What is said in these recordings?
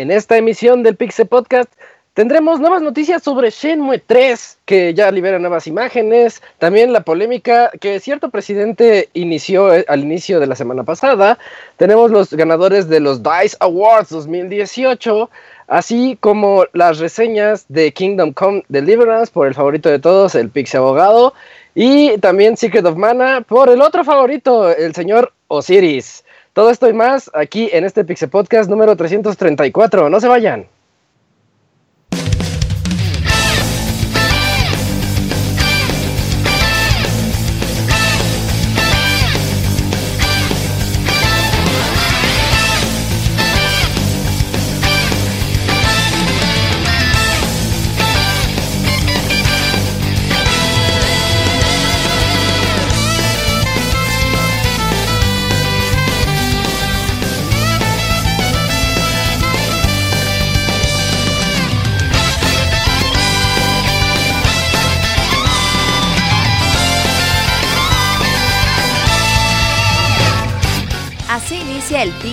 En esta emisión del Pixel Podcast tendremos nuevas noticias sobre Shenmue 3, que ya libera nuevas imágenes, también la polémica que cierto presidente inició eh, al inicio de la semana pasada, tenemos los ganadores de los DICE Awards 2018, así como las reseñas de Kingdom Come Deliverance por el favorito de todos, el Pixie Abogado, y también Secret of Mana por el otro favorito, el señor Osiris. Todo esto y más aquí en este Pixel Podcast número 334. No se vayan.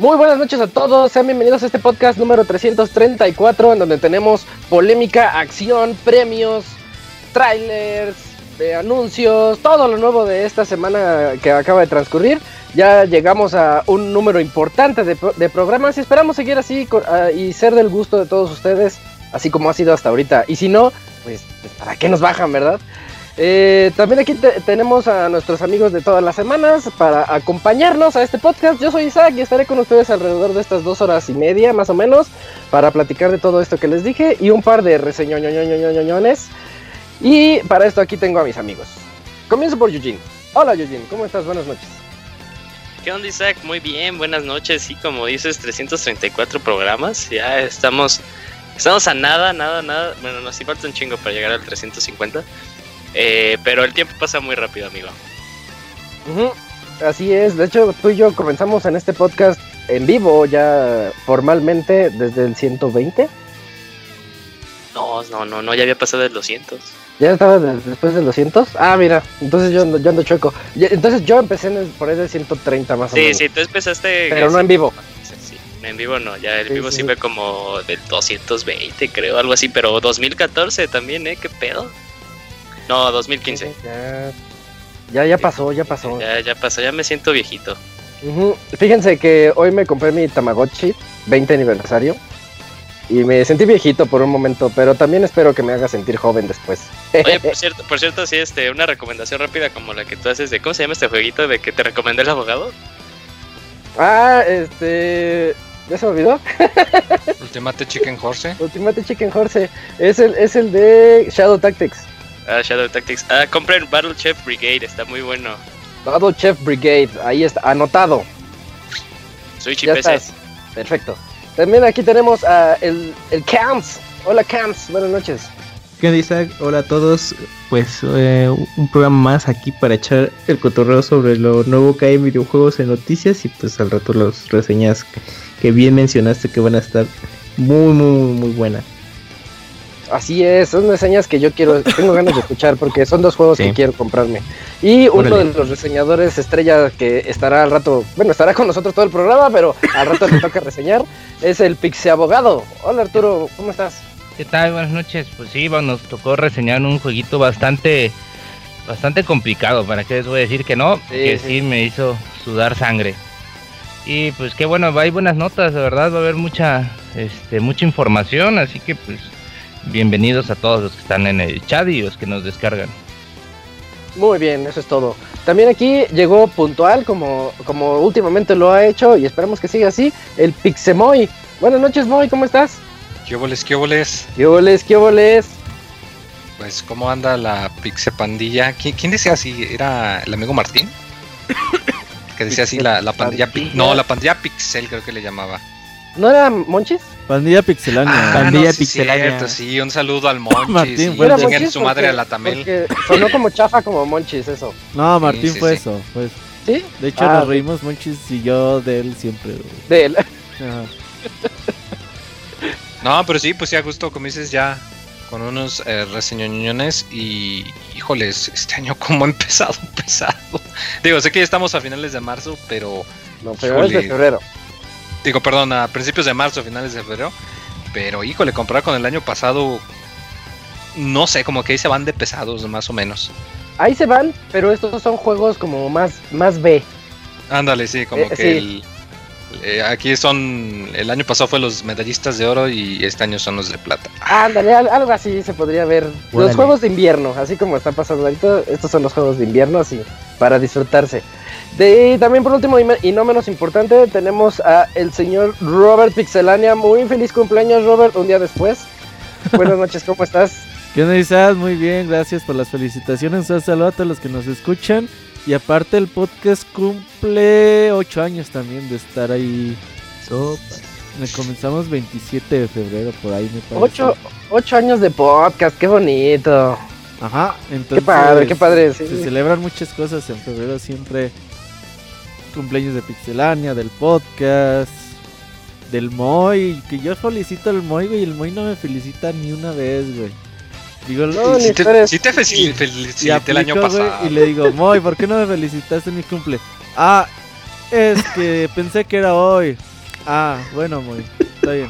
Muy buenas noches a todos, sean bienvenidos a este podcast número 334 en donde tenemos polémica, acción, premios, trailers, de anuncios, todo lo nuevo de esta semana que acaba de transcurrir. Ya llegamos a un número importante de, programas y esperamos seguir así ah, y ser del gusto de todos ustedes, así como ha sido hasta ahorita. Y si no, pues, pues ¿para qué nos bajan, verdad? Eh, también aquí tenemos a nuestros amigos de todas las semanas para acompañarnos a este podcast. Yo soy Isaac y estaré con ustedes alrededor de estas dos horas y media más o menos para platicar de todo esto que les dije y un par de reseñoñoñoñoñoñones. Y para esto aquí tengo a mis amigos. Comienzo por Eugene. Hola Eugene, ¿cómo estás? Buenas noches. ¿Qué onda Isaac? Muy bien, buenas noches. Sí, como dices, 334 programas. Ya estamos, estamos a nada, nada, nada. Bueno, nos sí falta un chingo para llegar al 350. Eh, pero el tiempo pasa muy rápido, amigo. Así es, de hecho tú y yo comenzamos en este podcast en vivo ya formalmente desde el 120. No, no, no, no, ya había pasado el 200. ¿Ya estaba después del 200? Ah, mira, entonces yo, yo ando chueco. Entonces yo empecé en el, por ahí del 130 más o menos. Sí, sí, tú empezaste... Pero no en vivo. Sí, en vivo no, ya el vivo sí. fue como del 220 creo, algo así, pero 2014 también, ¿eh? ¿Qué pedo? No, 2015. Ya, ya, pasó, ya pasó. Ya, ya pasó, ya me siento viejito. Fíjense que hoy me compré mi Tamagotchi 20 aniversario y me sentí viejito por un momento, pero también espero que me haga sentir joven después. Oye, por cierto, por cierto, sí, este, una recomendación rápida como la que tú haces de, ¿cómo se llama este jueguito de que te recomendé el abogado? Ah, este, ¿ya se me olvidó? Ultimate Chicken Horse. Ultimate Chicken Horse, es el, es el de Shadow Tactics. Ah, Shadow Tactics. Ah, compren Battle Chef Brigade, está muy bueno. Battle Chef Brigade, ahí está, anotado. Switch y PC. Perfecto. También aquí tenemos a el, el Camps. Hola Camps, buenas noches. ¿Qué onda Isaac? Hola a todos. Pues eh, un programa más aquí para echar el cotorreo sobre lo nuevo que hay en videojuegos en noticias y pues al rato las reseñas que bien mencionaste que van a estar muy muy muy buenas. Así es, son reseñas que yo quiero, tengo ganas de escuchar porque son dos juegos que quiero comprarme. Y uno de los reseñadores estrella que estará al rato, bueno, estará con nosotros todo el programa, pero al rato le toca reseñar, es el Pixie Abogado. Hola Arturo, ¿cómo estás? ¿Qué tal? Buenas noches. Pues sí, nos tocó reseñar un jueguito bastante bastante complicado, ¿para qué les voy a decir que no? que sí. me hizo sudar sangre. Y pues qué bueno, hay buenas notas, de verdad, va a haber mucha este mucha información, así que pues bienvenidos a todos los que están en el chat y los que nos descargan. Muy bien, eso es todo. También aquí llegó puntual, como, como últimamente lo ha hecho, y esperamos que siga así, el Pixemoy. Buenas noches, Moy, ¿cómo estás? ¿Qué óboles, qué óboles? ¿Qué qué pues, ¿cómo anda la Pixepandilla? ¿Quién, quién decía así? ¿Era el amigo Martín? que decía así la, la pandilla. pi- No, la pandilla Pixel creo que le llamaba. ¿No era Monchis? Pandilla Pixelania. Pandilla sí, Pixelania. cierto, sí, un saludo al Monchis. Martín, y fue su madre Porque- a la Tamel. Sonó como chafa como Monchis, eso. No, Martín sí, fue sí. eso. Pues. ¿Sí? De hecho, Ah, nos reímos Monchis y yo de él siempre. güey. De él. Ajá. No, pero sí, pues ya justo como dices, ya con unos eh, reseñoñones y híjoles, este año como ha empezado pesado. Digo, sé que ya estamos a finales de marzo, pero No, pero es de febrero. Digo, perdón, a principios de marzo, finales de febrero, pero híjole, comparar con el año pasado, no sé, como que ahí se van de pesados, más o menos. Ahí se van, pero estos son juegos como más, más B. Ándale, sí, como Eh, que sí. el- eh, aquí son, el año pasado fue los medallistas de oro y este año son los de plata. Ándale, al- algo así se podría ver. Los juegos de invierno, así como está pasando ahorita, estos son los juegos de invierno, así, para disfrutarse. De, y también por último y, me- y no menos importante, tenemos a el señor Robert Pixelania. Muy feliz cumpleaños, Robert, un día después. Buenas noches, ¿cómo estás? ¿Qué onda, Isaac? Muy bien, gracias por las felicitaciones. Un saludo a todos los que nos escuchan. Y aparte, el podcast cumple 8 años también de estar ahí. Sopa. Me comenzamos 27 de febrero, por ahí me parece. Ocho, ocho años de podcast, qué bonito. Ajá, entonces. Qué padre, qué padre. sí. Se celebran muchas cosas en febrero siempre. Cumpleaños de Pixelania, del podcast, del Moy. Que yo felicito al Moy, güey. Y el Moy no me felicita ni una vez, güey. Digo, No, ni Sí te, sí te Y- felicité el año güey, pasado. y le digo, Moy, ¿por qué no me felicitaste en mi cumple? Ah, es que pensé que era hoy. Ah, bueno, Moy, está bien.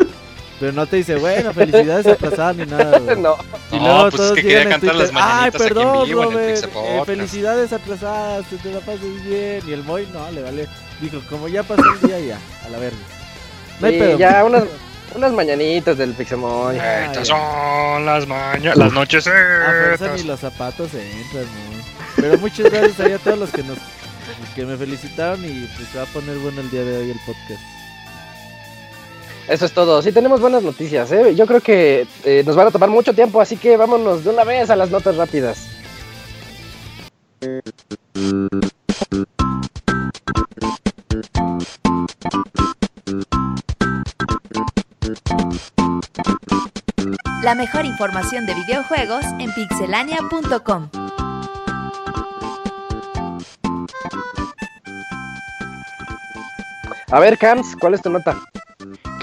Pero no te dice, bueno, felicidades atrasadas ni nada, güey. No, Y No, pues es todos que llegan quería cantar las Twitter, Ay, mañanitas aquí en perdón, vivo en el eh, Podcast". felicidades atrasadas, que te la pases bien. Y el Moy, no, le vale. Dijo, como ya pasó el día, ya, a la verga. No hay Sí, pedo. ya unas, unas mañanitas del Pixemoy. Ah, Estas ya. son las mañanas, las noches. A fuerza ni los zapatos entran, ¿no? Pero muchas gracias a todos los que nos que me felicitaron y pues se va a poner bueno el día de hoy el podcast. Eso es todo. Sí, tenemos buenas noticias. ¿eh? Yo creo que eh, nos van a tomar mucho tiempo, así que vámonos de una vez a las notas rápidas. La mejor información de videojuegos en pixelania.com. A ver, Cams, ¿cuál es tu nota?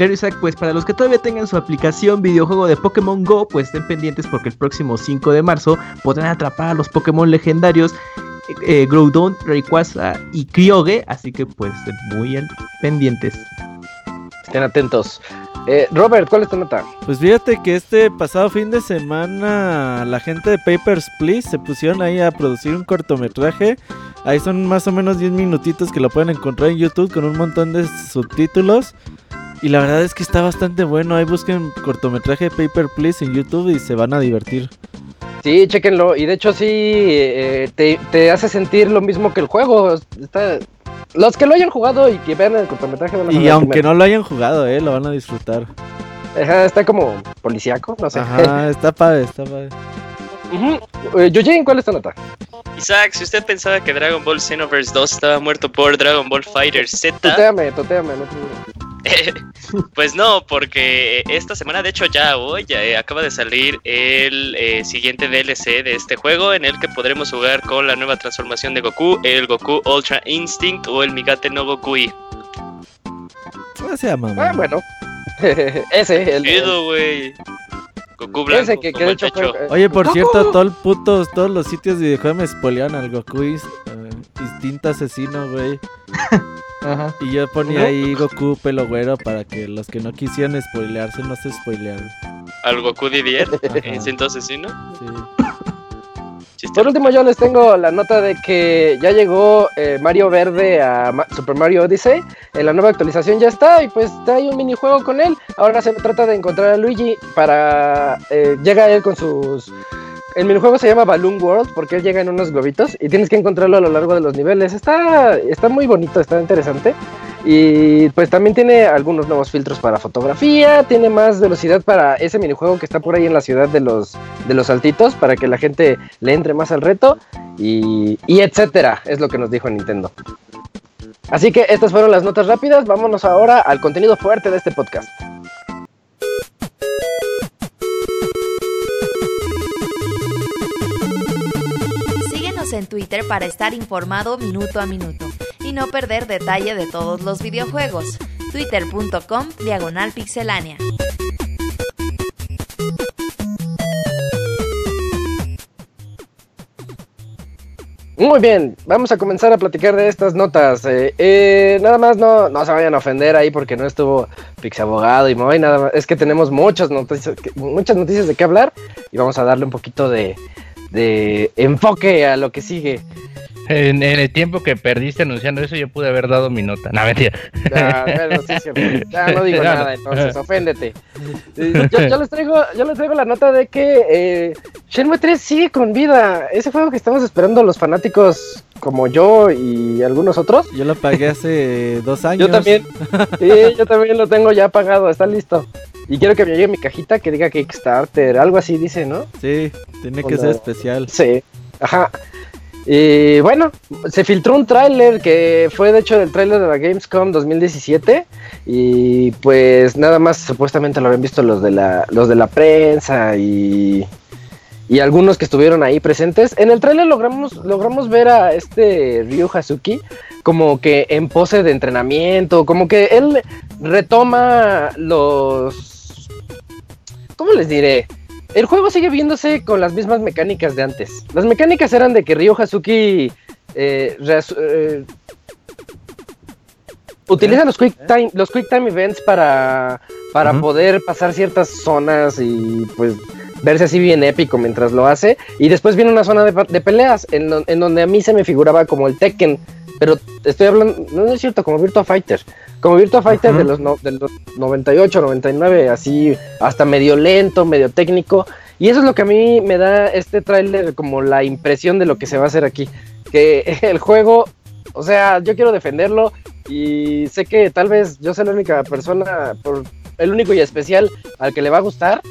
Claro, Isaac, pues para los que todavía tengan su aplicación videojuego de Pokémon Go, pues estén pendientes porque el próximo 5 de marzo podrán atrapar a los Pokémon legendarios eh, Groudon, Rayquaza y Kyogre, así que pues estén muy pendientes. Estén atentos. Eh, Robert, ¿cuál es tu nota? Pues fíjate que este pasado fin de semana la gente de Papers, Please se pusieron ahí a producir un cortometraje. Ahí son más o menos 10 minutitos que lo pueden encontrar en YouTube con un montón de subtítulos. Y la verdad es que está bastante bueno. Ahí busquen cortometraje Paper Please en YouTube y se van a divertir. Sí, chéquenlo. Y de hecho sí, eh, te, te hace sentir lo mismo que el juego. Está... Los que lo hayan jugado y que vean el cortometraje van a Y saber aunque primero. no lo hayan jugado, eh, lo van a disfrutar. Ajá, está como policíaco, no sé. Ajá, está padre, está padre. Ujú. Eh, Eugene, ¿cuál es tu nota? Isaac, si usted pensaba que Dragon Ball Xenoverse 2 estaba muerto por Dragon Ball Fighter Z, Toteame, toteame. no te- pues no, porque esta semana, de hecho ya hoy, ya, eh, acaba de salir el eh, siguiente DLC de este juego en el que podremos jugar con la nueva transformación de Goku, el Goku Ultra Instinct o el Migate no Gokui. ¿Cómo se llama? Ah, bueno. Ese, el. Chido, güey. Goku blanco, ese que, que como de el hecho techo. fue- Oye, por ¡Goku! cierto, todo el putos, todos los sitios de videojuegos me spoilearon al Goku eh, instinto asesino, güey. Ajá. Y yo ponía ahí Goku pelo güero para que los que no quisieran spoilearse no se spoilearan. Al Goku Didier, instinto asesino. Sí. Chiste. Por último, yo les tengo la nota de que ya llegó eh, Mario Verde a Ma- Super Mario Odyssey. En la nueva actualización ya está y pues hay un minijuego con él. Ahora se trata de encontrar a Luigi para... eh, llega él con sus... El minijuego se llama Balloon World porque él llega en unos globitos y tienes que encontrarlo a lo largo de los niveles. Está, está muy bonito, está interesante. Y pues también tiene algunos nuevos filtros para fotografía, tiene más velocidad para ese minijuego que está por ahí en la ciudad de los, de los saltitos, para que la gente le entre más al reto, y, y etcétera, es lo que nos dijo Nintendo. Así que estas fueron las notas rápidas, vámonos ahora al contenido fuerte de este podcast. En Twitter para estar informado minuto a minuto y no perder detalle de todos los videojuegos. Twitter.com Diagonal Pixelánea. Muy bien, vamos a comenzar a platicar de estas notas. Eh, eh, nada más no, no se vayan a ofender ahí porque no estuvo Pixabogado y Moy, nada más. Es que tenemos muchas noticias, muchas noticias de qué hablar y vamos a darle un poquito de, de enfoque a lo que sigue. En, en el tiempo que perdiste anunciando eso, yo pude haber dado mi nota. No, mentira. Ya, bueno, sí, sí, ya no digo Ya, nada, entonces oféndete. Eh, Yo, yo les traigo, yo les traigo la nota de que eh, Shenmue 3 sigue con vida. Ese juego que estamos esperando los fanáticos como yo y algunos otros. Yo lo pagué hace dos años. Yo también. Sí, yo también lo tengo ya pagado, está listo. Y quiero que me llegue mi cajita que diga Kickstarter, algo así dice, ¿no? Sí, tiene que Cuando- ser especial. Sí, ajá. Y bueno, se filtró un tráiler que fue de hecho el tráiler de la Gamescom 2017 y pues nada más supuestamente lo habían visto los de la los de la prensa y y algunos que estuvieron ahí presentes. En el tráiler logramos logramos ver a este Ryu Hazuki como que en pose de entrenamiento, como que él retoma los ¿Cómo les diré? El juego sigue viéndose con las mismas mecánicas de antes. Las mecánicas eran de que Ryo Hazuki eh, eh, utiliza los quick time, los quick time events para, para poder pasar ciertas zonas y pues verse así bien épico mientras lo hace. Y después viene una zona de, peleas en, en donde a mí se me figuraba como el Tekken. Pero estoy hablando, no es cierto, como Virtua Fighter. Como Virtua Fighter Ujú. de, los no- de los 98, 99, así hasta medio lento, medio técnico. Y eso es lo que a mí me da este tráiler como la impresión de lo que se va a hacer aquí. Que el juego, o sea, yo quiero defenderlo y sé que tal vez yo sea la única persona, por el único y especial al que le va a gustar.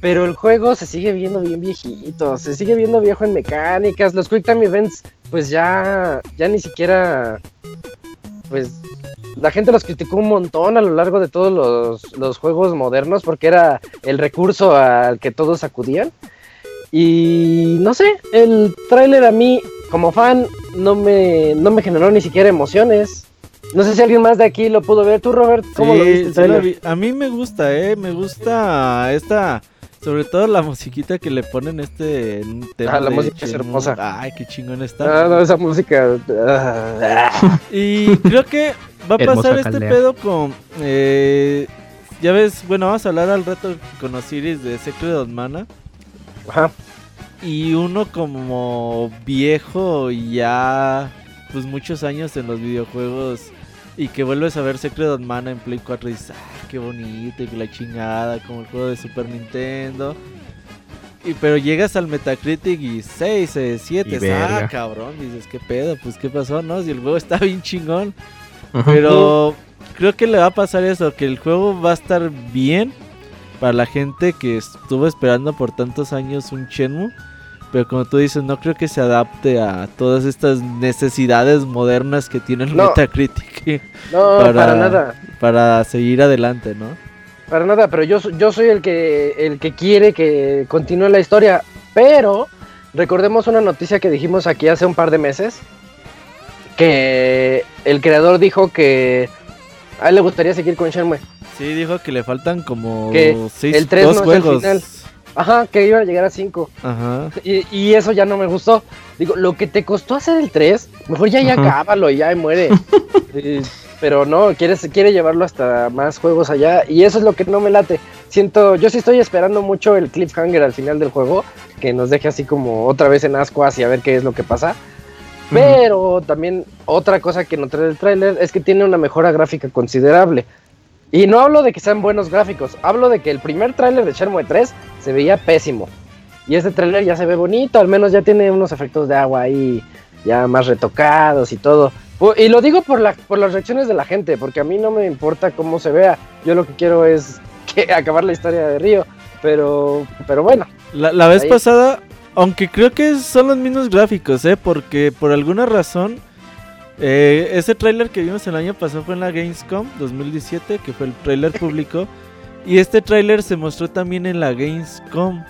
Pero el juego se sigue viendo bien viejito, se sigue viendo viejo en mecánicas. Los Quick Time Events, pues ya, ya ni siquiera, pues la gente los criticó un montón a lo largo de todos los, los juegos modernos porque era el recurso al que todos acudían. Y no sé, el tráiler a mí, como fan, no me, no me generó ni siquiera emociones. No sé si alguien más de aquí lo pudo ver. ¿Tú, Robert, cómo lo viste Sí, el sí lo tráiler? vi. A mí me gusta, eh, me gusta esta, sobre todo la musiquita que le ponen este un tema Ah, la de música es hermosa. Ay, qué chingón está. Ah, no, esa música. ah, Y creo que va a pasar este pedo con eh, ya ves, bueno, vamos a hablar al rato con Osiris de Secret of Mana Ajá. y uno como viejo y ya pues muchos años en los videojuegos y que vuelves a ver Secret of Mana en Play 4 y dices, ah, qué bonito y que la chingada, como el juego de Super Nintendo. Y pero llegas al Metacritic y 6, 7, Y ah, cabrón, dices, qué pedo, pues qué pasó, ¿no? Si el juego está bien chingón. Pero creo que le va a pasar eso, que el juego va a estar bien para la gente que estuvo esperando por tantos años un Shenmue. Pero como tú dices, no creo que se adapte a todas estas necesidades modernas que tiene el No. Metacritic No, Para- para nada. para seguir adelante, ¿no? Para nada, pero yo, yo soy el que, el que quiere que continúe la historia. Pero recordemos una noticia que dijimos aquí hace un par de meses. Que el creador dijo que a él le gustaría seguir con Shenmue. Sí, dijo que le faltan como Que seis, el tres dos no es el juegos. final. Ajá, que iban a llegar a 5. Ajá. Y, y eso ya no me gustó. Digo, lo que te costó hacer el 3, mejor ya ya Ajá. acábalo y ya muere. Eh, pero no, quiere, quiere llevarlo hasta más juegos allá. Y eso es lo que no me late. Siento, yo sí estoy esperando mucho el cliffhanger al final del juego. Que nos deje así como otra vez en ascuas y a ver qué es lo que pasa. Pero también otra cosa que noté del tráiler es que tiene una mejora gráfica considerable. Y no hablo de que sean buenos gráficos, hablo de que el primer tráiler de Shenmue 3 se veía pésimo. Y este tráiler ya se ve bonito, al menos ya tiene unos efectos de agua ahí ya más retocados y todo. Y lo digo por, la, por las reacciones de la gente, porque a mí no me importa cómo se vea. Yo lo que quiero es que, acabar la historia de Río. Pero, pero bueno, La, la vez Ahí. pasada, aunque creo que son los mismos gráficos, ¿eh? Porque por alguna razón, eh, ese tráiler que vimos el año pasado fue en la Gamescom 2017, que fue el tráiler público. Y este tráiler se mostró también en la Gamescom.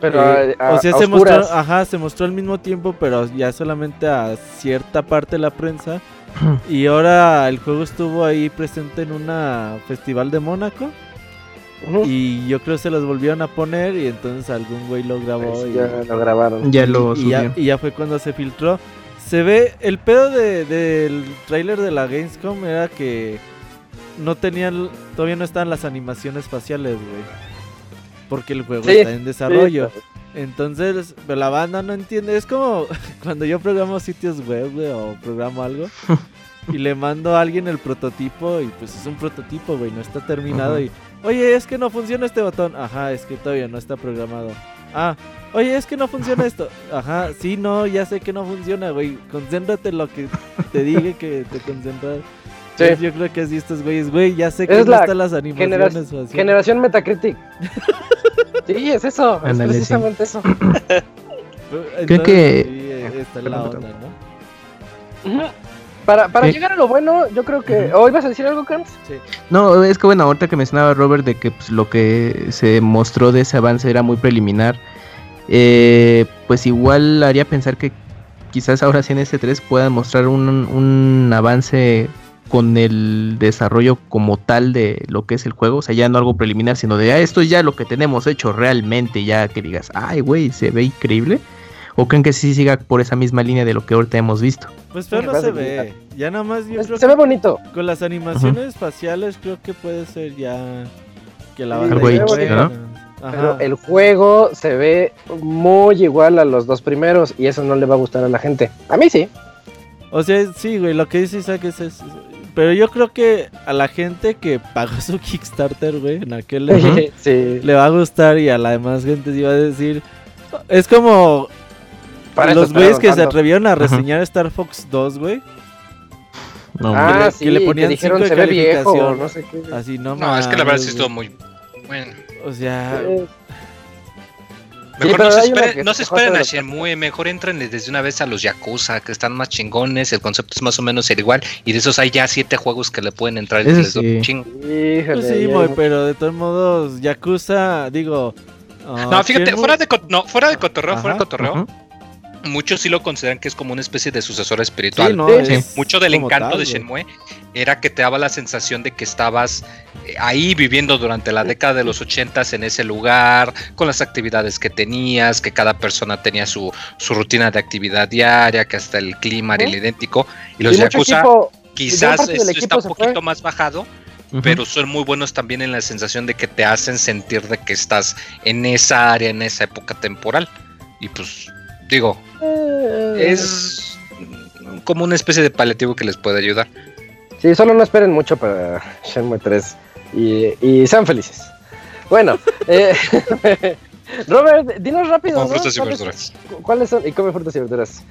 pero Eh, a- a- o sea, a se mostró, ajá, se mostró al mismo tiempo, pero ya solamente a cierta parte de la prensa. y ahora el juego estuvo ahí presente en una festival de Mónaco. Y yo creo que se los volvieron a poner y entonces algún güey lo grabó. Pues y, ya lo grabaron. Ya lo y ya, subió. y ya fue cuando se filtró. Se ve, el pedo de- del tráiler de la Gamescom era que no tenían, todavía no estaban las animaciones faciales, güey. Porque el juego Sí, está en desarrollo. Sí, Entonces, la banda no entiende. Es como cuando yo programo sitios web, güey, o programo algo. y le mando a alguien el prototipo y pues es un prototipo, güey, no está terminado. Y, oye, es que no funciona este botón. Ajá, es que todavía no está programado. Ah, oye, es que no funciona esto. Ajá, sí, no, ya sé que no funciona, güey. Concéntrate en lo que te dije que te concentras. Sí. Yo creo que así estos güeyes, güey, ya sé que Es no la están las animaciones. genera-. Generación Metacritic. sí, es eso. Es sí. precisamente eso. Entonces, que- sí, eh, está en la onda, ¿no? Para, para Sí. llegar a lo bueno, yo creo que. ¿O ibas a decir algo, Camps? No, es que bueno, ahorita que mencionaba Robert de que pues, lo que se mostró de ese avance era muy preliminar, eh, pues igual haría pensar que quizás ahora sí en este 3 puedan mostrar un, un avance con el desarrollo como tal de lo que es el juego, o sea, ya no algo preliminar, sino de, ah, esto es ya lo que tenemos hecho realmente, ya que digas, ay, güey, se ve increíble, o creen que sí siga por esa misma línea de lo que ahorita hemos visto. Pues Me no se ve. Ya nada más yo Es- creo se ve bonito. con las animaciones faciales creo que puede ser ya que la Sí, banda Algo hecho. ¿no? Ajá. Pero el juego se ve muy igual a los dos primeros y eso no le va a gustar a la gente. A mí sí. O sea, sí, güey, lo que dice Isaac es, es- Pero yo creo que a la gente que pagó su Kickstarter, güey, en aquel sí. le va a gustar y a la demás gente sí va a decir... Es como Para eso los güeyes que se atrevieron a Ajá. reseñar Star Fox 2, güey. No, Ah, que le- sí, que le que ponían dijeron cinco de se ve viejo, no sé qué. Así no No, es que la verdad sí estuvo muy bueno. O sea, Mejor no, se esperen, no se esperen a Shenmue, mejor entren desde una vez a los Yakuza, que están más chingones, el concepto es más o menos el igual, y de esos hay ya siete juegos que le pueden entrar y les doy sí. un chingo. híjole, pues sí, Moy, pero de todos modos, Yakuza, digo... ah, No, fíjate, Shenmue- fuera de, no, fuera de cotorreo, fuera de cotorreo, Ajá. Muchos sí lo consideran que es como una especie de sucesor espiritual. Sí, no, Sí, es Mucho del encanto tal, de güey. Shenmue era que te daba la sensación de que estabas eh, ahí viviendo durante la década de los ochentas en ese lugar, con las actividades que tenías, que cada persona tenía su, su rutina de actividad diaria, que hasta el clima era el idéntico. Y los Yakuza equipo- quizás esto está un poquito fue. más bajado, pero son muy buenos también en la sensación de que te hacen sentir de que estás en esa área, en esa época temporal. Y pues, digo, eh, es como una especie de paliativo que les puede ayudar. Sí, solo no esperen mucho para Shenmue 3 y, y sean felices. Bueno, eh, Robert, dinos rápido. Como ¿no? frutas y ¿Cuáles- verduras. ¿Cuáles son? Y come frutas y verduras.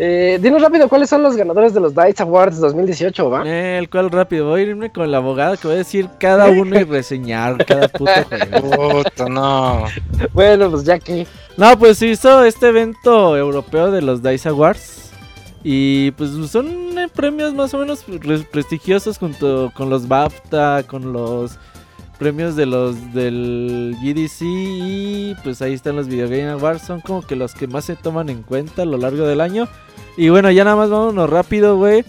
Eh, dinos rápido, ¿cuáles son los ganadores de los Dice Awards 2018, va? Eh, el cual rápido, voy a irme con el abogado que voy a decir cada uno y reseñar cada puto juego. Puta, no. Bueno, pues ya que. No, pues se hizo este evento europeo de los DICE Awards. Y pues son eh, premios más o menos re- prestigiosos junto con los BAFTA, con los premios de los del GDC y pues ahí están los Video Game Awards, son como que los que más se toman en cuenta a lo largo del año. Y bueno, ya nada más vámonos rápido, güey.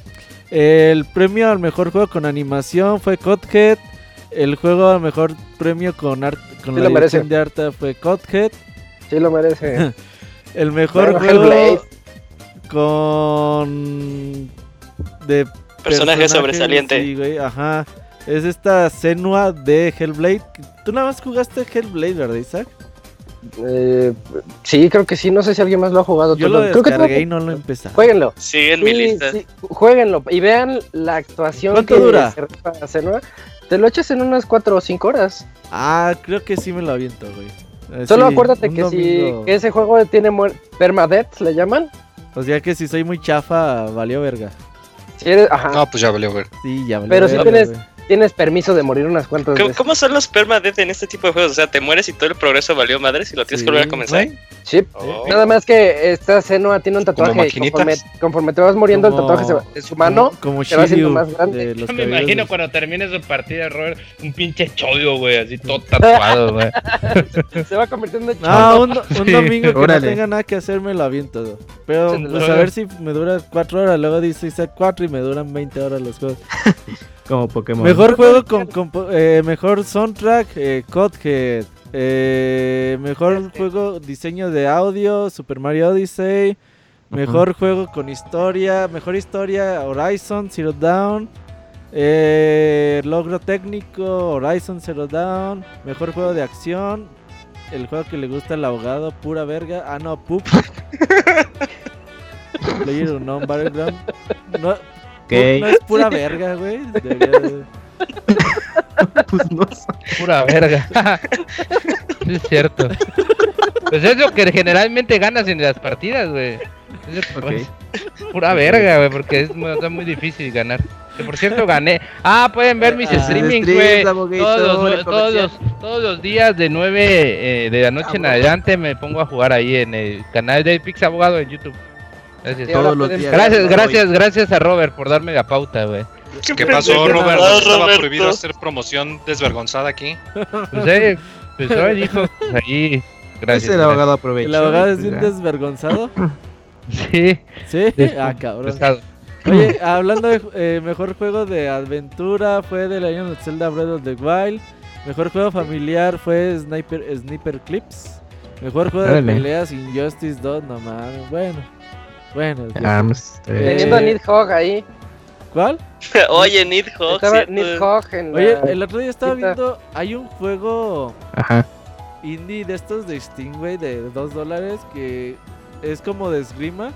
El premio al mejor juego con animación fue Codhead. El juego al mejor premio con art con Sí la dirección de arte fue Codhead. Sí lo merece. El mejor Bueno, juego Hellblade. con de Personaje personajes, sobresaliente. Sí, güey, ajá. Es esta Senua de Hellblade. Tú nada más jugaste Hellblade, ¿verdad, Isaac? Eh, sí, creo que sí. No sé si alguien más lo ha jugado. Yo todo. lo creo que descargué todo- y no lo empecé. Jueguenlo. Sigue en mi Sí, lista. sí, jueguenlo y vean la actuación ¿Cuánto que dura? Senua. Te lo echas en unas 4 o 5 horas. Ah, creo que sí me lo aviento, güey. Eh, Solo sí, acuérdate que, si, que ese juego tiene muer- permadeath, le llaman. O sea que si soy muy chafa, valió verga. Si eres, ajá, No, pues ya valió ver. Sí, ya valió Pero si verga, tienes- güey. tienes permiso de morir unas cuantas ¿Cómo, veces. cómo son los permadeath en este tipo de juegos? O sea, te mueres y todo el progreso valió madres y lo tienes Sí, que volver a comenzar. güey. Sí. Oh. Nada más que esta Senua tiene un tatuaje y conforme, conforme te vas muriendo Como- el tatuaje se va- en su mano. Como, como se va haciendo más grande. de los Yo me imagino cuando termine su partida, Robert, un pinche chodio, güey, así todo tatuado, güey. Se va convirtiendo en Ah, un, un Sí, domingo que órale. no tenga nada que hacer me lo aviento. Pero pues a ver si me dura 4 horas. Luego dice 4 y me duran 20 horas los juegos. Como Pokémon. Mejor juego con, compo- eh, mejor soundtrack, eh, Codhead. Eh, mejor juego diseño de audio, Super Mario Odyssey. Mejor juego con historia, mejor historia, Horizon Zero Dawn. Eh, logro técnico, Horizon Zero Dawn. Mejor juego de acción, el juego que le gusta al abogado, pura verga. Ah, no, Poop. Player Unknown Battleground. No. No es pura verga, güey. Debería Pues no. Pura verga. Sí, es cierto. Pues es lo que generalmente ganas en las partidas, güey. Es lo que- Ok. Pura verga, güey, porque es muy, está muy difícil ganar. Que por cierto gané. Ah, pueden ver mis Ah, streamings, güey. Todos, los todos, los, todos los días de 9 eh, de la noche en adelante me pongo a jugar ahí en el canal de Pix Abogado en YouTube. Gracias. Todos los días. Gracias, Hoy. gracias, gracias a Robert por darme la pauta, güey. ¿Qué pasó, pendejo. Robert? ¿No estaba Roberto. prohibido hacer promoción desvergonzada aquí? Pues, eh, pues ahora dijo, pues ahí. Gracias. El abogado aprovecha. ¿El abogado es Pues bien ya. desvergonzado? Sí, Sí. Ah, cabrón. pesado. Oye, hablando de eh, mejor juego de aventura fue de Legend of Zelda Breath of the Wild. Mejor juego familiar fue Sniper, Sniper Clips. Mejor juego de Órale. peleas Injustice 2, no mames. Bueno. Bueno. Ah, pues, está bien. Teniendo a Nidhogg ahí. ¿Cuál? Oye, Nidhogg. Nidhogg en Oye, la- el otro día estaba viendo, hay un juego Ajá. indie de estos de güey, de 2 dólares que es como de esgrima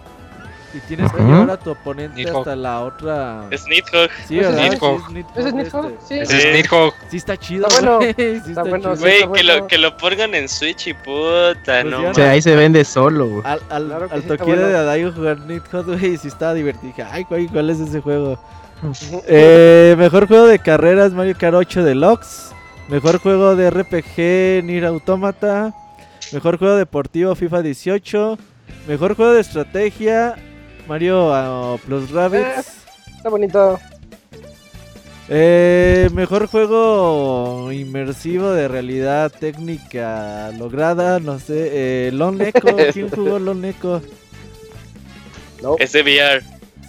y tienes que llevar a tu oponente Nidhogg. hasta la otra... Es Nidhogg. Sí, es. Nidhogg. Sí, es Nidhogg ¿Ese es este. Sí. Es Sí. Nidhogg. Sí está chido, bueno. güey, sí Está bueno, sí. Güey, que bueno. lo, que lo pongan en Switch y puta, Pues no O sea, ahí se vende solo, güey. Al, al, Claro al de. Adaigo jugar Nidhogg, güey, sí estaba divertido. Dije, ay, güey, ¿cuál es ese juego? Eh, mejor juego de carreras Mario Kart 8 Deluxe. Mejor juego de RPG Nier Automata. Mejor juego deportivo FIFA 18. Mejor juego de estrategia Mario ah, Plus Rabbids. Está bonito. Eh, mejor juego inmersivo de realidad técnica lograda, no sé. Eh, Lone Echo, ¿quién jugó Lone Echo? No. Es de VR.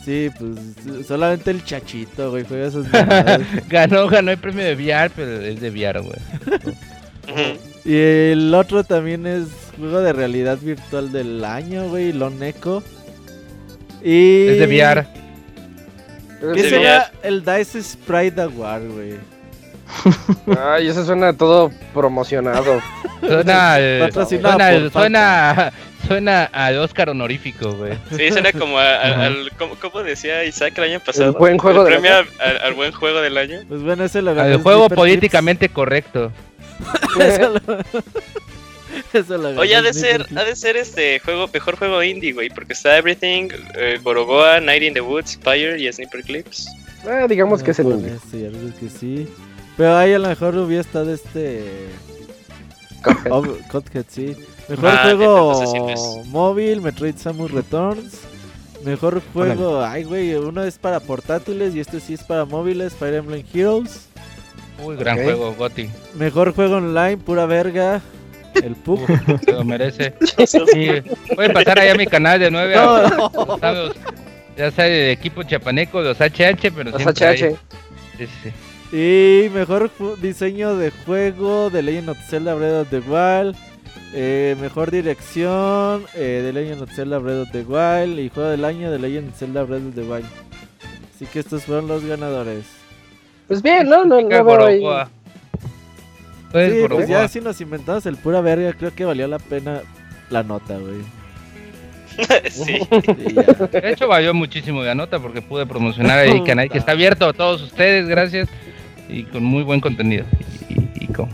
Sí, pues solamente el chachito, güey, juega esas mamadas. Ganó, ganó el premio de VR, pero es de VR, güey. Y el otro también es juego de realidad virtual del año, güey, Lone Echo. Y... Es de VR. ¿Qué de será el Dice Sprite Award, güey? Ay, eso suena todo promocionado. Suena, eh, Patrocinado suena, por suena, suena al Oscar honorífico, güey. Sí, suena como a- a- al. ¿cómo, cómo decía Isaac el año pasado? El buen juego El del premio al, al buen juego del año. Pues bueno, ese lo ganó. Al juego políticamente correcto. Eso lo- Oye, ha de ser, ha de ser este juego, mejor juego indie, güey, porque está Everything, eh, Borogoa, Night in the Woods, Fire y Sniper Clips. Ah, digamos que es el Ah, único. Sí, ya ves que sí. Pero ahí a lo mejor hubiera estado este. Oh, Cuphead, sí. Mejor Ah, juego móvil, Metroid Samus Returns. Mejor juego, ay güey, uno es para portátiles y este sí es para móviles, Fire Emblem Heroes. Muy gran juego, Goti. Mejor juego online, pura verga. El Pug. Se lo merece. Sí, pueden pasar allá a mi canal de 9 a No. Ya sea de equipo chapaneco, los HH, pero Los siempre hay- HH. Sí, sí, sí. Y mejor diseño de juego de Legend of Zelda Breath of the Wild. Eh, mejor dirección eh, de Legend of Zelda Breath of the Wild. Y juego del año de Legend of Zelda Breath of the Wild. Así que estos fueron los ganadores. Pues bien, ¿no? No, Chica no ahí. Boroboa. Pues, sí, pues ya si nos inventamos el pura verga, creo que valió la pena la nota, güey. sí. Ya. De hecho, valió muchísimo la nota porque pude promocionar ahí el canal que está abierto a todos ustedes, gracias. Y con muy buen contenido. Y, y- y con-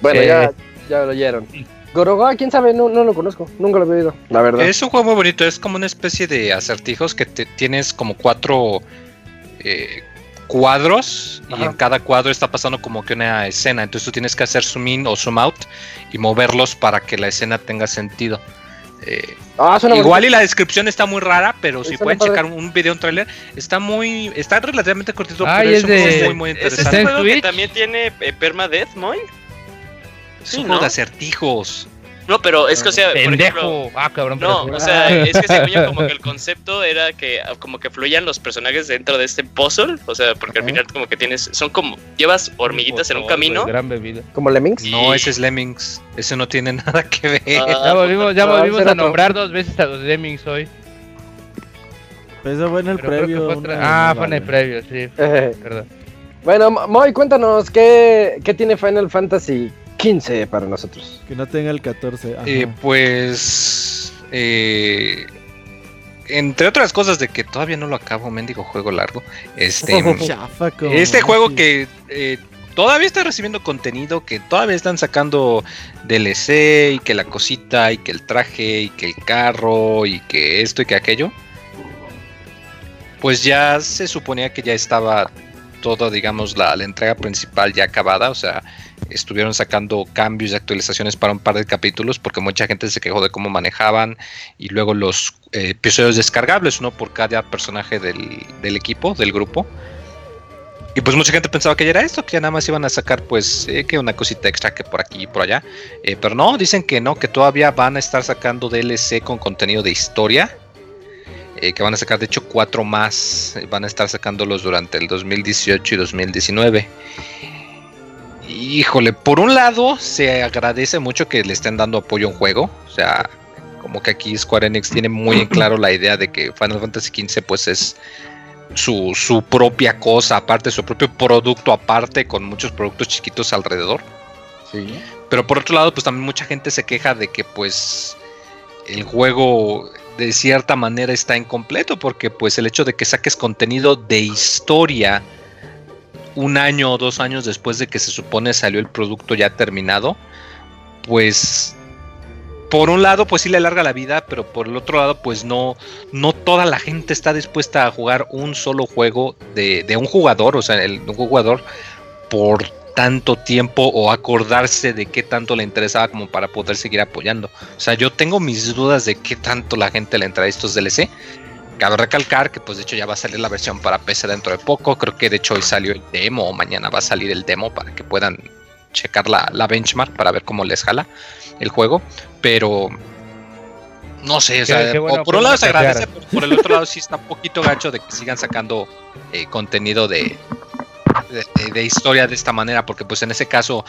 Bueno, Eh, ya, ya lo oyeron. Gorogoa, quién sabe, no, no lo conozco, nunca lo he oído, la verdad. Es un juego muy bonito, es como una especie de acertijos que te- tienes como cuatro eh, cuadros y en cada cuadro está pasando como que una escena. Entonces tú tienes que hacer zoom in o zoom out y moverlos para que la escena tenga sentido. Eh, Ah, igual y la descripción está muy rara, pero si pueden checar un, un video, un trailer, está muy, está relativamente cortito, Ah, pero es, es de- muy muy ¿Es interesante. ¿Está este juego que también tiene eh, permadeath, Moy? Es Sí, un juego ¿no? de acertijos. No, pero es que, o sea, por ejemplo, Pendejo. Ah, cabrón. No, pero- o sea, es que según yo como que el concepto era que como que fluían los personajes dentro de este puzzle, o sea, porque al final como que tienes, son como, llevas hormiguitas en un camino. Gran bebida. Como Lemmings. No, ese es Lemmings. Ese no tiene nada que ver. Ah, Ya volvimos, ya a nombrar dos veces a los Lemmings hoy. Pues Eso fue en el Pero previo. fue otra- Ah, fue en el previo, sí. Perdón. bueno, Mo- Moy, cuéntanos, ¿qué, ¿qué tiene Final Fantasy XV para nosotros? Que no tenga el 14. ajá. Eh, pues. eh, entre otras cosas de que todavía no lo acabo, mendigo juego largo. Este. Este juego que eh, todavía está recibiendo contenido, que todavía están sacando DLC y que la cosita y que el traje y que el carro y que esto y que aquello. Pues ya se suponía que ya estaba todo, digamos, la, la entrega principal ya acabada. O sea, estuvieron sacando cambios y actualizaciones para un par de capítulos porque mucha gente se quejó de cómo manejaban y luego los eh, episodios descargables, uno por cada personaje del, del equipo, del grupo. Y pues mucha gente pensaba que ya era esto, que ya nada más iban a sacar pues eh, que una cosita extra que por aquí y por allá. Eh, pero no, dicen que no, que todavía van a estar sacando DLC con contenido de historia. que van a sacar de hecho cuatro más. van a estar sacándolos durante el 2018 y 2019. Híjole, por un lado se agradece mucho que le estén dando apoyo a un juego. O sea, como que aquí Square Enix tiene muy en claro la idea de que Final Fantasy XV pues es su, su propia cosa, aparte, su propio producto aparte, con muchos productos chiquitos alrededor. Sí. Pero por otro lado, pues también mucha gente se queja de que pues el juego de cierta manera está incompleto, porque pues el hecho de que saques contenido de historia un año o dos años después de que se supone salió el producto ya terminado, pues por un lado pues sí le alarga la vida, pero por el otro lado pues no, no toda la gente está dispuesta a jugar un solo juego de, de un jugador, o sea, el, jugador por tanto tiempo o acordarse de qué tanto le interesaba como para poder seguir apoyando. O sea, yo tengo mis dudas de qué tanto la gente le entra a estos DLC. Cabe recalcar que pues de hecho ya va a salir la versión para PC dentro de poco. Creo que de hecho hoy salió el demo o mañana va a salir el demo para que puedan checar la, la benchmark para ver cómo les jala el juego. Pero no sé, o sea, bueno por, un lado se agradece, por, por el otro lado sí está un poquito gacho de que sigan sacando eh, contenido de, de, historia de esta manera, porque pues en ese caso,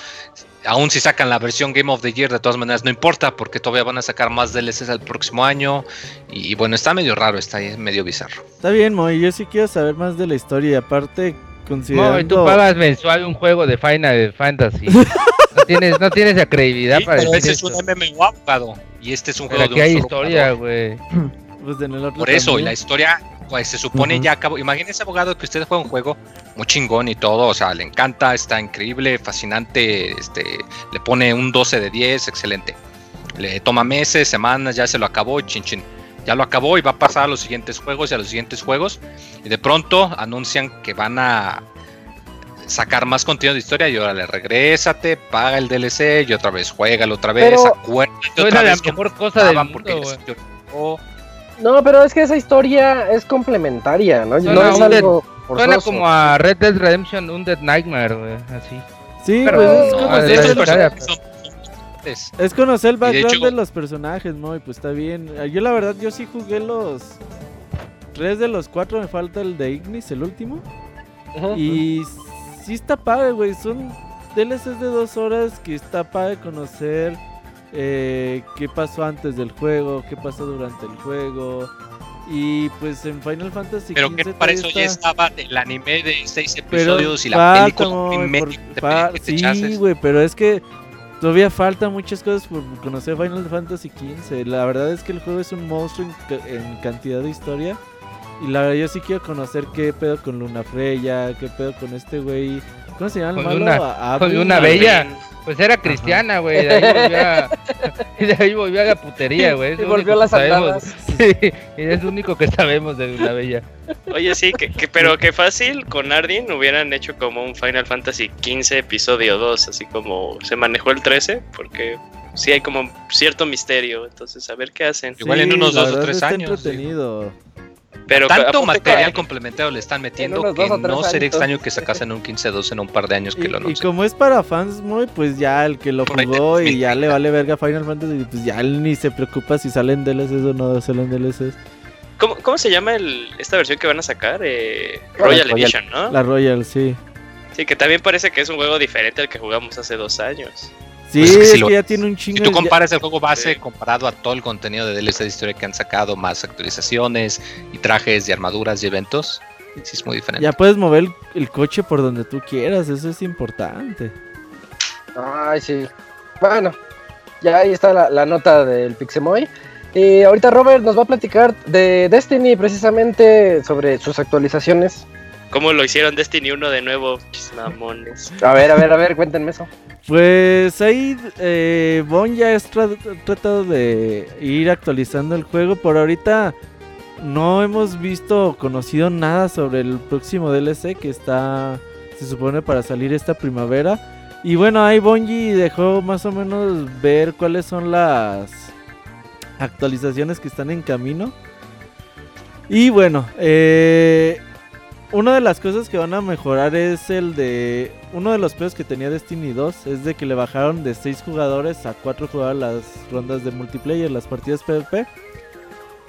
aún si sacan la versión Game of the Year, de todas maneras no importa, porque todavía van a sacar más DLCs el próximo año, y, y bueno, está medio raro, está ahí medio bizarro. Está bien, Moy. Yo sí quiero saber más de la historia. Y aparte, considerando. No, y tú pagas mensual un juego de Final Fantasy. No tienes, no tienes la credibilidad Sí, para pero decir ese es un MMO abogado, y este es un Pero juego de un hay solo historia, güey. Pues en el otro Por eso, y la historia, pues se supone ya acabó. Imagínense, abogado, que usted juega un juego muy chingón y todo, o sea, le encanta, está increíble, fascinante, este, le pone un 12 de 10, excelente. Le toma meses, semanas, ya se lo acabó, chin chin. Ya lo acabó y va a pasar a los siguientes juegos y a los siguientes juegos. Y de pronto anuncian que van a sacar más contenido de historia y ahora le regrésate, paga el DLC y otra vez juégalo otra vez, acuérdate otra la vez que mejor cosa del mundo, No, pero es que esa historia es complementaria, ¿no? Suena no es algo Suena como a Red Dead Redemption, un Dead Nightmare, güey. Así. Sí, Pero- pues es, no, No, conocer, es- conocer el de background de, hecho- los personajes, Moy. Pues está bien. Yo, la verdad, yo sí jugué los. Tres de los cuatro, me falta el de Ignis, el último. Ujú. Y sí está padre, güey. Son DLCs de dos horas que está padre conocer eh, qué pasó antes del juego, qué pasó durante el juego. Y pues en Final Fantasy Pero que para eso ya está- estaba el anime de seis Pero episodios y la falta, película por- Sí, güey, pero es que todavía faltan muchas cosas por conocer Final Fantasy XV. La verdad es que el juego es un monstruo en, en cantidad de historia. Y la verdad yo sí quiero conocer qué pedo con Luna Freya, qué pedo con este güey. ¿Cómo se llama el Con malo? Luna- con Luna. Bella. Pues era cristiana, güey. De ahí volvió a, y de ahí volvió a la putería, güey. Y volvió a las andadas. Sí, es lo único que sabemos de la bella. Oye, sí, que, que- pero que fácil con Ardyn hubieran hecho como un Final Fantasy XV episodio 2, así como se manejó el 13, porque sí hay como cierto misterio, entonces a ver qué hacen. Igual en unos dos o tres años, entretenido. Pero Tanto material complementario le están metiendo que no sería añitos. extraño que sacasen un 15-2 en un par de años que Y, lo y anuncien. como es para fans muy, pues ya el que lo jugó y ya 2030. le vale verga Final Fantasy, pues ya él ni se preocupa si salen DLCs o no salen DLCs. ¿Cómo, cómo se llama el, esta versión que van a sacar? Eh, Royal Royal. Edition, ¿no? La Royal, sí. Sí, que también parece que es un juego diferente al que jugamos hace dos años. Sí, Pues es que es sí que lo ya tiene un Si chingo tú de- ya- comparas el juego base Sí. comparado a todo el contenido de DLC de historia que han sacado, más actualizaciones y trajes y armaduras y eventos, sí es muy diferente. Ya puedes mover el, el coche por donde tú quieras, eso es importante. Ay, sí. Bueno, ya ahí está la, la nota del Pixemoy. Y ahorita Robert nos va a platicar de Destiny precisamente sobre sus actualizaciones. ¿Cómo lo hicieron Destiny 1 de nuevo? Mamones. A ver, a ver, a ver, cuéntenme eso. Pues ahí eh, Bon ya tra- tratado de ir actualizando el juego. Por ahorita no hemos visto o conocido nada sobre el próximo DLC que está, se supone, para salir esta primavera. Y bueno, ahí Bungie dejó más o menos ver cuáles son las actualizaciones que están en camino. Y bueno, eh, una de las cosas que van a mejorar es el de. Uno de los peos que tenía Destiny 2 es de que le bajaron de 6 jugadores a 4 jugadores las rondas de multiplayer, las partidas PvP.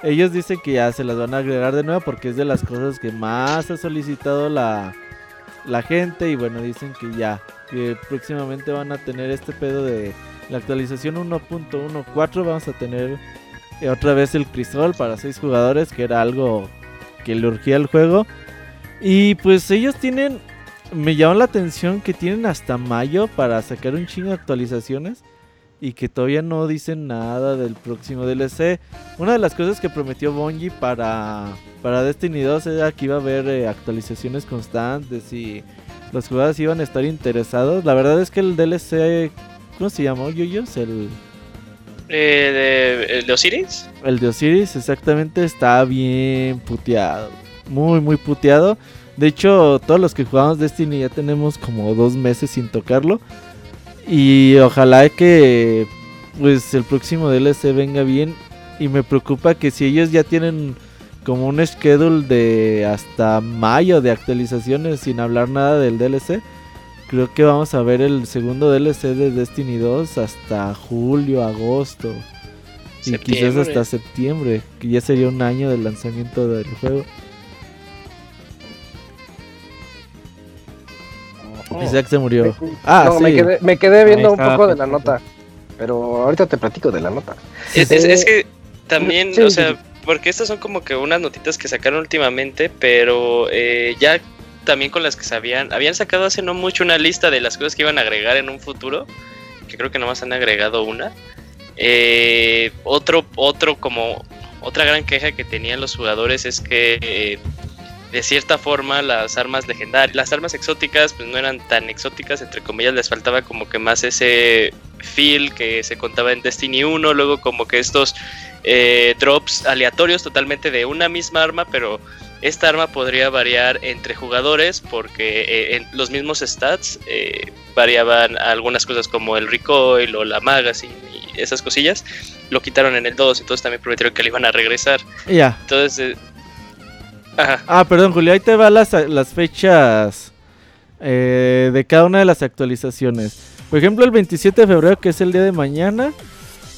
Ellos dicen que ya se las van a agregar de nuevo porque es de las cosas que más ha solicitado la, la gente. Y bueno, dicen que ya, que próximamente van a tener este pedo de la actualización 1.14. Vamos a tener eh, otra vez el crisol para 6 jugadores, que era algo que le urgía al juego. Y pues ellos tienen, me llamó la atención que tienen hasta mayo para sacar un chingo de actualizaciones y que todavía no dicen nada del próximo DLC. Una de las cosas que prometió Bungie para, para Destiny 2 era que iba a haber eh, actualizaciones constantes y los jugadores iban a estar interesados. La verdad es que el DLC, ¿cómo se llamó? Yoyos, el... Eh, de, ¿El de Osiris? El de Osiris exactamente está bien puteado. Muy, muy puteado. De hecho, todos los que jugamos Destiny ya tenemos como dos meses sin tocarlo. Y ojalá que pues el próximo DLC venga bien. Y me preocupa que si ellos ya tienen como un schedule de hasta mayo de actualizaciones sin hablar nada del DLC. Creo que vamos a ver el segundo DLC de Destiny 2 hasta julio, agosto. Y quizás hasta septiembre, que ya sería un año del lanzamiento del juego. Isaac se murió. Ah, no, sí. me, quedé, me quedé viendo un poco de la perfecto. nota. Pero ahorita te platico de la nota. Es, es- Eh, es que también, sí, o sea, porque estas son como que unas notitas que sacaron últimamente, pero eh, ya también con las que se habían, habían sacado hace no mucho una lista de las cosas que iban a agregar en un futuro, que creo que nomás han agregado una. Eh, otro, otro como, otra gran queja que tenían los jugadores es que eh, de cierta forma las armas legendarias, las armas exóticas pues no eran tan exóticas, entre comillas les faltaba como que más ese feel que se contaba en Destiny 1, luego como que estos eh, drops aleatorios totalmente de una misma arma, pero esta arma podría variar entre jugadores porque eh, en los mismos stats eh, variaban algunas cosas como el recoil o la magazine y esas cosillas. Lo quitaron en el 2, entonces también prometieron que le iban a regresar. Ya. Entonces, Ah, perdón, Julio, ahí te van las, las fechas eh, de cada una de las actualizaciones. Por ejemplo, el 27 de febrero, que es el día de mañana,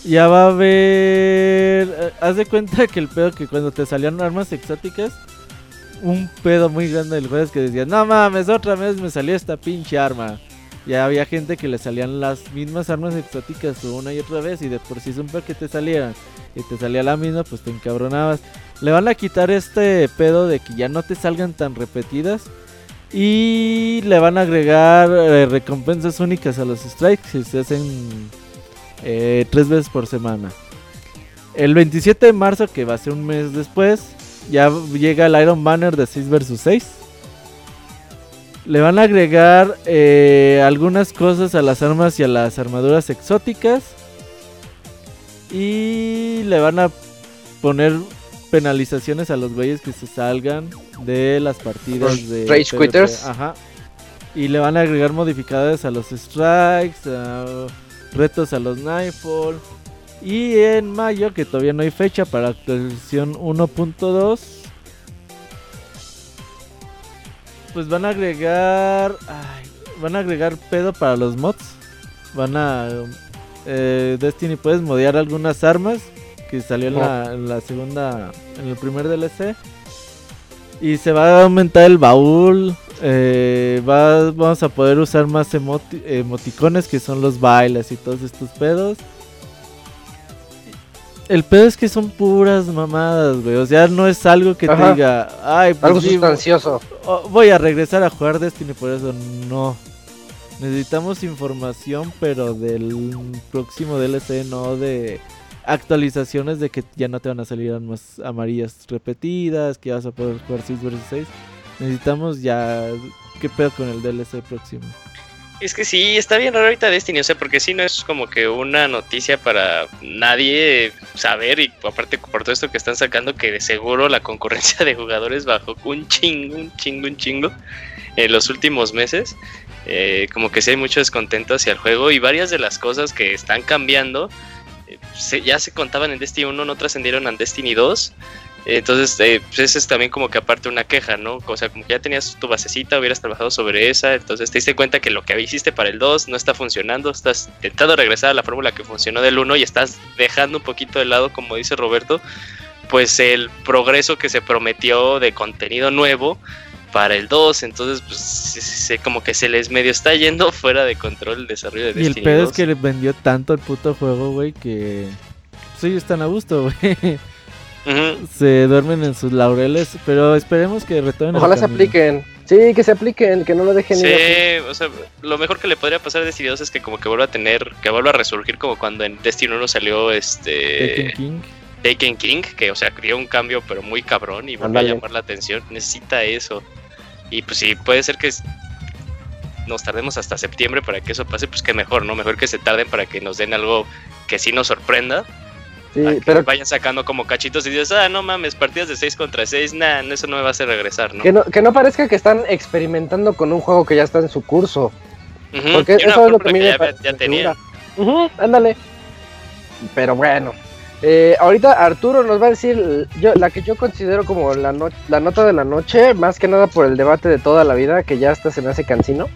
ya va a haber... eh, haz de cuenta que el pedo que cuando te salían armas exóticas, un pedo muy grande del juego es que decías, no mames, otra vez me salió esta pinche arma. Ya había gente que le salían las mismas armas exóticas una y otra vez y de por sí es un que te salieran y te salía la misma, pues te encabronabas. Le van a quitar este pedo de que ya no te salgan tan repetidas. Y le van a agregar eh, recompensas únicas a los strikes que se hacen eh, tres veces por semana. El 27 de marzo, que va a ser un mes después, ya llega el Iron Banner de 6 vs 6. Le van a agregar eh, algunas cosas a las armas y a las armaduras exóticas. Y le van a poner penalizaciones a los güeyes que se salgan de las partidas Los de rage PvP. quitters. Ajá. Y le van a agregar modificadores a los strikes, a retos a los Nightfall. Y en mayo, que todavía no hay fecha para actualización 1.2, pues van a agregar. ay, van a agregar pedo para los mods. Van a. eh, Destiny puedes modear algunas armas que salió en, la, en la segunda. En el primer DLC. Y se va a aumentar el baúl. eh, va- vamos a poder usar más emoti- emoticones que son los bailes y todos estos pedos. El pedo es que son puras mamadas, güey. O sea, no es algo que Ajá. te diga, ay, pues Algo sí, sustancioso. voy a regresar a jugar Destiny por eso. No. Necesitamos información, pero del próximo DLC, no de actualizaciones de que ya no te van a salir armas amarillas repetidas, que vas a poder jugar 6 vs 6. Necesitamos ya... ¿Qué pedo con el DLC próximo? Es que sí, está bien raro ahorita Destiny, o sea, porque sí no es como que una noticia para nadie saber y aparte por todo esto que están sacando que de seguro la concurrencia de jugadores bajó un chingo, un chingo, un chingo en los últimos meses. Eh, como que sí hay mucho descontento hacia el juego y varias de las cosas que están cambiando eh, se- ya se contaban en Destiny 1, no trascendieron a Destiny 2. Entonces, eh, pues eso es también como que aparte una queja, ¿no? O sea, como que ya tenías tu basecita, hubieras trabajado sobre esa, entonces te diste cuenta que lo que hiciste para el 2 no está funcionando, estás intentando regresar a la fórmula que funcionó del 1 y estás dejando un poquito de lado, como dice Roberto, pues el progreso que se prometió de contenido nuevo para el 2, entonces pues se- como que se les medio está yendo fuera de control el desarrollo de Y el Destiny pedo 2. es que le vendió tanto el puto juego, güey, que... Pues ellos están a gusto, güey. Se duermen en sus laureles, pero esperemos que retomen el Ojalá se apliquen. Sí, que se apliquen, que no lo dejen ir. Sí, o sea, lo mejor que le podría pasar a Destiny 2 es que como que vuelva a tener, que vuelva a resurgir como cuando en Destiny 1 salió este Taken King. Taken King, que o sea, dio un cambio pero muy cabrón y volvió a llamar la atención. Necesita eso. Y pues sí, puede ser que nos tardemos hasta septiembre para que eso pase, pues que mejor, ¿no? Mejor que se tarden para que nos den algo que sí nos sorprenda. Sí, pero vayan sacando como cachitos y dices, ah, no mames, partidas de 6 contra 6, nah, eso no me va a hacer regresar, ¿no? que no, que no parezca que están experimentando con un juego que ya está en su curso. Porque eso es lo que a mí me ya, ya tenía. ándale. Pero bueno. Eh, ahorita Arturo nos va a decir yo, la que yo considero como la, no- la nota de la noche, más que nada por el debate de toda la vida, que ya hasta se me hace cansino.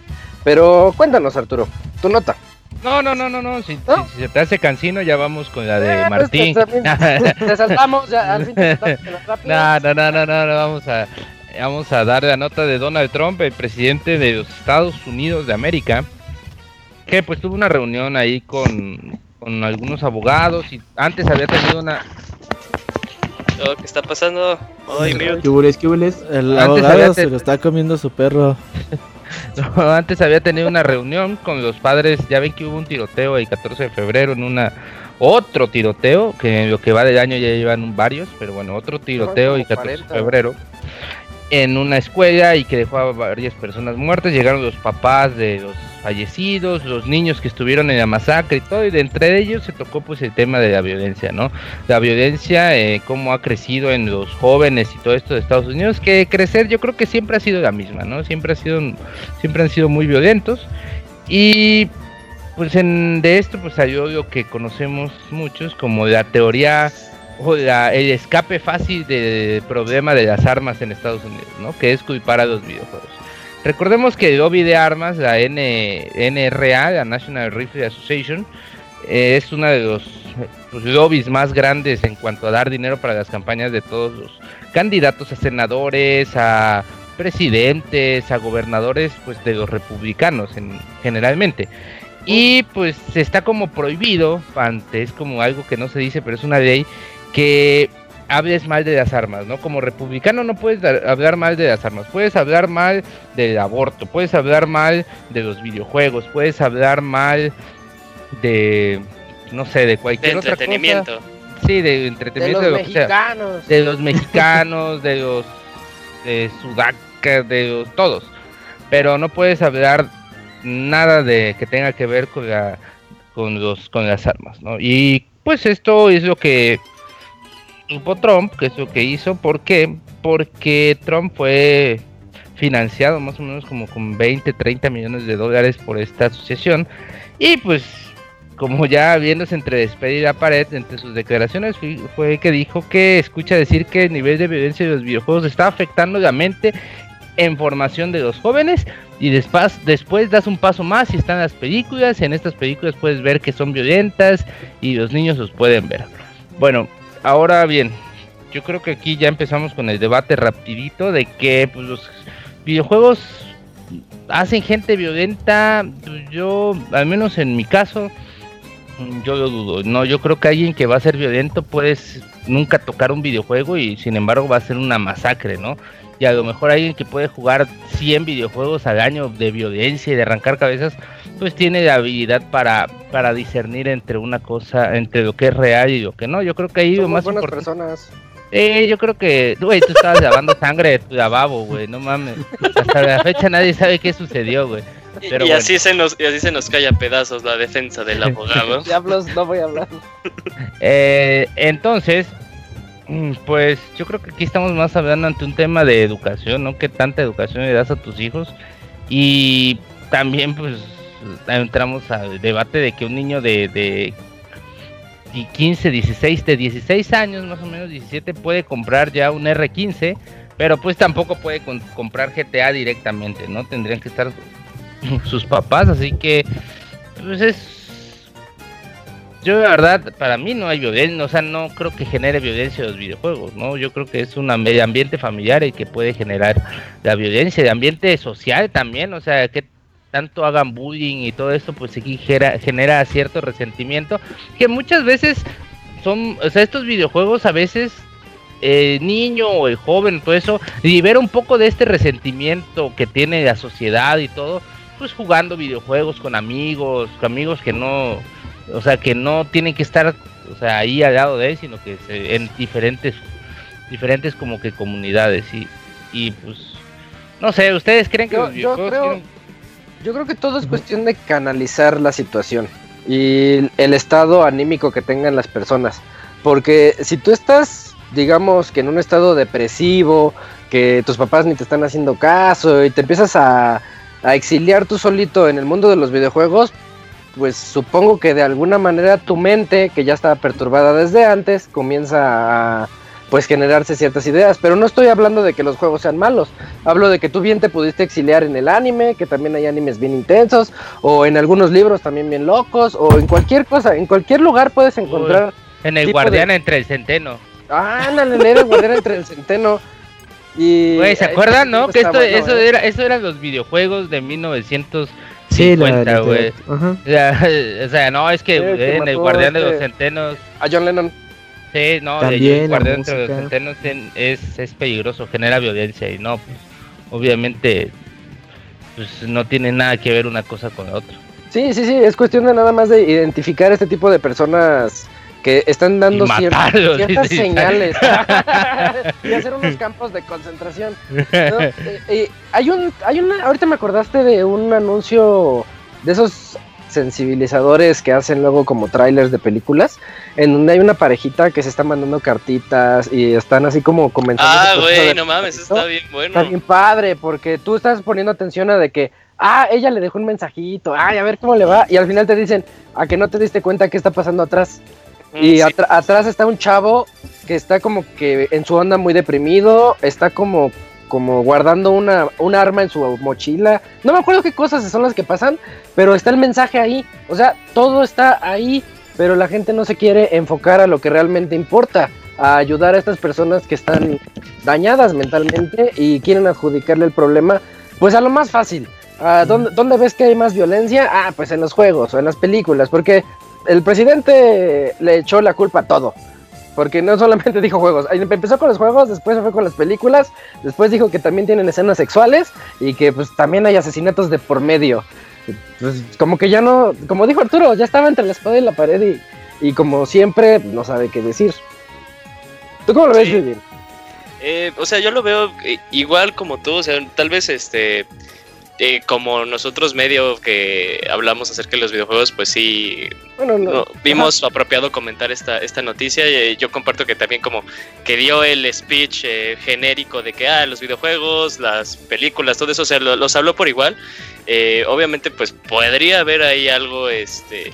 Pero cuéntanos, Arturo, tu nota. No, no, no, no, no. Si, ¿No? si- si se te hace cansino, ya vamos con la de Eh, pues, Martín. te- te saltamos, ya, al fin te saltamos. No, no, no, no, no, no, vamos a vamos a dar la nota de Donald Trump, el presidente de los Estados Unidos de América, que pues tuvo una reunión ahí con, con algunos abogados y antes había tenido una Oh, ¿Qué está pasando? Ay. ¿Qué qué? El Antes abogado había se lo está comiendo su perro. No, antes había tenido una reunión con los padres, ya ven que hubo un tiroteo el 14 de febrero en una otro tiroteo, que en lo que va del año ya llevan varios, pero bueno, otro tiroteo el como 14 de 40. febrero en una escuela y que dejó a varias personas muertas, llegaron los papás de los fallecidos, los niños que estuvieron en la masacre y todo, y de entre ellos se tocó pues el tema de la violencia, ¿no? La violencia, eh, cómo ha crecido en los jóvenes y todo esto de Estados Unidos, que crecer yo creo que siempre ha sido la misma, ¿no? Siempre ha sido siempre han sido muy violentos y pues en, de esto pues salió lo que conocemos muchos como la teoría o la- el escape fácil del problema de las armas en Estados Unidos, ¿no? Que es culpar a los videojuegos. Recordemos que el lobby de armas, la N- NRA, la National Rifle Association, eh, es uno de los pues, lobbies más grandes en cuanto a dar dinero para las campañas de todos los candidatos a senadores, a presidentes, a gobernadores, pues de los republicanos en, generalmente. Y pues está como prohibido, ante, es como algo que no se dice, pero es una ley que hables mal de las armas, ¿no? Como republicano no puedes dar- hablar mal de las armas, puedes hablar mal del aborto, puedes hablar mal de los videojuegos, puedes hablar mal de, no sé, de De cualquier otra cosa. entretenimiento. Sí, de De entretenimiento, los de lo que sea mexicanos. de los mexicanos, de los de Sudaca, de los todos. Pero no puedes hablar nada de que tenga que ver con la con los con las armas, ¿no? Y pues esto es lo que supo Trump, que es lo que hizo. ¿Por qué? Porque Trump fue financiado más o menos como con 20, 30 millones de dólares por esta asociación. Y pues como ya viéndose entre despedida pared, entre sus declaraciones fue, que dijo que escucha decir que el nivel de violencia de los videojuegos está afectando la mente en formación de los jóvenes y después, después das un paso más y están las películas, en estas películas puedes ver que son violentas y los niños los pueden ver. Bueno, ahora bien, yo creo que aquí ya empezamos con el debate rapidito de que pues, los videojuegos hacen gente violenta, yo, al menos en mi caso, yo lo dudo. No, yo creo que alguien que va a ser violento puedes nunca tocar un videojuego y sin embargo va a ser una masacre, ¿no? Y a lo mejor alguien que puede jugar 100 videojuegos al año de violencia y de arrancar cabezas, pues tiene la habilidad para, para discernir entre una cosa, entre lo que es real y lo que no. Yo creo que ahí lo más buenas personas. Eh, yo creo que, güey, tú estabas lavando sangre de tu lavabo, güey, no mames. Hasta la fecha nadie sabe qué sucedió, güey y, así se nos, y así se nos cae a pedazos la defensa del abogado. Diablos, no voy a hablar. Eh, entonces, pues yo creo que aquí estamos más hablando ante un tema de educación, ¿no? ¿Qué tanta educación le das a tus hijos? Y también, pues, entramos al debate de que un niño de, de 15, 16, de 16 años, más o menos 17, puede comprar ya un R15, pero pues tampoco puede comprar GTA directamente, ¿no? Tendrían que estar sus papás, así que pues es yo la verdad para mí no hay violencia, o sea, no creo que genere violencia los videojuegos, ¿no? Yo creo que es un ambiente familiar el que puede generar la violencia, de ambiente social también, o sea, que tanto hagan bullying y todo esto, pues aquí genera, genera cierto resentimiento, que muchas veces son, o sea, estos videojuegos a veces el niño o el joven, todo eso, libera un poco de este resentimiento que tiene la sociedad y todo, pues jugando videojuegos con amigos, con amigos que no, o sea, que no tienen que estar, o sea, ahí al lado de él, sino que en diferentes, diferentes como que comunidades y, y pues, no sé, ¿ustedes creen que yo, yo creo, yo creo que todo es cuestión de canalizar la situación y el estado anímico que tengan las personas, porque si tú estás, digamos, que en un estado depresivo, que tus papás ni te están haciendo caso y te empiezas a a exiliar tú solito en el mundo de los videojuegos, pues supongo que de alguna manera tu mente, que ya estaba perturbada desde antes, comienza a pues generarse ciertas ideas, pero no estoy hablando de que los juegos sean malos, hablo de que tú bien te pudiste exiliar en el anime, que también hay animes bien intensos, o en algunos libros también bien locos, o en cualquier cosa, en cualquier lugar puedes encontrar... en el guardián entre el centeno. Ah, ándale, en el guardián entre el centeno. Y ¿se acuerdan, no? Que esto, eso, ¿eh? era, eso eran los videojuegos de 1950, güey. o, sea, no, es que, en el Guardián de los este Centenos. A John Lennon. Sí, no, el Guardián de los Centenos es, es peligroso, genera violencia y no, pues, obviamente, pues no tiene nada que ver una cosa con la otra. Sí, sí, sí, es cuestión de nada más de identificar este tipo de personas que están dando ciertas, señales y hacer unos campos de concentración. hay un, hay una, ahorita me acordaste de un anuncio de esos sensibilizadores que hacen luego como trailers de películas, en donde hay una parejita que se está mandando cartitas y están así como comentando. Ah, güey, no mames, está bien bueno. Está bien padre, porque tú estás poniendo atención a de que, ah, ella le dejó un mensajito, ay, a ver cómo le va, y al final te dicen, a que no te diste cuenta qué está pasando atrás. Y atrás está un chavo que está como que en su onda muy deprimido, está como, como guardando una, un arma en su mochila. No me acuerdo qué cosas son las que pasan, pero está el mensaje ahí. O sea, todo está ahí, pero la gente no se quiere enfocar a lo que realmente importa, a ayudar a estas personas que están dañadas mentalmente y quieren adjudicarle el problema, pues a lo más fácil. ¿dónde, ¿Dónde ves que hay más violencia? Ah, pues en los juegos o en las películas, porque el presidente le echó la culpa a todo. Porque no solamente dijo juegos, empezó con los juegos, después se fue con las películas, después dijo que también tienen escenas sexuales y que pues también hay asesinatos de por medio. Pues como que ya no, como dijo Arturo, ya estaba entre la espada y la pared y, como siempre no sabe qué decir. ¿Tú cómo lo ves, Vivian? Eh, o sea, yo lo veo igual como tú, o sea, tal vez este eh, como nosotros medio que hablamos acerca de los videojuegos, pues sí, bueno, vimos apropiado comentar esta, esta noticia. Y yo comparto que también como que dio el speech eh, genérico de que ah, los videojuegos, las películas, todo eso, o sea, los habló por igual. Eh, obviamente, pues podría haber ahí algo, este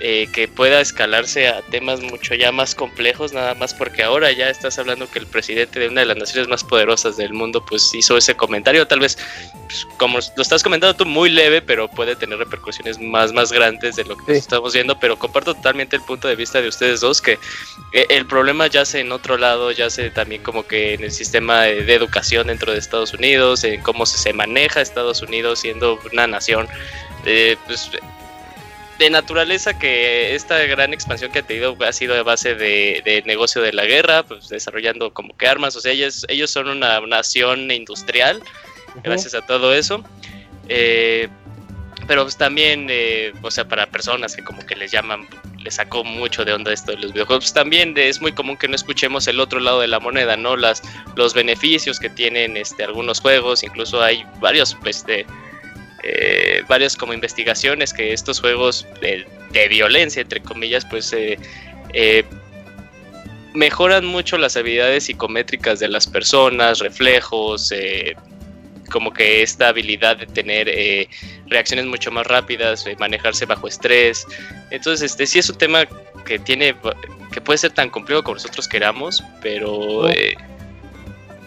eh, que pueda escalarse a temas mucho ya más complejos, nada más porque ahora ya estás hablando que el presidente de una de las naciones más poderosas del mundo pues hizo ese comentario, tal vez pues, como lo estás comentando tú muy leve, pero puede tener repercusiones más más grandes de lo que estamos viendo, pero comparto totalmente el punto de vista de ustedes dos que eh, el problema yace en otro lado, yace también como que en el sistema de, educación dentro de Estados Unidos, en cómo se, maneja Estados Unidos siendo una nación eh, pues, de naturaleza que esta gran expansión que ha tenido ha sido de base de, negocio de la guerra, pues desarrollando como que armas, o sea, ellos, ellos son una nación industrial, gracias a todo eso. Eh, pero pues también, eh, o sea, para personas que como que les llaman, les sacó mucho de onda esto de los videojuegos, pues también es muy común que no escuchemos el otro lado de la moneda, ¿no? Las, los beneficios que tienen este, algunos juegos, incluso hay varios, pues, de eh, varias como investigaciones que estos juegos de, violencia, entre comillas, pues eh, eh, mejoran mucho las habilidades psicométricas de las personas, reflejos, como que esta habilidad de tener reacciones mucho más rápidas, manejarse bajo estrés. Entonces, este sí es un tema que tiene, que puede ser tan complejo como nosotros queramos, pero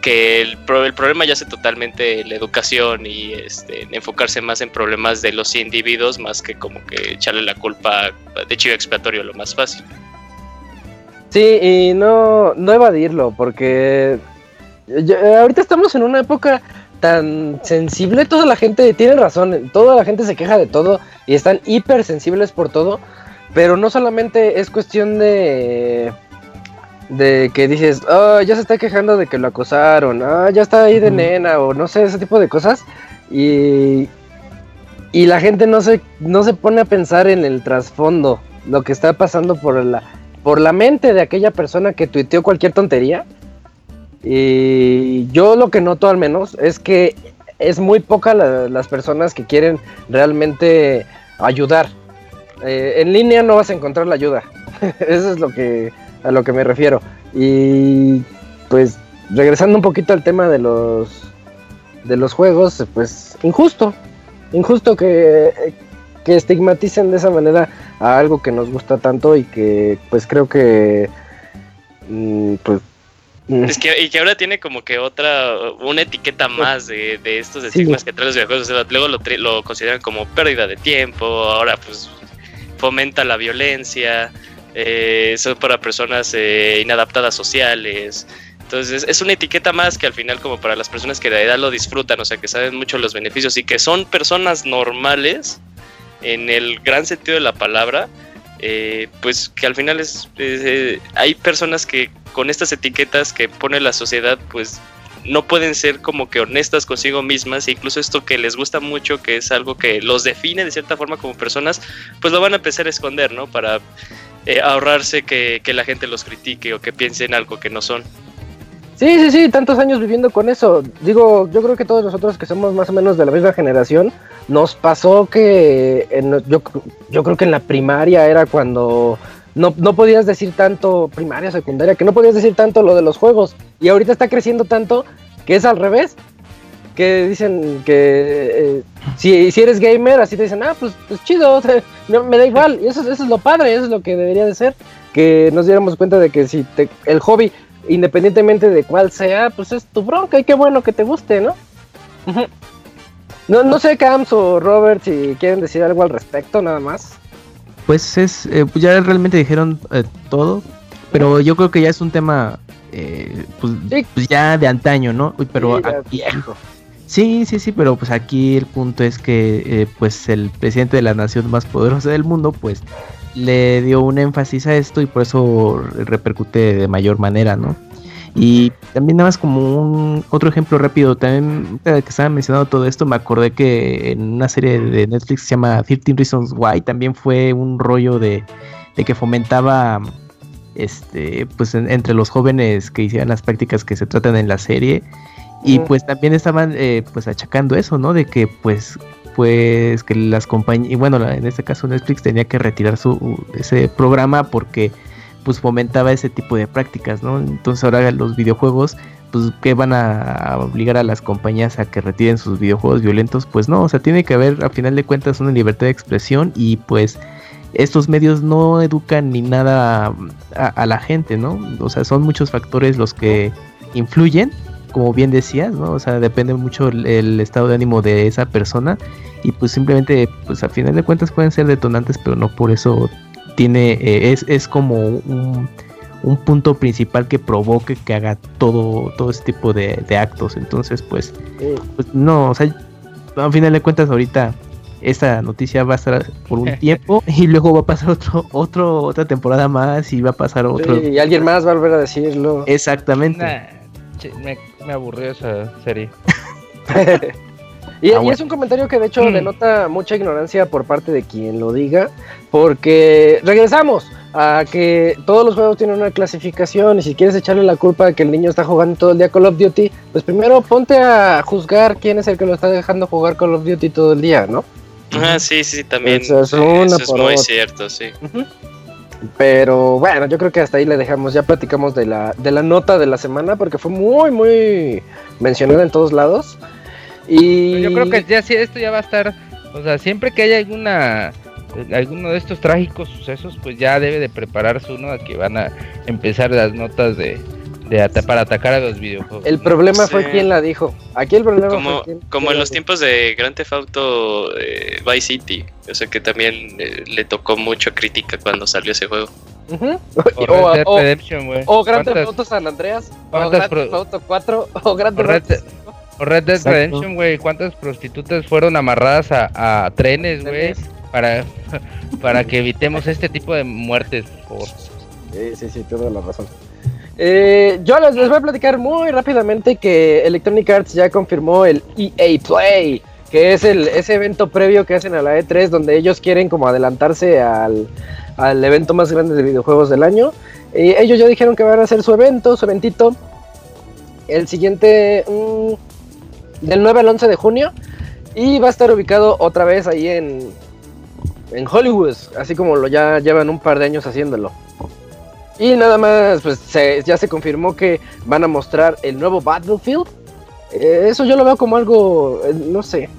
que el, el problema ya se totalmente la educación y este, enfocarse más en problemas de los individuos más que como que echarle la culpa de chivo expiatorio lo más fácil. Sí, y no, no evadirlo, porque ahorita estamos en una época tan sensible, toda la gente tiene razón, toda la gente se queja de todo y están hipersensibles por todo, pero no solamente es cuestión de de que dices, oh, ya se está quejando de que lo acosaron, ah, ya está ahí de nena, o no sé, ese tipo de cosas. Y, y la gente no se, no se pone a pensar en el trasfondo, lo que está pasando por la, por la mente de aquella persona que tuiteó cualquier tontería. Y yo lo que noto al menos es que es muy poca las personas que quieren realmente ayudar. Eh, en línea no vas a encontrar la ayuda. Eso es lo que a lo que me refiero. Y pues regresando un poquito al tema de los de los juegos, pues injusto, injusto que, que estigmaticen de esa manera a algo que nos gusta tanto y que pues creo que mm, pues mm. es que, y que ahora tiene como que otra, una etiqueta más de, estos estigmas que traen los videojuegos. luego lo, lo, consideran como pérdida de tiempo, ahora pues fomenta la violencia eh, son para personas eh, inadaptadas sociales. Entonces es una etiqueta más que al final como para las personas que de edad lo disfrutan, o sea, que saben mucho los beneficios y que son personas normales en el gran sentido de la palabra, eh, pues que al final es, eh, hay personas que con estas etiquetas que pone la sociedad, pues no pueden ser como que honestas consigo mismas e incluso esto que les gusta mucho, que es algo que los define de cierta forma como personas, pues lo van a empezar a esconder, ¿no? Para eh, ahorrarse que, la gente los critique o que piensen algo que no son. Sí, sí, sí, tantos años viviendo con eso. Digo, yo creo que todos nosotros que somos más o menos de la misma generación, nos pasó que yo, yo creo que en la primaria era cuando no, no podías decir tanto, primaria, secundaria, que no podías decir tanto lo de los juegos. Y ahorita está creciendo tanto que es al revés que dicen que eh, si, si, eres gamer, así te dicen, ah, pues, pues chido, me da igual. Y eso, eso es lo padre, eso es lo que debería de ser. Que nos diéramos cuenta de que si te, el hobby, independientemente de cuál sea, pues es tu bronca y qué bueno que te guste, ¿no? No, no sé, Cams o Robert, si quieren decir algo al respecto, nada más. Pues es, eh, ya realmente dijeron eh, todo, pero yo creo que ya es un tema, pues, pues, ya de antaño, ¿no? Pero viejo. Sí, sí, sí, pero pues aquí el punto es que eh, pues el presidente de la nación más poderosa del mundo pues le dio un énfasis a esto y por eso repercute de mayor manera, ¿no? Y también nada más como un otro ejemplo rápido, también que estaba mencionando todo esto, me acordé que en una serie de Netflix se llama 13 Reasons Why también fue un rollo de, de que fomentaba este pues entre los jóvenes que hicieran las prácticas que se tratan en la serie Y pues también estaban eh, pues achacando eso, ¿no? De que pues pues que las compañías, y bueno, la- en este caso Netflix tenía que retirar su ese programa porque pues fomentaba ese tipo de prácticas, ¿no? Entonces ahora los videojuegos pues que van a obligar a las compañías a que retiren sus videojuegos violentos, pues no, o sea, tiene que haber a final de cuentas una libertad de expresión y pues estos medios no educan ni nada a, a la gente, ¿no? O sea, son muchos factores los que influyen, como bien decías, ¿no? O sea, depende mucho el, el estado de ánimo de esa persona y pues simplemente, pues a final de cuentas pueden ser detonantes, pero no por eso tiene, eh, es, es como un, un punto principal que provoque que haga todo, todo ese tipo de, de actos. Entonces, pues, pues no, o sea, a final de cuentas ahorita esta noticia va a estar por un tiempo y luego va a pasar otro, otro, otra temporada más y va a pasar otro. Sí, y alguien más va a volver a decirlo. Exactamente. Nah, che, me, me aburrió esa serie. Y, Ah, y es un comentario que de hecho Mm. denota mucha ignorancia por parte de quien lo diga, porque regresamos a que todos los juegos tienen una clasificación y si quieres echarle la culpa de que el niño está jugando todo el día Call of Duty, pues primero ponte a juzgar quién es el que lo está dejando jugar Call of Duty todo el día, ¿no? Ah, sí, sí, también. Eso es una eso es muy otra. cierto, sí. Pero bueno, yo creo que hasta ahí le dejamos, ya platicamos de la, de la nota de la semana porque fue muy, muy mencionada en todos lados. Y Yo creo que ya sí, esto ya va a estar, o sea, siempre que haya alguna alguno de estos trágicos sucesos, pues ya debe de prepararse uno a que van a empezar las notas de, de ata- para atacar a los videojuegos. el ¿no? problema fue quien la dijo. Aquí el problema Como, fue quién- como quién en los dijo. tiempos de Grand Theft Auto eh, Vice City. O sea que también eh, le tocó mucho crítica cuando salió ese juego. O O, Red Dead o- Redemption, güey. o Grand Theft ¿Cuántas- Auto San Andreas, o Grand Theft Auto 4, o Grand Theft Auto O Red Dead Exacto. Redemption, güey. ¿Cuántas prostitutas fueron amarradas a, a trenes, güey? Para, para que evitemos este tipo de muertes. Por... Sí, sí, sí, toda la razón. Eh, yo les, les voy a platicar muy rápidamente que Electronic Arts ya confirmó el EA Play, que es el, ese evento previo que hacen a la E3 donde ellos quieren como adelantarse al, al evento más grande de videojuegos del año. Ellos ya dijeron que van a hacer su evento, su eventito, el siguiente mm, del 9 al 11 de junio y va a estar ubicado otra vez ahí en, en Hollywood, así como lo ya llevan un par de años haciéndolo. Y nada más, pues se- ya se confirmó que van a mostrar el nuevo Battlefield. Eh, eso yo lo veo como algo, eh, no sé.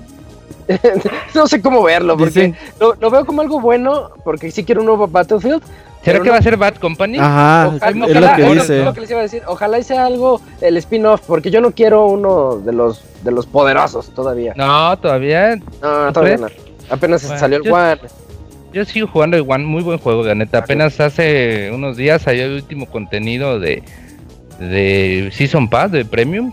no sé cómo verlo, porque lo, lo veo como algo bueno, porque sí quiero un nuevo Battlefield. ¿Será que no- va a ser Bad Company? Ajá, Ojalá- es lo que es dice. es lo que les iba a decir. Ojalá y sea algo el spin-off, porque yo no quiero uno de los de los poderosos todavía. No, todavía. No, todavía no. Apenas Bueno, salió el yo- One. Yo sigo jugando One, muy buen juego, la neta. Apenas hace unos días salió el último contenido de, de Season Pass, de Premium.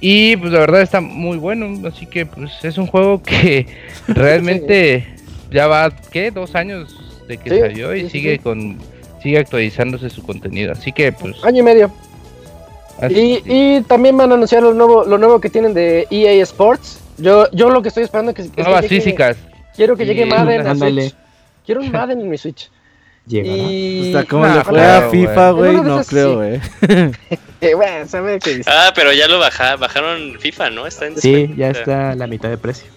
Y pues la verdad está muy bueno. Así que pues es un juego que realmente ya va, ¿qué? Dos años de que Sí, salió y sí, sigue sí. con sigue actualizándose su contenido. Así que pues... Año y medio. Y, y también van a anunciar lo nuevo, lo nuevo que tienen de EA Sports. Yo, yo lo que estoy esperando es que, es que nuevas llegue- físicas. Quiero que llegue Madden a. Switch. Quiero un Madden en mi Switch. Llegará. Y O sea, como No, le fue a FIFA, güey. no esas creo, güey. Eh, bueno, sabe qué dice. Ah, pero ya lo baja, bajaron FIFA, ¿no? Está en Sí, descuento. ya está a la mitad de precio.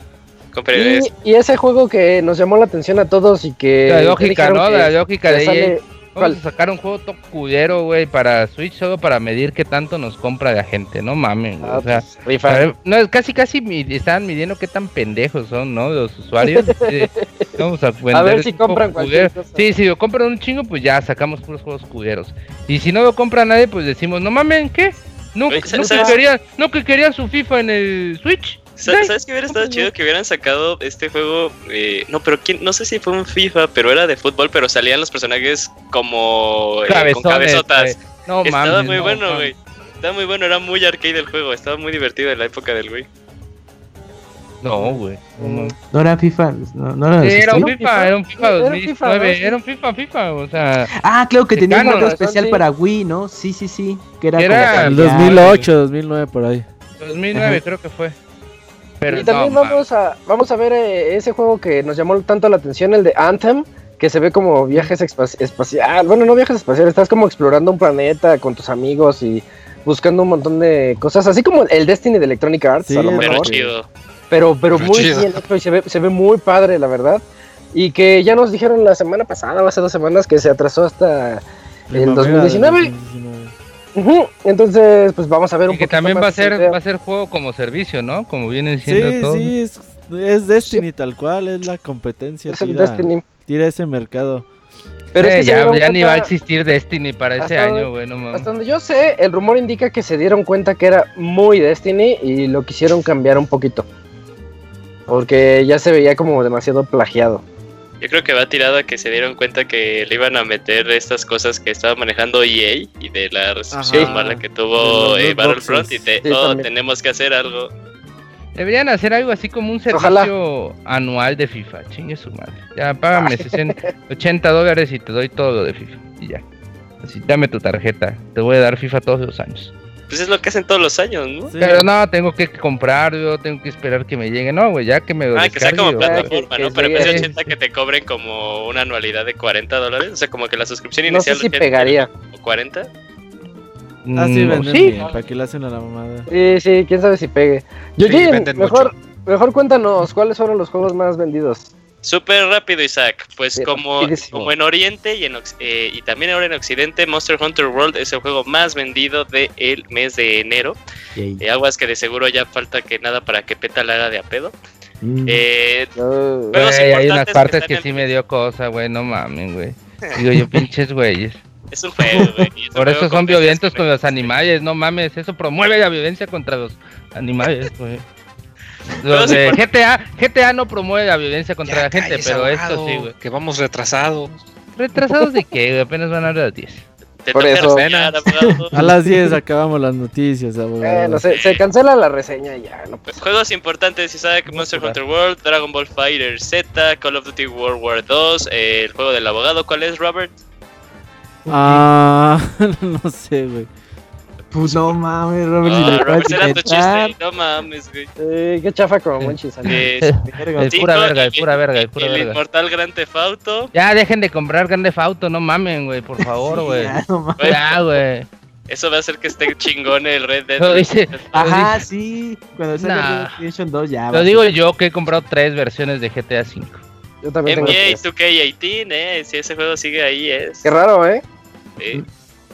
Y, y ese juego que nos llamó la atención a todos y que. La lógica, ¿no? que- La lógica que de sale-. Vamos a sacar un juego top culero, güey, para Switch solo para medir qué tanto nos compra la gente, no mames, güey, Ah, o sea, pues, ver, no, es casi casi mi- estaban midiendo qué tan pendejos son, ¿no? Los usuarios. Eh, vamos a, ver si un juego compran cualquier cosa. Sí, si lo compran un chingo, pues ya sacamos puros juegos culeros. Y si no lo compra nadie, pues decimos, no mames, ¿qué? No, no, ¿sabes- que sabes? querían, no que querían su FIFA en el Switch. Sa- Güey, ¿Sabes qué hubiera estado chido que hubieran sacado este juego? eh, no, pero quién, no sé si fue un FIFA, pero era de fútbol, pero salían los personajes como eh, con cabezotas. güey. No Estaba mames. muy no bueno, güey. Estaba muy bueno, era muy arcade el juego, estaba muy divertido en la época del Wii. No, güey. no mames. No era FIFA, no, no era Sí, era un? FIFA, era un FIFA Era un 2019, FIFA, ¿no? Sí. era un FIFA, FIFA, o sea, Ah, claro que tenía un razón, especial sí. para Wii, ¿no? Sí, sí, sí. Que era, Que era- El familiar. 2008, 2009, por ahí. 2009 Ajá. creo que fue. Pero y también no, vamos a vamos a ver eh, ese juego que nos llamó tanto la atención, el de Anthem, que se ve como viajes espaciales. Bueno, no viajes espaciales, estás como explorando un planeta con tus amigos y buscando un montón de cosas, así como el Destiny de Electronic Arts, Sí, a lo Pero mejor. chido. Pero, pero Pero muy chido. bien hecho y se ve, se ve muy padre, la verdad. Y que ya nos dijeron la semana pasada, o hace dos semanas, que se atrasó hasta el Primavera del 2019. 2019. Ujú, Entonces, pues vamos a ver un Y que poquito también más va a ser idea. va a ser juego como servicio, ¿no? Como vienen siendo Sí, todos. sí, es, es Destiny tal cual, es la competencia. Es el Tira, Destiny. tira ese mercado. Pero es que ya, ni va a existir Destiny para ese año, donde- güey, no mames. Hasta donde yo sé, el rumor indica que se dieron cuenta que era muy Destiny y lo quisieron cambiar un poquito. Porque ya se veía como demasiado plagiado. Yo creo que va tirado a que se dieron cuenta que le iban a meter estas cosas que estaba manejando EA y de la recepción Ajá. mala que tuvo eh, Battlefront y de, Sí, oh, también. tenemos que hacer algo. Deberían hacer algo así como un servicio Ojalá. anual de FIFA. Chingue su madre. Ya, págame 60, 80 dólares y te doy todo lo de FIFA. Y ya. Así, dame tu tarjeta. Te voy a dar FIFA todos los años. Pues es lo que hacen todos los años, ¿no? Sí. Pero no, tengo que comprarlo, tengo que esperar que me llegue. No, güey, ya que me Ah, que sea como plataforma, ¿no? Pero en vez de llegue- 80 que te cobren como una anualidad de 40 dólares. O sea, como que la suscripción No sé inicial si pegaría. como 40. Así Mm, venden sí. bien, ¿para qué le hacen a la mamada? Sí, sí, quién sabe si pegue. Sí, Eugene, venden mejor, mejor cuéntanos cuáles fueron los juegos más vendidos. Súper rápido, Isaac. Pues como, en Oriente y, en, eh, y también ahora en Occidente, Monster Hunter World es el juego más vendido del mes de enero. Eh, aguas que de seguro ya falta que nada para que Peta la haga de a pedo. Mm. Eh, Uh, Juegos Güey, hay unas que partes que en sí el- me dio cosa, güey, no mames, güey. Digo yo, pinches güeyes. es un juego, güey. es Por eso son violentos que con los animales, no mames, eso promueve la violencia contra los animales, güey. Los de GTA, GTA no promueve la violencia contra Ya la gente, pero abogado, esto sí, güey. Que vamos retrasados. ¿Retrasados de qué? Apenas van a las 10. Te Por eso. A las 10 acabamos las noticias, abogado. Bueno, se, se cancela la reseña ya, no pues. Juegos importantes, Isaac, Monster Hunter World, Dragon Ball Fighter Z, Call of Duty World War 2, eh, el juego del abogado, ¿cuál es, Robert? Ah, no sé, güey. Pues no mames, Robert. si te Robert, era tu chiste, no mames, güey. Eh, qué chafa como Monchis. Eh. Es pura verga, el- es pura verga, es pura el verga. Inmortal Grand Theft Auto, Ya dejen de comprar Grande Auto, no mamen, güey, por favor, Sí, güey. ya, no güey, eso va a hacer que esté chingón el Red Dead. Lo dice- Ajá, sí. Cuando sale Nah. Red Dead Redemption 2 ya. Lo digo yo que he comprado tres versiones de GTA V. Yo también tengo NBA tres. 2K18, eh, si ese juego sigue ahí es. Qué raro, ¿eh? Sí.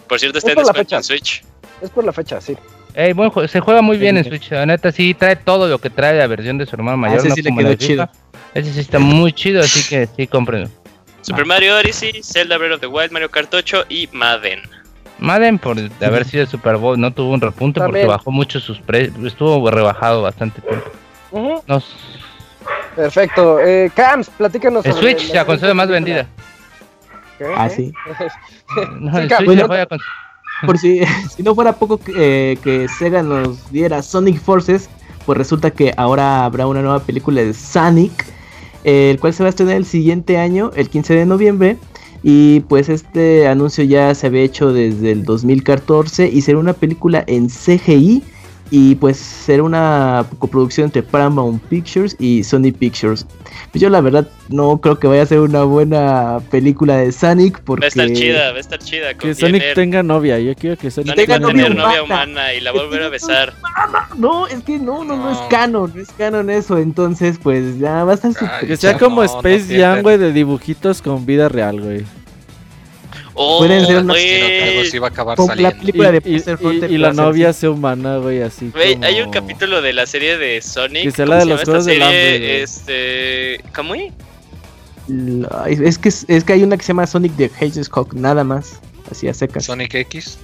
Por cierto, está descuento en Switch. Es por la fecha, sí. Ey, buen jue- se juega muy bien en. Switch, la neta sí trae todo lo que trae la versión de su hermano Ah, mayor. ese no sí le como quedó la de FIFA. Ese sí está muy chido, así que sí, cómprenlo. Super Mario Odyssey, Zelda Breath of the Wild, Mario Kart 8 y Madden. Madden, por de haber sido el Super Bowl, no tuvo un repunte porque bajó mucho sus precios, estuvo rebajado bastante tiempo. Perfecto. Eh, Cams, platícanos. el Switch, la consola más vendida. ¿Qué? Ah, sí. No, Sí, el Cam, Switch bueno, la juega con- Por si, si no fuera poco que, eh, que Sega nos diera Sonic Forces, pues resulta que ahora habrá una nueva película de Sonic, el cual se va a estrenar el siguiente año, el 15 de noviembre. Y pues este anuncio ya se había hecho desde el 2014 y será una película en CGI y pues será una coproducción entre Paramount Pictures y Sony Pictures. Pues yo la verdad no creo que vaya a ser una buena película de Sonic porque Va a estar chida, va a estar chida. Que Sonic tenga novia. Yo quiero que Sonic, Sonic va a tenga tener novia novia humana. humana y la va a volver a besar. No, es que no, no, no, es No. canon, no es canon eso, entonces pues ya va a estar súper... Que sea como no Space Jam, güey, de dibujitos con vida real, güey. Oh, Pueden ser que algo sí va a acabar la saliendo. Y, película de y- y- y que la novia sea humana, güey, así Güey, como... hay un capítulo de la serie de Sonic. Que sea ¿cómo la de se los llama Juegos del Hambre. Este. ¿Cómo es? Que, es que hay una que se llama Sonic the Hedgehog, nada más, así a secas. Sonic X.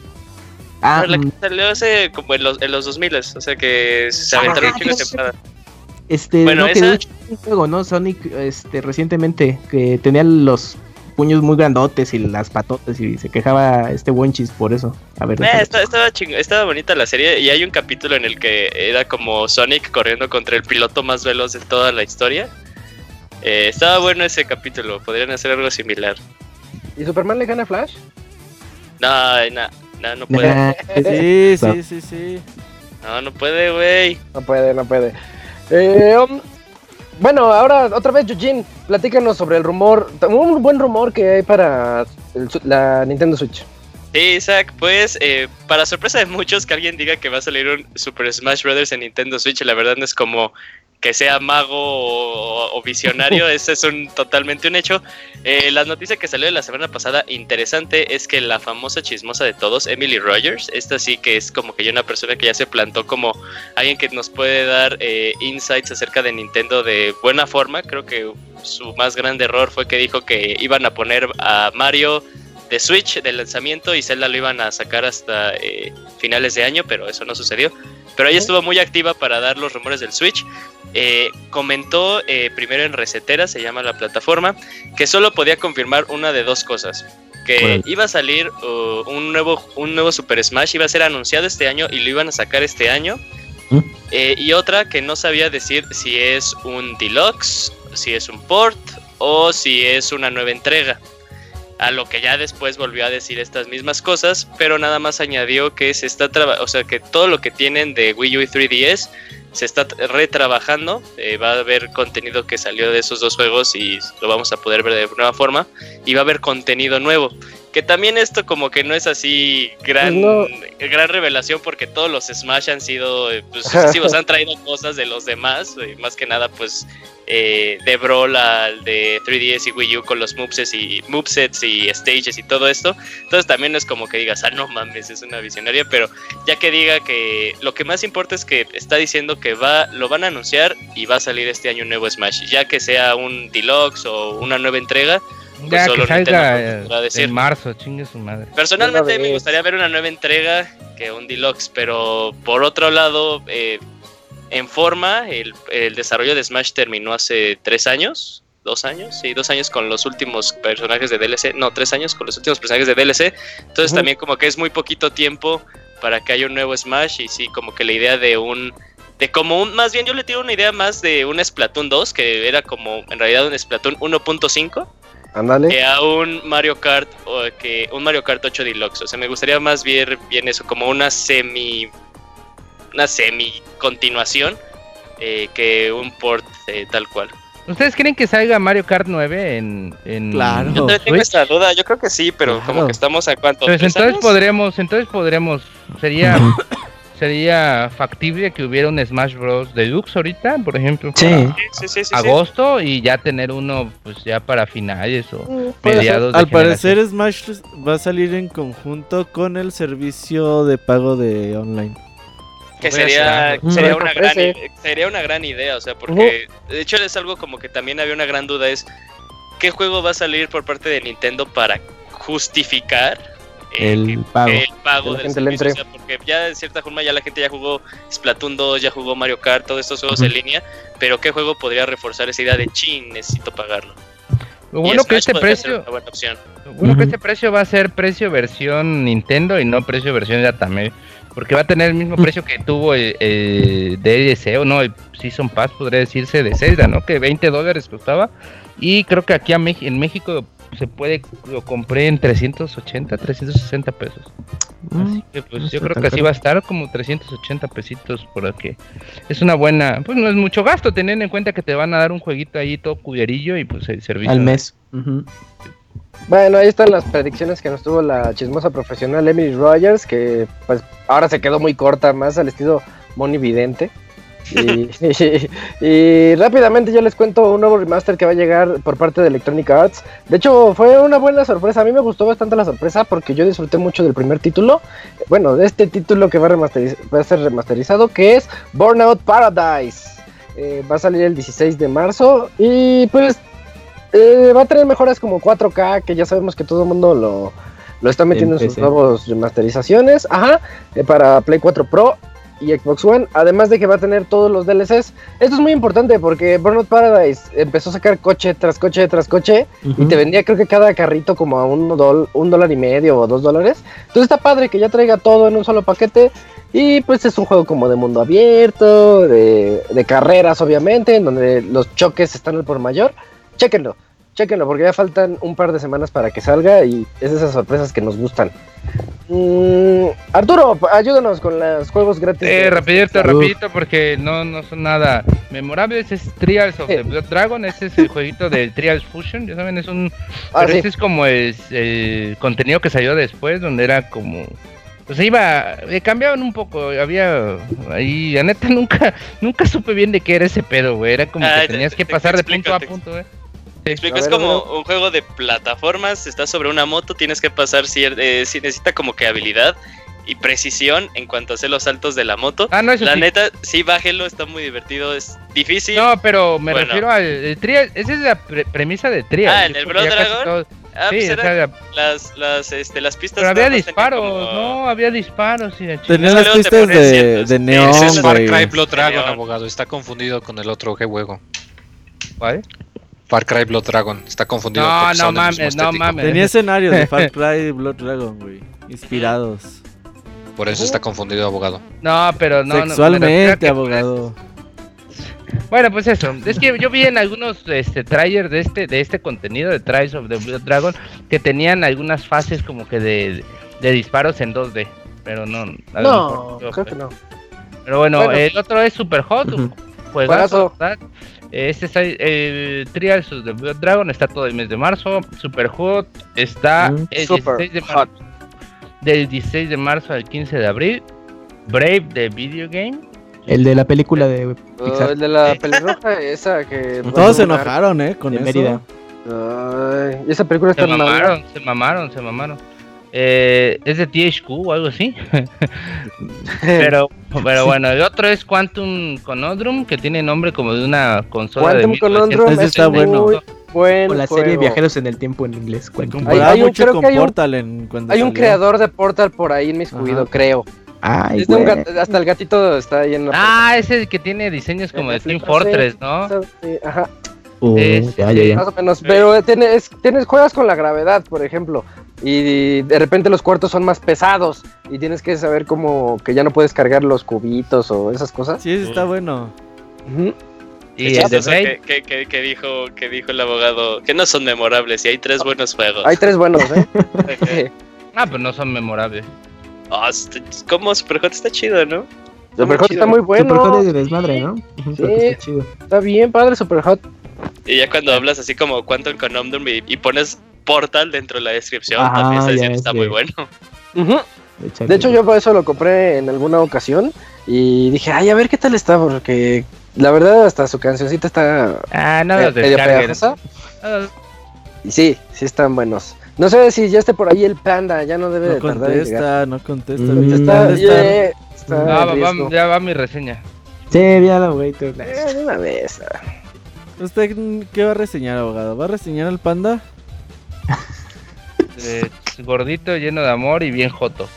Ah, la que mm, salió hace como en los, en los 2000 o sea que se aventaron Ah, temporada. este, bueno, no, que esa- de hecho un juego, ¿no? Sonic, este, recientemente, que tenía los puños muy grandotes y las patotas y se quejaba este Wonchis por eso. A ver, Eh, está- estaba, ching- estaba bonita la serie y hay un capítulo en el que era como Sonic corriendo contra el piloto más veloz de toda la historia. Eh, estaba bueno ese capítulo, podrían hacer algo similar. ¿Y Superman le gana a Flash? No, no, no, no puede. Nah, Sí, sí, sí, sí. No, no puede, güey. No puede, no puede. Eh, um, bueno, ahora otra vez, Eugene, platícanos sobre el rumor, un buen rumor que hay para el la Nintendo Switch. Sí, Isaac, pues eh, para sorpresa de muchos que alguien diga que va a salir un Super Smash Bros. en Nintendo Switch, la verdad no es como que sea mago o, visionario, ese es un totalmente un hecho. Eh, la noticia que salió de la semana pasada interesante es que la famosa chismosa de todos, Emily Rogers, esta sí que es como que ya una persona que ya se plantó como alguien que nos puede dar eh, insights acerca de Nintendo de buena forma, creo que su más grande error fue que dijo que iban a poner a Mario de Switch de lanzamiento y Zelda lo iban a sacar hasta eh, finales de año, pero eso no sucedió. Pero ella estuvo muy activa para dar los rumores del Switch. Eh, comentó eh, primero en Resetera, se llama la plataforma, que solo podía confirmar una de dos cosas. Que iba a salir uh, un, nuevo, un nuevo Super Smash, iba a ser anunciado este año y lo iban a sacar este año. ¿Mm? y otra que no sabía decir si es un deluxe, si es un port o si es una nueva entrega a lo que ya después volvió a decir estas mismas cosas, pero nada más añadió que se está o sea que todo lo que tienen de Wii U y 3DS se está retrabajando, eh, va a haber contenido que salió de esos dos juegos y lo vamos a poder ver de nueva forma y va a haber contenido nuevo. Que también esto como que no es así gran, gran revelación porque todos los Smash han sido eh, pues, han traído cosas de los demás, y más que nada pues eh, de Brawl al de 3DS y Wii U con los movesets y, movesets y stages y todo esto. Entonces también no es como que digas, ah, no mames, es una visionaria, pero ya que diga que lo que más importa es que está diciendo que va, lo van a anunciar y va a salir este año un nuevo Smash, ya que sea un deluxe o una nueva entrega pues ya, que salga en marzo, chingue su madre. Personalmente me gustaría ver una nueva entrega que un deluxe, pero por otro lado, eh, en forma, el, desarrollo de Smash terminó hace tres años, dos años, sí, dos años con los últimos personajes de DLC, no, tres años con los últimos personajes de DLC, entonces también como que es muy poquito tiempo para que haya un nuevo Smash y sí, como que la idea de un de como un, más bien yo le tiro una idea más de un Splatoon 2, que era como en realidad un Splatoon 1.5, que a un Mario Kart o que un Mario Kart 8 Deluxe. O sea, me gustaría más ver bien eso como una semi una semi continuación eh, que un port eh, tal cual. ¿Ustedes creen que salga Mario Kart 9 en, en Claro. Yo tengo esta duda, yo creo que sí, pero como que estamos a cuánto. Pues entonces podremos, entonces podremos, sería sería factible que hubiera un Smash Bros. Deluxe ahorita, por ejemplo, sí. Sí, agosto y ya tener uno pues ya para finales o mm, mediados. Al parecer Smash va a salir en conjunto con el servicio de pago de online. Que sería, sería, una gran, sería una gran idea, o sea, porque de hecho es algo como que también había una gran duda, es qué juego va a salir por parte de Nintendo para justificar el, pago. El pago del servicio, porque ya de cierta forma ya la gente ya jugó Splatoon 2, ya jugó Mario Kart, todos estos juegos en línea, pero ¿qué juego podría reforzar esa idea de chin, necesito pagarlo? bueno que este precio bueno que este precio va a ser precio versión Nintendo y no precio versión de Atame porque va a tener el mismo precio que tuvo el, el DLC o no el Season Pass podría decirse de Zelda no que 20 dólares costaba y creo que aquí en México se puede, lo compré en 380, 360 pesos. Mm, así que pues yo creo que así va a estar como 380 pesitos por aquí. Es una buena, pues no es mucho gasto teniendo en cuenta que te van a dar un jueguito ahí todo cuyerillo y pues el servicio. Al mes. Bueno, ahí están las predicciones que nos tuvo la chismosa profesional Emily Rogers, que pues ahora se quedó muy corta, más al estilo Moni Vidente. Y, rápidamente yo les cuento un nuevo remaster que va a llegar por parte de Electronic Arts. De hecho, fue una buena sorpresa. A mí me gustó bastante la sorpresa porque yo disfruté mucho del primer título. Bueno, de este título que va a, ser remasterizado, que es Burnout Paradise. Eh, va a salir el 16 de marzo y pues eh, va a tener mejoras como 4K, que ya sabemos que todo el mundo lo, lo está metiendo en, sus nuevos remasterizaciones. Ajá, eh, para Play 4 Pro y Xbox One, además de que va a tener todos los DLCs. Esto es muy importante porque Burnout Paradise empezó a sacar coche tras coche tras coche y te vendía creo que cada carrito como a un, un dólar y medio o dos dólares. Entonces está padre que ya traiga todo en un solo paquete y pues es un juego como de mundo abierto, de, de carreras obviamente, en donde los choques están al por mayor. Chéquenlo, chéquenlo porque ya faltan un par de semanas para que salga y es de esas sorpresas que nos gustan. Mm, Arturo, ayúdanos con los juegos gratis. Eh, de- rapidito, rapidito, porque no, no son nada memorables. Es Trials of Sí. the Blood Dragon. Ese es el jueguito de Trials Fusion. Ya saben, es un. Ah, pero sí. este es como el, el contenido que salió después, donde era como. Pues iba. eh, cambiaban un poco. Había. Ahí, la neta, nunca nunca supe bien de qué era ese pedo, güey. Era como Ah, que te- tenías te- que te pasar de explico, punto a te- punto, güey. Te explico, A es ver, como a un juego de plataformas, estás sobre una moto, tienes que pasar, cier- eh, si necesita como que habilidad y precisión en cuanto a hacer los saltos de la moto. Ah, no, eso La sí. neta, sí, bájelo, está muy divertido, es difícil. No, pero me Bueno. refiero al el. Esa es la pre- premisa de Trials. Ah, ¿en el casi Dragon? Ah, pues sí, o era- sea, las, las, este, las pistas. pero había disparos, como- no, había disparos y la. Tenía las pistas de, ciertos- de neón, Ese es Far. Cry Blood Dragon, abogado. Está confundido con el otro juego. ¿Cuál? Far Cry Blood Dragon. Está confundido No, no mames, no mames. Tenía escenarios de Far Cry y Blood Dragon, güey. Inspirados. Por eso está confundido, abogado. No, pero no. no, Sexualmente, que- abogado. Bueno, pues eso. Es que yo vi en algunos este, trailers de este, de este contenido de Trials of the Blood Dragon que tenían algunas fases como que de, de disparos en 2D. Pero no. a No, mejor yo- creo que no. Pero bueno, Bueno. el otro es Super Hot. Juegazo, ¿verdad? Este está el Trials of the Blood Dragon está todo el mes de marzo. Super Hot está Mm. el Super 16 de Hot. marzo. Del 16 de marzo al 15 de abril. Brave de Video Game. El de la película de Oh, Pixar el de la pelirroja, esa que. Todos se enojaron, eh, con de eso. Mérida. Ay, esa película Se está mamaron, se mamaron, se mamaron. Eh, es de THQ o algo así. pero, pero bueno, el otro es Quantum Conundrum, que tiene nombre como de una consola Quantum de Conundrum Ese está bueno. muy buen O la serie. Viajeros en el Tiempo en inglés. Quantum. Hay- hay un- mucho creo con que hay un- Portal en cuando Hay un creador de Portal por ahí en mi Ajá. creo. Ay, Es de un güey. gat- hasta el gatito está ahí en la Ah, ese es el que tiene diseños como de Team. Fortress, ¿no? Sí, Ajá, Uh, es- ya, ya, ya. más o menos. Pero tienes, tienes, juegas con la gravedad, por ejemplo. Y de repente los cuartos son más pesados. Y tienes que saber como que ya no puedes cargar los cubitos o esas cosas. Sí, está bueno. Y Qué el de Brave, que, que, que, que dijo, que dijo el abogado que no son memorables y hay tres buenos juegos. Hay tres buenos, ¿eh? ah, pues no son memorables. Está- como Superhot está chido, ¿no? Superhot está muy bueno. Hot es de desmadre, ¿no? Sí. Está chido. Está bien, padre, Superhot. Y ya cuando hablas así como Quantum Conundrum y, y pones Portal dentro de la descripción, Ajá, también está ya diciendo es está de- muy bueno. De hecho, yo por eso lo compré en alguna ocasión. Y dije, ay, a ver qué tal está. Porque la verdad, hasta su cancioncita está Ah, no los medio pegajosa. No Y sí, sí están buenos. No sé si ya esté por ahí el panda, ya no debe No de tardar en llegar. contesta, no contesta. Mm, yeah, está Ah, va- ya va mi reseña. Sí, ya lo güey. tú- Eh, una vez. ah. ¿Usted qué va a reseñar, abogado? ¿Va a reseñar al panda? Eh, gordito, lleno de amor y bien joto.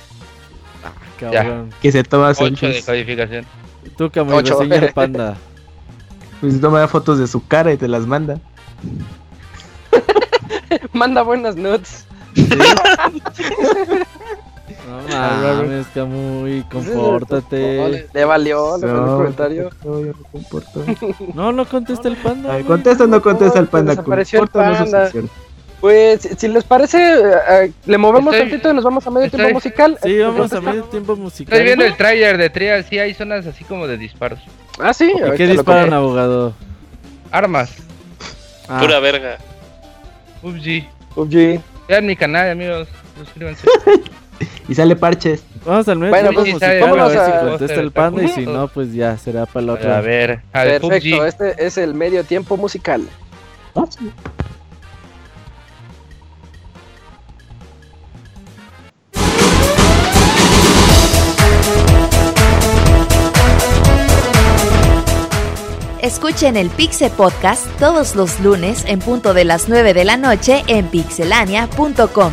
Cabrón. Que se toma 8 de selfies. calificación. Tú, Ocho. reseña al panda. Pues toma fotos de su cara y te las manda. Manda buenas nuts. No mames, Camuy, compórtate. Le valió, le valió el comentario. No, yo no comporto. No, no contesta el panda. Ay, contesta o no contesta el No, panda. desapareció el ¿Comporta o no su panda. Pues, si- les parece, eh, eh, le movemos Estoy- tantito y nos vamos a medio estoy- tiempo musical. Sí, vamos a medio tiempo musical. Estoy viendo el trailer de Trial, sí hay zonas así como de disparos. Ah, sí. ¿Y qué disparan, abogado? Armas, Ah, Pura verga. PUBG. PUBG. Vean mi canal, amigos. Suscríbanse. Y sale parches. Vamos al medio Bueno, pues, vámonos a ver si a- contesta el panda y si no, pues ya será para el otro. A ver, al Perfecto, PUBG. este es el medio tiempo musical. Escuchen el Pixe Podcast todos los lunes en punto de las 9 de la noche en pixelania.com.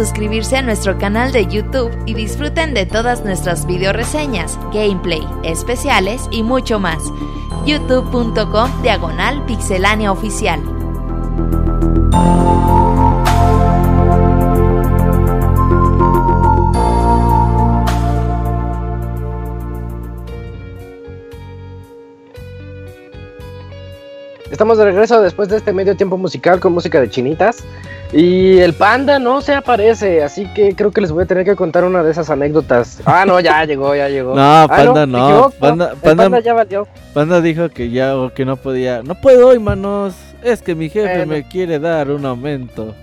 suscribirse a nuestro canal de YouTube y disfruten de todas nuestras video reseñas, gameplay, especiales y mucho más. youtube.com diagonal pixelánea oficial. Estamos de regreso después de este medio tiempo musical con música de chinitas. Y el panda no se aparece, así que creo que les voy a tener que contar una de esas anécdotas. Ah, no, ya llegó, ya llegó. No, Ah, panda no. Panda, El panda, panda ya valió. Panda dijo que ya o que no podía. No puedo hoy, manos. Es que mi jefe Bueno. me quiere dar un aumento.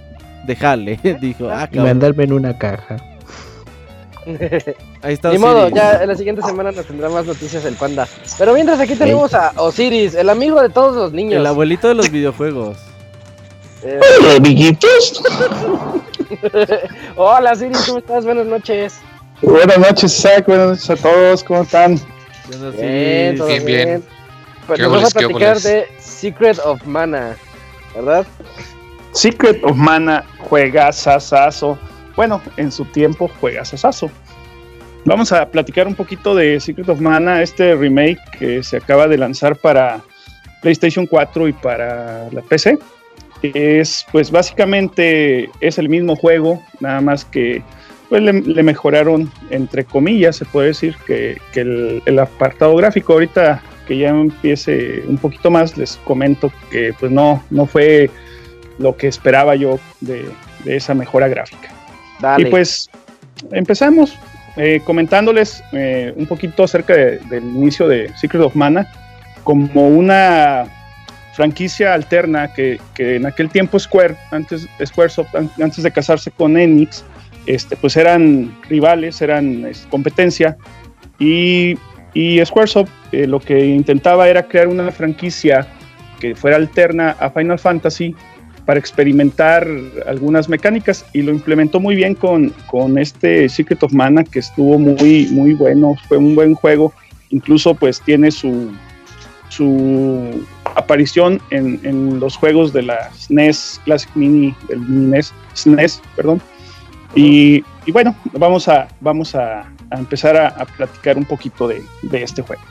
Déjale, dijo. Ah, cabrón. mandarme en una caja. Ahí está Ni modo, ya en la siguiente semana nos tendrá más noticias el panda. Pero mientras aquí tenemos a Osiris, el amigo de todos los niños. El abuelito de los videojuegos. Eh, Hola, amiguitos. Hola Osiris, ¿cómo estás? Buenas noches. Buenas noches, Isaac. Buenas noches a todos. ¿Cómo están? ¿Qué onda, Bien, bien, bien. bien. Pues ¿Qué nos vas a platicar de Secret of Mana, ¿verdad? Secret of Mana juega Sasazo. Bueno, en su tiempo juega Sasazo. Vamos a platicar un poquito de Secret of Mana, este remake que se acaba de lanzar para PlayStation 4 y para la PC. Es, pues básicamente es el mismo juego, nada más que pues, le, le mejoraron, entre comillas, se puede decir, que, que el, el apartado gráfico. Ahorita que ya empiece un poquito más, les comento que pues no, no fue lo que esperaba yo de, de esa mejora gráfica. Dale. Y pues empezamos eh, comentándoles eh, un poquito acerca de- del inicio de Secret of Mana como una franquicia alterna que, que en aquel tiempo Square, antes Squaresoft, an- antes de casarse con Enix, este, pues eran rivales, eran competencia. Y, y Squaresoft eh, lo que intentaba era crear una franquicia que fuera alterna a Final Fantasy para experimentar algunas mecánicas y lo implementó muy bien con, con este Secret of Mana que estuvo muy, muy bueno, fue un buen juego, incluso pues tiene su, su aparición en, los juegos de la SNES Classic Mini, del Mini NES, SNES, perdón. Y, bueno, vamos a, vamos a, empezar a, platicar un poquito de, este juego.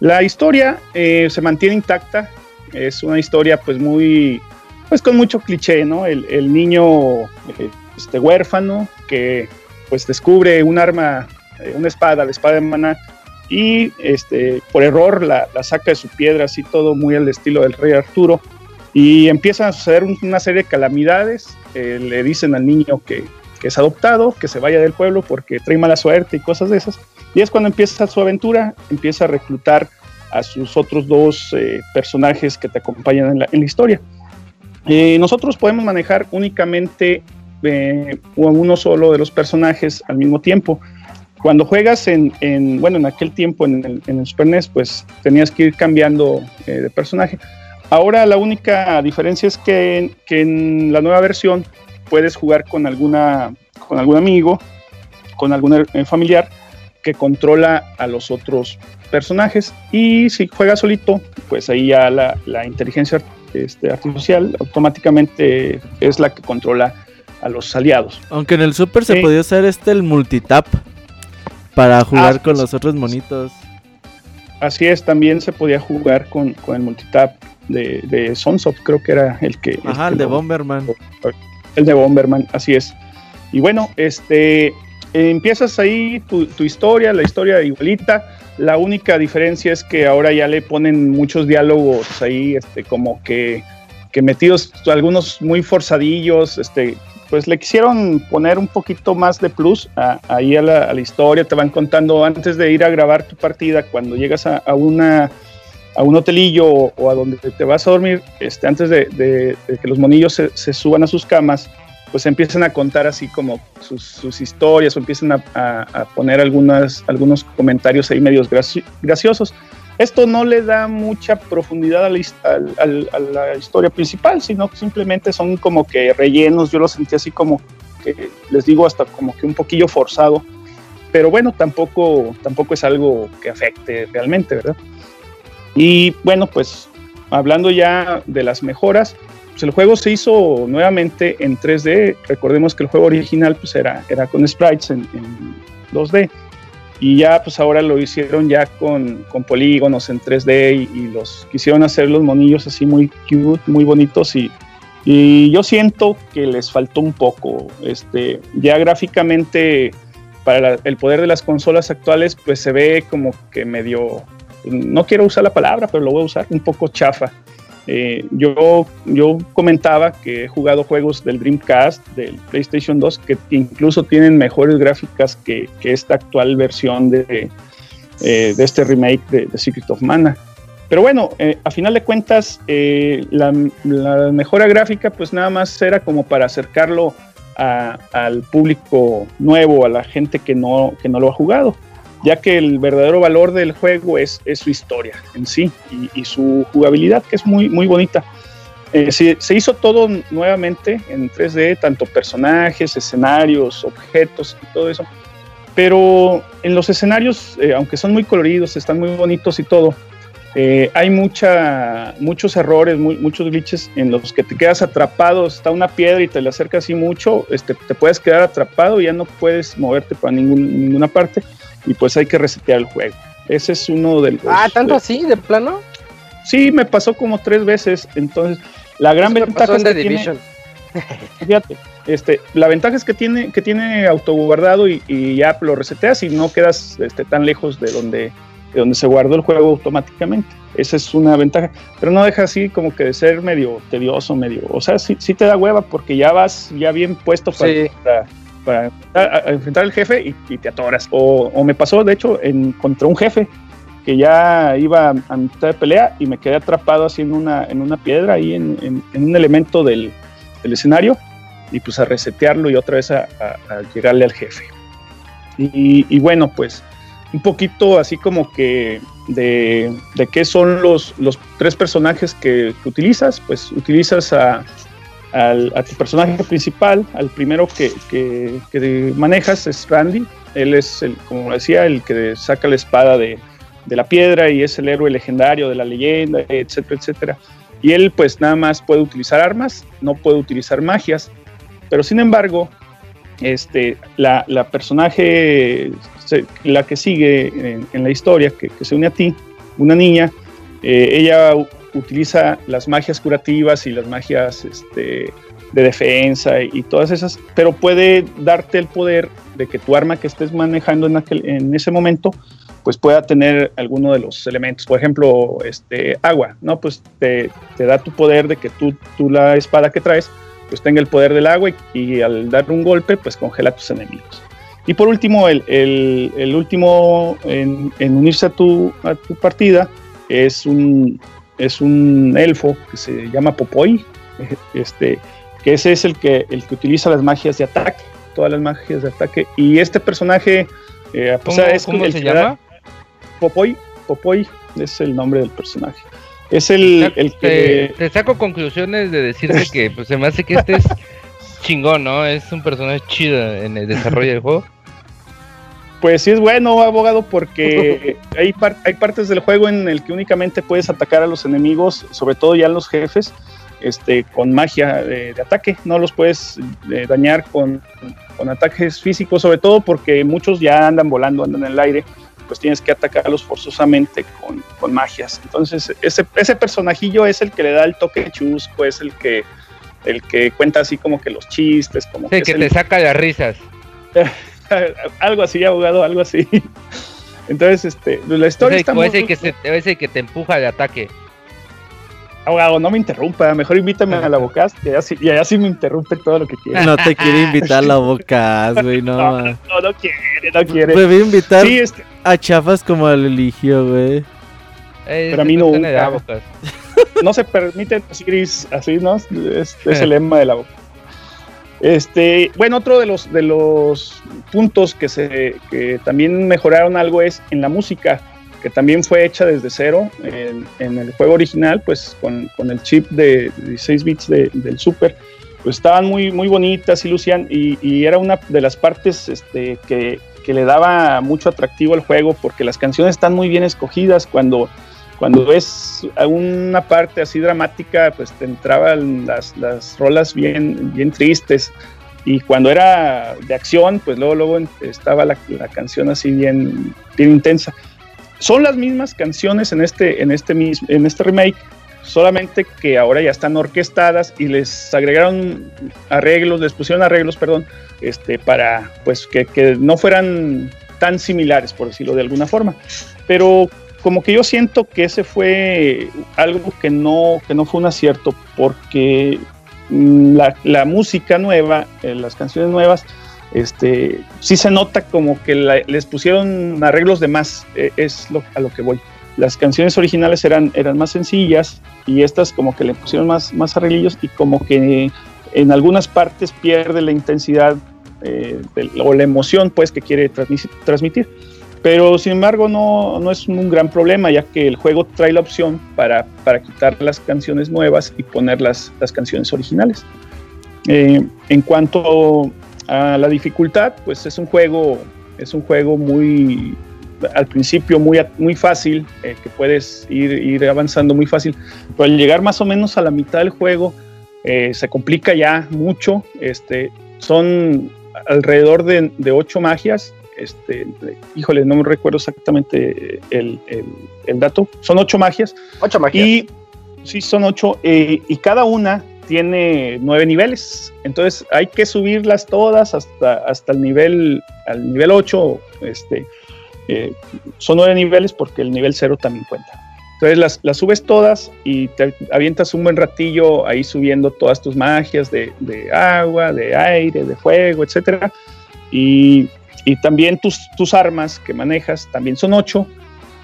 La historia eh, se mantiene intacta, es una historia pues muy, pues con mucho cliché, ¿no? El, el niño eh, este, huérfano que pues descubre un arma, eh, una espada, la espada de Maná, y este, por error la, saca de su piedra, así todo muy al estilo del rey Arturo, y empiezan a suceder un- una serie de calamidades, eh, le dicen al niño que, es adoptado, que se vaya del pueblo porque trae mala suerte y cosas de esas, y es cuando empieza su aventura, empieza a reclutar a sus otros dos eh, personajes que te acompañan en la, historia. Eh, nosotros podemos manejar únicamente uno solo de los personajes al mismo tiempo. Cuando juegas en, en- bueno, en aquel tiempo en el, en el Super NES, pues tenías que ir cambiando eh, de personaje. Ahora la única diferencia es que, que en la nueva versión puedes jugar con, alguna, con algún amigo, con algún eh, familiar que controla a los otros personajes. Y si juegas solito, pues ahí ya la, la inteligencia este, artificial automáticamente es la que controla a los aliados. Aunque en el Super se Sí. podía usar este el multitap para jugar Ah, con pues. los otros monitos. Así es, también se podía jugar con, con el multitap de, de Sunsoft, creo que era el que... Ajá, este, el de Bomberman. El de Bomberman, así es. Y bueno, este, empiezas ahí tu, tu historia, la historia igualita. La única diferencia es que ahora ya le ponen muchos diálogos ahí, este, como que, que metidos, algunos muy forzadillos, este, pues le quisieron poner un poquito más de plus a- ahí a la, historia. Te van contando antes de ir a grabar tu partida, cuando llegas a, una a un hotelillo o, a donde te vas a dormir, este, antes de, que los monillos se, suban a sus camas, pues empiezan a contar así como sus, historias o empiezan a, poner algunas, algunos comentarios ahí medios graci- graciosos. Esto no le da mucha profundidad a la, al- a la historia principal, sino que simplemente son como que rellenos. Yo lo sentí así como que, les digo, hasta como que un poquillo forzado. Pero bueno, tampoco, tampoco es algo que afecte realmente, ¿verdad? Y bueno, pues hablando ya de las mejoras, pues el juego se hizo nuevamente en 3D. Recordemos que el juego original pues era, era con sprites en, 2D. Y ya pues ahora lo hicieron ya con, con polígonos en 3D y, los quisieron hacer los monillos así muy cute, muy bonitos y, y yo siento que les faltó un poco. Este, ya gráficamente para el poder de las consolas actuales pues se ve como que medio, no quiero usar la palabra, pero lo voy a usar, un poco chafa. Eh, yo, yo comentaba que he jugado juegos del Dreamcast, del PlayStation 2, que incluso tienen mejores gráficas que, esta actual versión de, eh, de este remake de, Secret of Mana. Pero bueno, eh, a final de cuentas, la, mejora gráfica pues nada más era como para acercarlo al público nuevo, a la gente que no, que no lo ha jugado ya que el verdadero valor del juego es, su historia en sí y, su jugabilidad, que es muy, muy bonita. Eh, se, hizo todo nuevamente en 3D, tanto personajes, escenarios, objetos y todo eso. Pero en los escenarios, eh, aunque son muy coloridos, están muy bonitos y todo, eh, hay mucha, muchos errores, muchos glitches en los que te quedas atrapado. Está una piedra y te le acercas así mucho, este, te puedes quedar atrapado y ya no puedes moverte para ninguna parte y pues hay que resetear el juego. Ese es uno de los... Ah, tanto así, de plano. Sí, me pasó como tres veces. Entonces, la gran ventaja es que Division. fíjate, este, la ventaja es que tiene, que tiene autoguardado y, y ya lo reseteas y no quedas este, tan lejos de donde, de donde se guardó el juego automáticamente. Esa es una ventaja. Pero no deja así como que de ser medio tedioso, medio. O sea, sí, sí te da hueva porque ya vas ya bien puesto para para enfrentar al jefe y, te atoras. O, me pasó, de hecho, en, contra un jefe que ya iba a mitad de pelea y me quedé atrapado así en una, en una piedra, ahí en, un elemento del, escenario, y pues a resetearlo y otra vez a, llegarle al jefe. Y, bueno, pues un poquito así como que de, qué son los, tres personajes que utilizas, pues utilizas a, al, a tu personaje principal, al primero que, que, manejas es Randy. Él es, el, como decía, el que saca la espada de, de, la piedra y es el héroe legendario de la leyenda, etcétera, etcétera. Y él pues nada más puede utilizar armas, no puede utilizar magias, pero sin embargo, este, la, la personaje, la que sigue en, la historia, que, que, se une a ti, una niña, eh, ella utiliza las magias curativas y las magias este, de defensa y, todas esas, pero puede darte el poder de que tu arma que estés manejando en, aquel, en ese momento pues pueda tener alguno de los elementos, por ejemplo, este, agua, ¿no? Pues te, da tu poder de que tú, tú, la espada que traes, pues tenga el poder del agua y, al dar un golpe, pues congela a tus enemigos. Y por último, el, el, último en, en, unirse a tu, a tu partida es un, es un elfo que se llama Popoy, este, que ese es el que, el que utiliza las magias de ataque, todas las magias de ataque. Y este personaje, eh, ¿Cómo, es se llama? Popoy, Popoy es el nombre del personaje. Es el, el que... Te, saco conclusiones de decirte que pues, se me hace que este es chingón, ¿no? Es un personaje chido en el desarrollo del juego. Pues sí es bueno, abogado, porque hay, hay partes del juego en el que únicamente puedes atacar a los enemigos, sobre todo ya los jefes, este, con magia de, ataque. No los puedes eh, dañar con, ataques físicos, sobre todo porque muchos ya andan volando, andan en el aire, pues tienes que atacarlos forzosamente con, magias. Entonces, ese, ese personajillo es el que le da el toque chusco, es el que, el que cuenta así como que los chistes, como que, te saca las risas. algo así, abogado, algo así. Entonces, este, la historia está muy... Que, se, ese que te empuja de ataque. Abogado, no me interrumpa, mejor invítame a la boca y allá, sí, me interrumpe todo lo que quiera. No te quiere invitar a la boca, güey, no. No, no, no, quiere, no quiere. Debe invitar este a chafas como al eligió, güey. Eh, Pero a mí no. No se permite decir así, ¿no? Es, es el lema de la boca. Este, bueno, otro de los, de los puntos que, se, que también mejoraron algo es en la música, que también fue hecha desde cero en, el juego original, pues con, el chip de 16 bits del Super, pues estaban muy, muy bonitas y lucían, y, era una de las partes este, que, le daba mucho atractivo al juego, porque las canciones están muy bien escogidas cuando cuando ves una parte así dramática, pues te entraban las, las rolas bien, bien tristes. Y cuando era de acción, pues luego, luego estaba la, la, canción así bien, bien intensa. Son las mismas canciones en este, en este, en este remake, solamente que ahora ya están orquestadas y les agregaron arreglos, les pusieron arreglos, perdón, este, para pues que, que no fueran tan similares, por decirlo de alguna forma. Pero como que yo siento que ese fue algo que no, que no fue un acierto, porque mm, la, música nueva, eh, las canciones nuevas, este, sí se nota como que les pusieron arreglos de más, e, es lo, a lo que voy. Las canciones originales eran, eran más sencillas y estas como que le pusieron más, más arreglillos y como que en algunas partes pierde la intensidad eh, o la emoción pues que quiere transmitir. Pero sin embargo no, no, es un gran problema, ya que el juego trae la opción para, para quitar las canciones nuevas y poner las, las canciones originales. Eh, en cuanto a la dificultad, pues es un juego, es un juego muy, al principio muy, muy fácil, eh, que puedes ir, ir avanzando muy fácil, pero al llegar más o menos a la mitad del juego, eh, se complica ya mucho. Este, son alrededor de, de ocho magias este, híjole, no me recuerdo exactamente el, dato, son ocho magias. Ocho magias. Y sí, son ocho, eh, y cada una tiene nueve niveles, entonces hay que subirlas todas hasta, hasta el nivel, al nivel 8, este, eh, son nueve niveles porque el nivel cero también cuenta. Entonces las, las, subes todas y te avientas un buen ratillo ahí subiendo todas tus magias de, de agua, de aire, de fuego, etcétera. Y y también tus, tus armas que manejas también son ocho.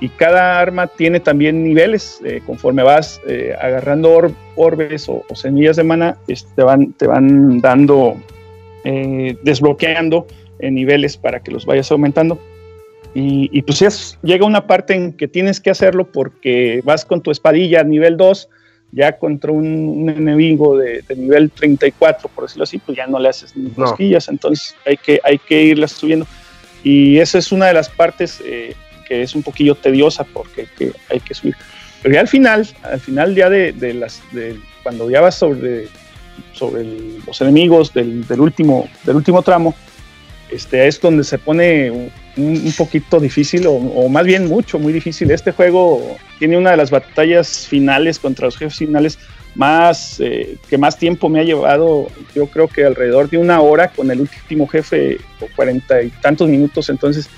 Y cada arma tiene también niveles. Eh, conforme vas eh, agarrando orbes o, semillas de mana, te, van, te van dando, eh, desbloqueando niveles para que los vayas aumentando. Y, y pues llega una parte en que tienes que hacerlo porque vas con tu espadilla a nivel 2 ya contra un, enemigo de, nivel 34, por decirlo así, pues ya no le haces ni cosquillas, entonces hay que, hay que irlas subiendo. Y esa es una de las partes eh, que es un poquillo tediosa porque hay que, subir. Pero ya al final, al final ya de, las, de, cuando ya vas sobre, sobre los enemigos del, del, último, del último tramo, este, es donde se pone un, poquito difícil, o, más bien mucho, muy difícil. Este juego tiene una de las batallas finales contra los jefes finales más eh, que más tiempo me ha llevado, yo creo que alrededor de una hora con el último jefe o cuarenta y tantos minutos, entonces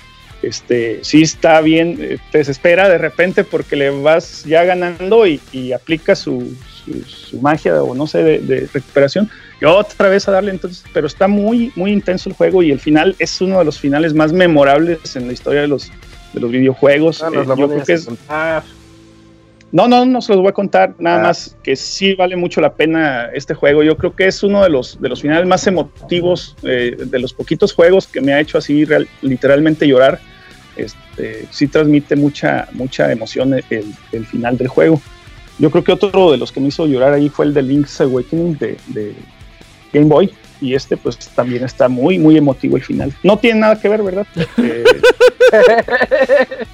este sí está bien, eh, te desespera de repente porque le vas ya ganando y, aplica su, magia o no sé de, recuperación otra vez a darle entonces, pero está muy muy intenso el juego y el final es uno de los finales más memorables en la historia de los de los videojuegos. Ah, eh, yo creo que es, no, no, no se los voy a contar, nada ah. más que sí vale mucho la pena este juego. Yo creo que es uno de los, de los finales más emotivos, eh, de los poquitos juegos que me ha hecho así literalmente llorar. Este, sí transmite mucha, mucha emoción el, final del juego. Yo creo que otro de los que me hizo llorar ahí fue el de Link's Awakening de, de Game Boy y este pues también está muy muy emotivo el final. No tiene nada que ver, ¿verdad? Eh,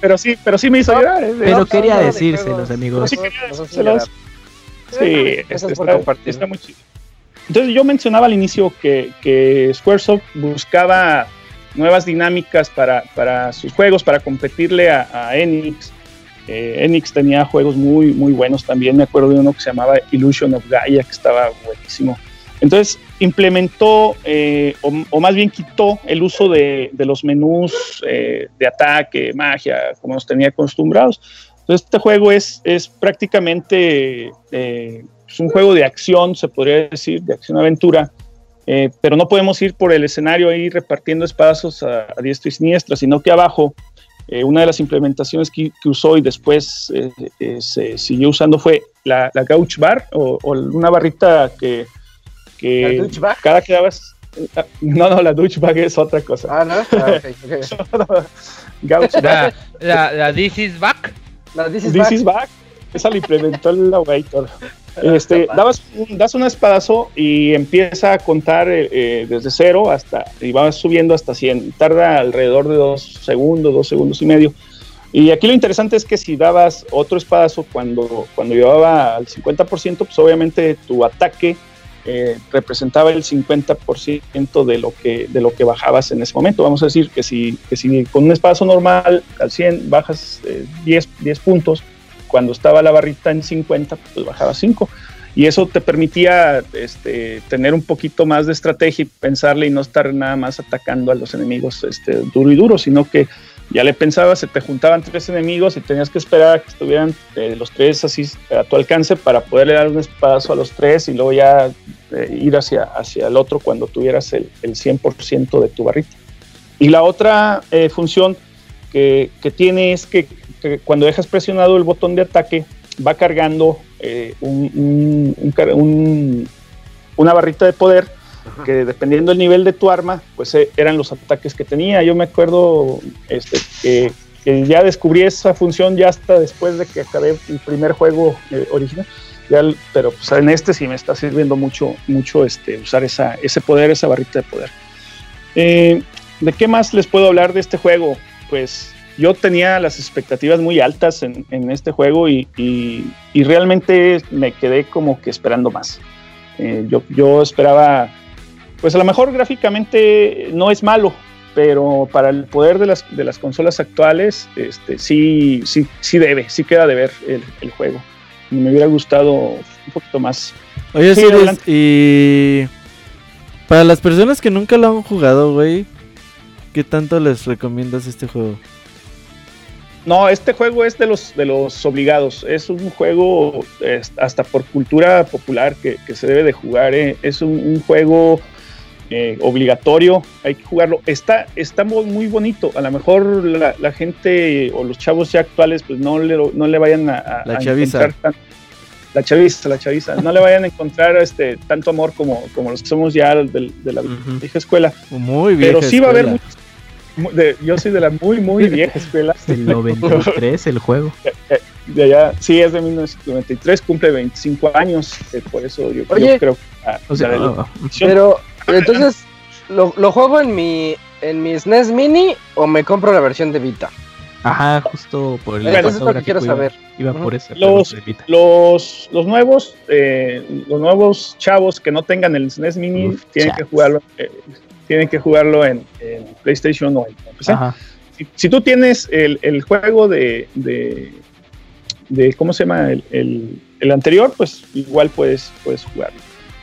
pero sí, pero sí me hizo llorar. ¿eh? Pero quería decírselos, amigos. Sí, quería decírselos. Sí, este está, muy chido. Entonces yo mencionaba al inicio que, que Squaresoft buscaba nuevas dinámicas para, para, sus juegos, para competirle a, Enix. Eh, Enix tenía juegos muy, muy buenos también. Me acuerdo de uno que se llamaba Illusion of Gaia, que estaba buenísimo. Entonces implementó, eh, o, más bien quitó el uso de, los menús eh, de ataque, magia, como nos tenía acostumbrados. Este juego es, es prácticamente eh, un juego de acción, se podría decir, de acción-aventura, pero no podemos ir por el escenario ahí repartiendo espadazos a, a diestra y siniestra, sino que abajo una de las implementaciones que, usó y después se siguió usando fue la, la Gouch Bar o, una barrita que que cada que dabas no, no, la douchebag es otra cosa. Ah, no. Ah, okay, la, la, la, This is Back. La This is, this back. is back. Esa la implementó el Awator. Este, dabas un, das un espadazo y empieza a contar eh, eh, desde cero hasta y vas subiendo hasta 100. Tarda alrededor de dos segundos, dos segundos y medio. Y aquí lo interesante es que si dabas otro espadazo cuando, cuando llevaba al 50%, pues obviamente tu ataque eh, representaba el 50% de lo, que, de lo que bajabas en ese momento. Vamos a decir que si, que si con un espacio normal al 100 bajas 10, eh, 10 puntos, cuando estaba la barrita en 50, pues bajaba 5. Y eso te permitía este, tener un poquito más de estrategia y pensarle y no estar nada más atacando a los enemigos este, duro y duro, sino que ya le pensabas, se te juntaban tres enemigos y tenías que esperar a que estuvieran eh, los tres así a tu alcance para poderle dar un espadazo a los tres y luego ya eh, ir hacia, hacia el otro cuando tuvieras el, el 100% de tu barrita. Y la otra eh, función que, que, tiene es que, cuando dejas presionado el botón de ataque va cargando un, un, un, una barrita de poder que dependiendo del nivel de tu arma, pues eh, eran los ataques que tenía. Yo me acuerdo este, que, ya descubrí esa función ya hasta después de que acabé el primer juego eh, original. Ya, pero pues, en este sí me está sirviendo mucho, mucho este, usar esa, ese poder, esa barrita de poder. Eh, ¿De qué más les puedo hablar de este juego? Pues yo tenía las expectativas muy altas en, en este juego y, y, y, realmente me quedé como que esperando más. Eh, yo, yo esperaba pues a lo mejor gráficamente no es malo, pero para el poder de las, de las consolas actuales, este, sí, sí, sí debe, sí queda de ver el, el juego. Y me hubiera gustado un poquito más. Oye, sí, y para las personas que nunca lo han jugado, güey, ¿qué tanto les recomiendas este juego? No, este juego es de los, de los obligados. Es un juego hasta por cultura popular que, que se debe de jugar. ¿eh? Es un, un juego eh, obligatorio, hay que jugarlo. Está, está muy bonito. A lo mejor la, la, gente o los chavos ya actuales, pues no le, no le vayan a, la chaviza. Tan, la chaviza, la chaviza, no le vayan a encontrar este tanto amor como, como los que somos ya de, de la uh -huh. vieja escuela. Muy bien. Pero sí va a haber muchos, de, yo soy de la muy, muy vieja escuela. El 93 el juego. De allá, sí, es de 1993, cumple 25 años, eh, por eso yo, Oye, yo creo. Ah, o sea, no, pero entonces, ¿lo, ¿lo, juego en mi, en mi SNES Mini o me compro la versión de Vita? Ajá, justo por el Eso es lo que quiero iba, saber. Iba uh -huh. por ese, los, los, los, nuevos eh, los nuevos chavos que no tengan el SNES Mini Uf, tienen chavos. que jugarlo eh, tienen que jugarlo en, en PlayStation o en PC. Si, si, tú tienes el, el juego de, de, de, ¿cómo se llama? El, el, el, anterior, pues igual puedes, puedes jugarlo.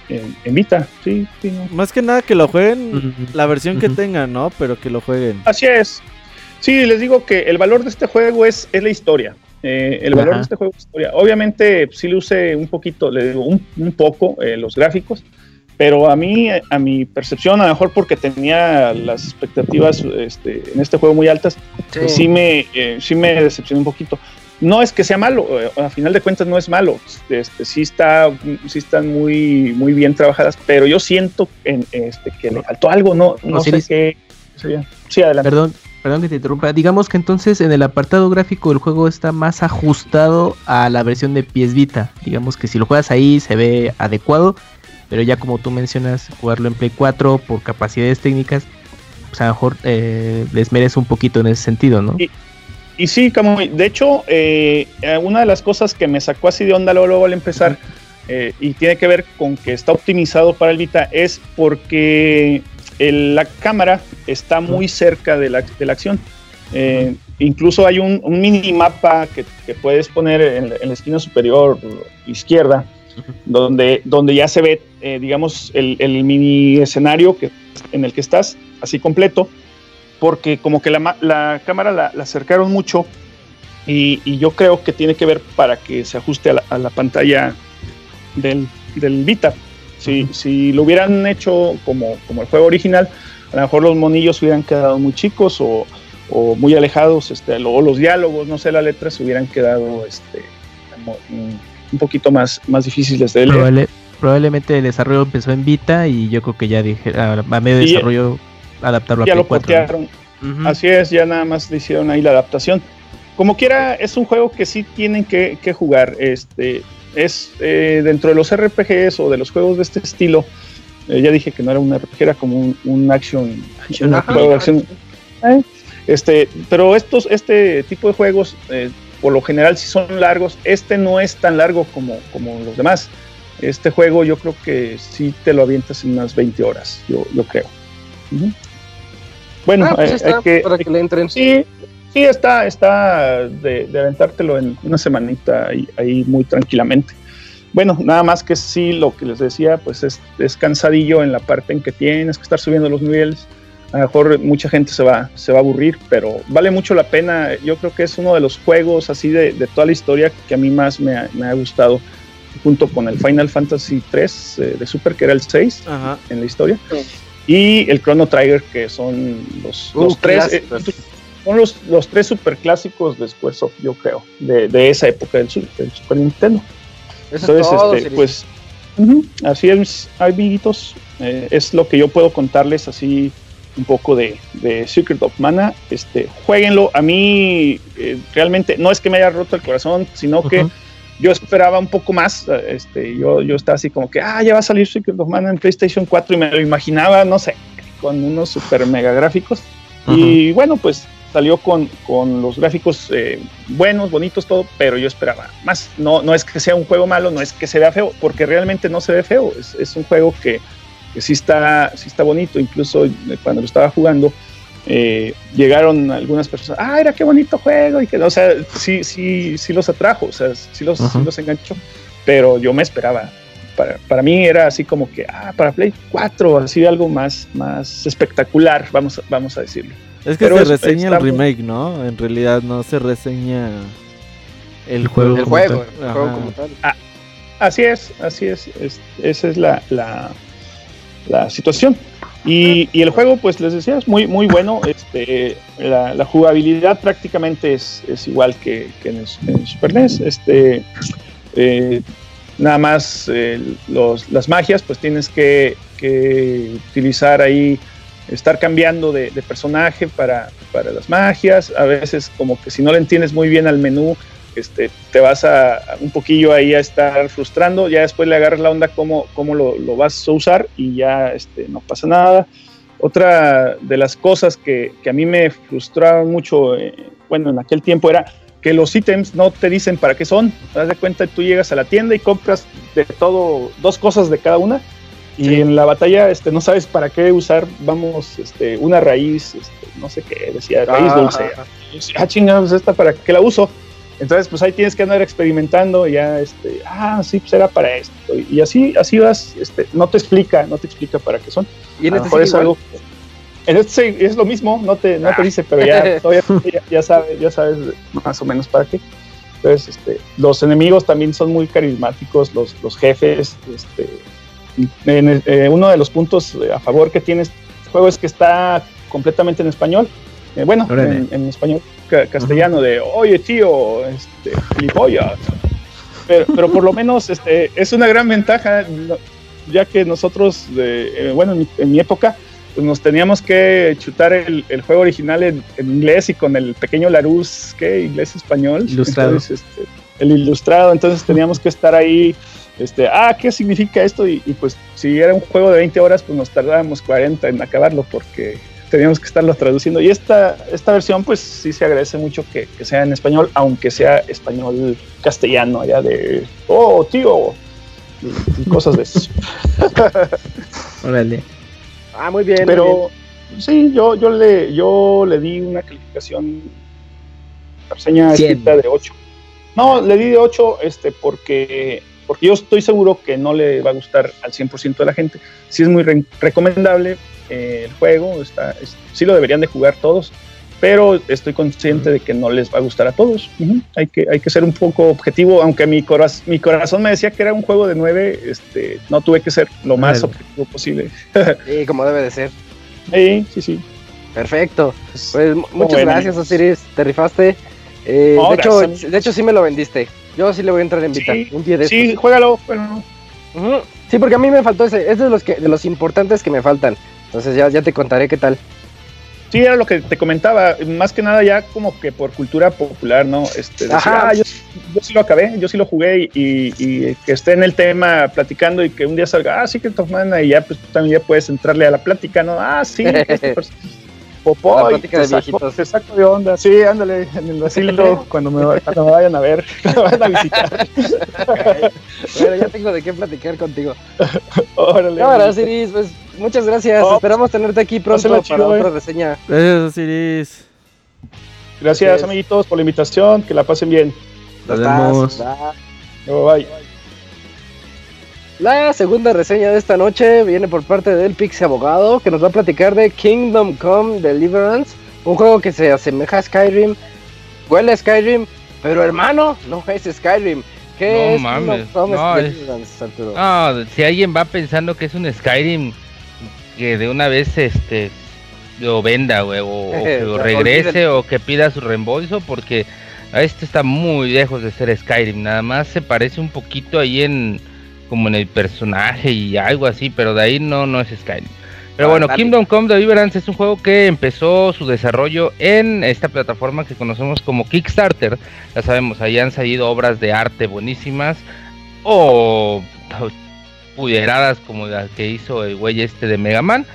En, en, Vita, sí, sí no. Más que nada que lo jueguen uh -huh. la versión uh -huh. que tengan, ¿no? Pero que lo jueguen. Así es. Sí, les digo que el valor de este juego es, es la historia. Eh, el Ajá. valor de este juego es historia. Obviamente, sí luce un poquito, le digo, un, un poco eh, los gráficos, pero a mí, a mi percepción, a lo mejor porque tenía las expectativas este, en este juego muy altas, sí, pues sí me, eh, sí me decepcionó un poquito no es que sea malo, eh, a final de cuentas no es malo, este, sí, está, sí están muy, muy bien trabajadas, pero yo siento en, este, que le faltó algo, no, no sé qué. Sí, adelante. Perdón, perdón que te interrumpa. Digamos que entonces en el apartado gráfico el juego está más ajustado a la versión de PS Vita. Digamos que si lo juegas ahí se ve adecuado, pero ya como tú mencionas, jugarlo en Play 4 por capacidades técnicas, pues a lo mejor eh, les merece un poquito en ese sentido, ¿no? Y y sí, como de hecho, eh, una de las cosas que me sacó así de onda luego, luego al empezar, eh, y tiene que ver con que está optimizado para el Vita, es porque la cámara está muy cerca de la, de la acción. Eh, incluso hay un, un mini mapa que, puedes poner en, la esquina superior izquierda, donde, donde ya se ve, eh, digamos, el, mini escenario en el que estás, así completo porque como que la, la cámara la, la, acercaron mucho y, y, yo creo que tiene que ver para que se ajuste a la, a la pantalla del, del Vita. Si, uh -huh. si, lo hubieran hecho como, como, el juego original, a lo mejor los monillos hubieran quedado muy chicos o, o muy alejados, este, o los diálogos, no sé, las letras hubieran quedado este, un poquito más, más difíciles de leer. Probable, probablemente el desarrollo empezó en Vita y yo creo que ya dije, a, a medio de desarrollo adaptarlo ya a Play lo 4. ¿no? Uh -huh. Así es, ya nada más le hicieron ahí la adaptación. Como quiera, es un juego que sí tienen que, que jugar. Este, es eh, dentro de los RPGs o de los juegos de este estilo. Eh, ya dije que no era un RPG, era como un, un action, action un juego de acción. ¿Eh? Este, pero estos, este tipo de juegos, eh, por lo general, si son largos, este no es tan largo como, como los demás. Este juego yo creo que sí te lo avientas en unas 20 horas, yo, yo creo. Bueno, Ah, pues eh, hay que, para que le entren. Sí, sí, está, está de, de aventártelo en una semanita ahí, ahí muy tranquilamente. Bueno, nada más que sí, lo que les decía, pues es, es cansadillo en la parte en que tienes que estar subiendo los niveles. A lo mejor mucha gente se va, se va a aburrir, pero vale mucho la pena. Yo creo que es uno de los juegos así de, de toda la historia que a mí más me ha, me ha gustado, junto con el Final Fantasy 3 de Super, que era el 6 Ajá. en la historia, y el Chrono Trigger, que son los, Uh, los tres, eh, son los, los tres super clásicos de Squaresoft, yo creo, de, de esa época del, Su- del Super Nintendo. Eso Entonces, es todo, este, pues, así es, amiguitos, eh, es lo que yo puedo contarles así un poco de, de Secret of Mana. Este, jueguenlo. A mí eh, realmente no es que me haya roto el corazón, sino que. Yo esperaba un poco más. Este, yo, yo estaba así como que, ah, ya va a salir Secret of Mana en PlayStation 4 y me lo imaginaba, no sé, con unos super mega gráficos. Y bueno, pues salió con, con los gráficos eh, buenos, bonitos, todo, pero yo esperaba más. No, no es que sea un juego malo, no es que se vea feo, porque realmente no se ve feo. Es, es un juego que, que sí, está, sí está bonito. Incluso eh, cuando lo estaba jugando, eh, llegaron algunas personas, ah, era qué bonito juego, y que, o sea, sí, sí, sí los atrajo, o sea, sí los, sí los enganchó, pero yo me esperaba. Para, para mí era así como que, ah, para Play 4, así algo más, más espectacular, vamos, a- vamos a decirlo. Es que Pero se es- reseña el remake, ¿no? En realidad no se reseña el juego el como juego, tal. el juego como tal. Así es, así es, es- esa es la, la, la situación. Y, el juego, pues les decía, es muy, muy bueno. Este, la, la jugabilidad prácticamente es, es igual que, en, el, Super NES. Este, eh, nada más eh, las magias, pues tienes que, que utilizar ahí, estar cambiando de, de personaje para, para las magias. A veces como que si no le entiendes muy bien al menú, este, te vas a, un poquillo ahí a estar frustrando, ya después le agarras la onda cómo, cómo lo, lo vas a usar y ya este, no pasa nada. Otra de las cosas que, que a mí me frustraban mucho, eh, bueno, en aquel tiempo era que los ítems no te dicen para qué son. Te das de cuenta, tú llegas a la tienda y compras de todo, dos cosas de cada una. Y en la batalla este, no sabes para qué usar, vamos, este, una raíz, este, no sé qué, decía, raíz Ah, dulce. ah, chingados, ¿esta para qué la uso? Entonces, pues ahí tienes que andar experimentando y ya, este, ah, sí, pues era para esto. Y así, así vas, este, no te explica, no te explica para qué son. Y en este es algo. En este sí, es lo mismo, no te, no te Ah. dice, pero ya, todavía ya, ya sabes, ya sabes más o menos para qué. Entonces, este, los enemigos también son muy carismáticos, los, los jefes. Este, en el- eh, uno de los puntos eh, a favor que tiene este juego es que está completamente en español. Eh, bueno, en, en español ca- castellano, de oye tío, este, gilipollas. Pero, pero por lo menos este, es una gran ventaja, ya que nosotros, de- eh, bueno, en mi, en mi época, pues nos teníamos que chutar el, el juego original en, en inglés y con el pequeño Larus, ¿qué? Inglés-español. Ilustrado. Entonces, este, el ilustrado, entonces teníamos que estar ahí, este, ah, ¿qué significa esto? Y, y, pues si era un juego de 20 horas, pues nos tardábamos 40 en acabarlo porque teníamos que estarlo traduciendo. Y esta, esta versión, pues sí se agradece mucho que, que sea en español, aunque sea español castellano, ya de, oh, tío, y, y cosas de eso. Órale. Ah, muy bien. muy bien. Pero sí, yo, yo, le, yo le di una calificación, reseña escrita de 8. No, le di de 8 este, porque, porque yo estoy seguro que no le va a gustar al 100% de la gente. Sí es muy re- recomendable eh, el juego, está, es- sí lo deberían de jugar todos, pero estoy consciente de que no les va a gustar a todos. Hay, que, hay que ser un poco objetivo, aunque mi, coraz- mi corazón me decía que era un juego de 9, este, no tuve que ser lo más objetivo posible. Sí, como debe de ser. Sí, sí, sí. Perfecto. Pues mu- muchas bueno, gracias. Osiris. Te rifaste. Eh, No, de, hecho, gracias, amigos. de hecho, sí me lo vendiste. Yo sí le voy a entrar en Vita. Sí, un día de Sí, estos. juégalo. Ujú. Sí, porque a mí me faltó ese. Es de los, que, de los importantes que me faltan. Entonces ya, ya te contaré qué tal. Sí, era lo que te comentaba, más que nada ya como que por cultura popular, ¿no? Este, decir, Ajá. "Ah, yo, yo sí lo acabé, yo sí lo jugué y, que esté en el tema platicando y que un día salga, ah, sí que Mana y ya pues tú también ya puedes entrarle a la plática, ¿no? Ah, sí, este popó La y plática te de saco, viejitos. te saco de onda. Sí, ándale, en el asilo cuando me, cuando me vayan a ver, cuando me vayan a visitar. Bueno, ya tengo de qué platicar contigo. Órale. Cámara, Siris, pues muchas gracias. Oh, Esperamos tenerte aquí pronto para chido, eh. otra reseña. Gracias, Osiris. Gracias, Gracias. amiguitos, por la invitación. Que la pasen bien. Nos vemos. Bye. Bye, bye. La segunda reseña de esta noche viene por parte del Pixie Abogado, que nos va a platicar de Kingdom Come Deliverance, un juego que se asemeja a Skyrim, huele a Skyrim, pero hermano, no es Skyrim. ¿Qué No es mames, Kingdom Come no, es-? No, si alguien va pensando que es un Skyrim, que de una vez este lo venda, güey, o, o que lo Ya, regrese o que pida su reembolso, porque este está muy lejos de ser Skyrim. Nada más se parece un poquito ahí en como en el personaje y algo así, pero de ahí no, no es Skyrim. Pero Ah, bueno, dale. Kingdom Come Deliverance es un juego que empezó su desarrollo en esta plataforma que conocemos como Kickstarter. Ya sabemos, ahí han salido obras de arte buenísimas o puderadas como la que hizo el güey este de Mega Man.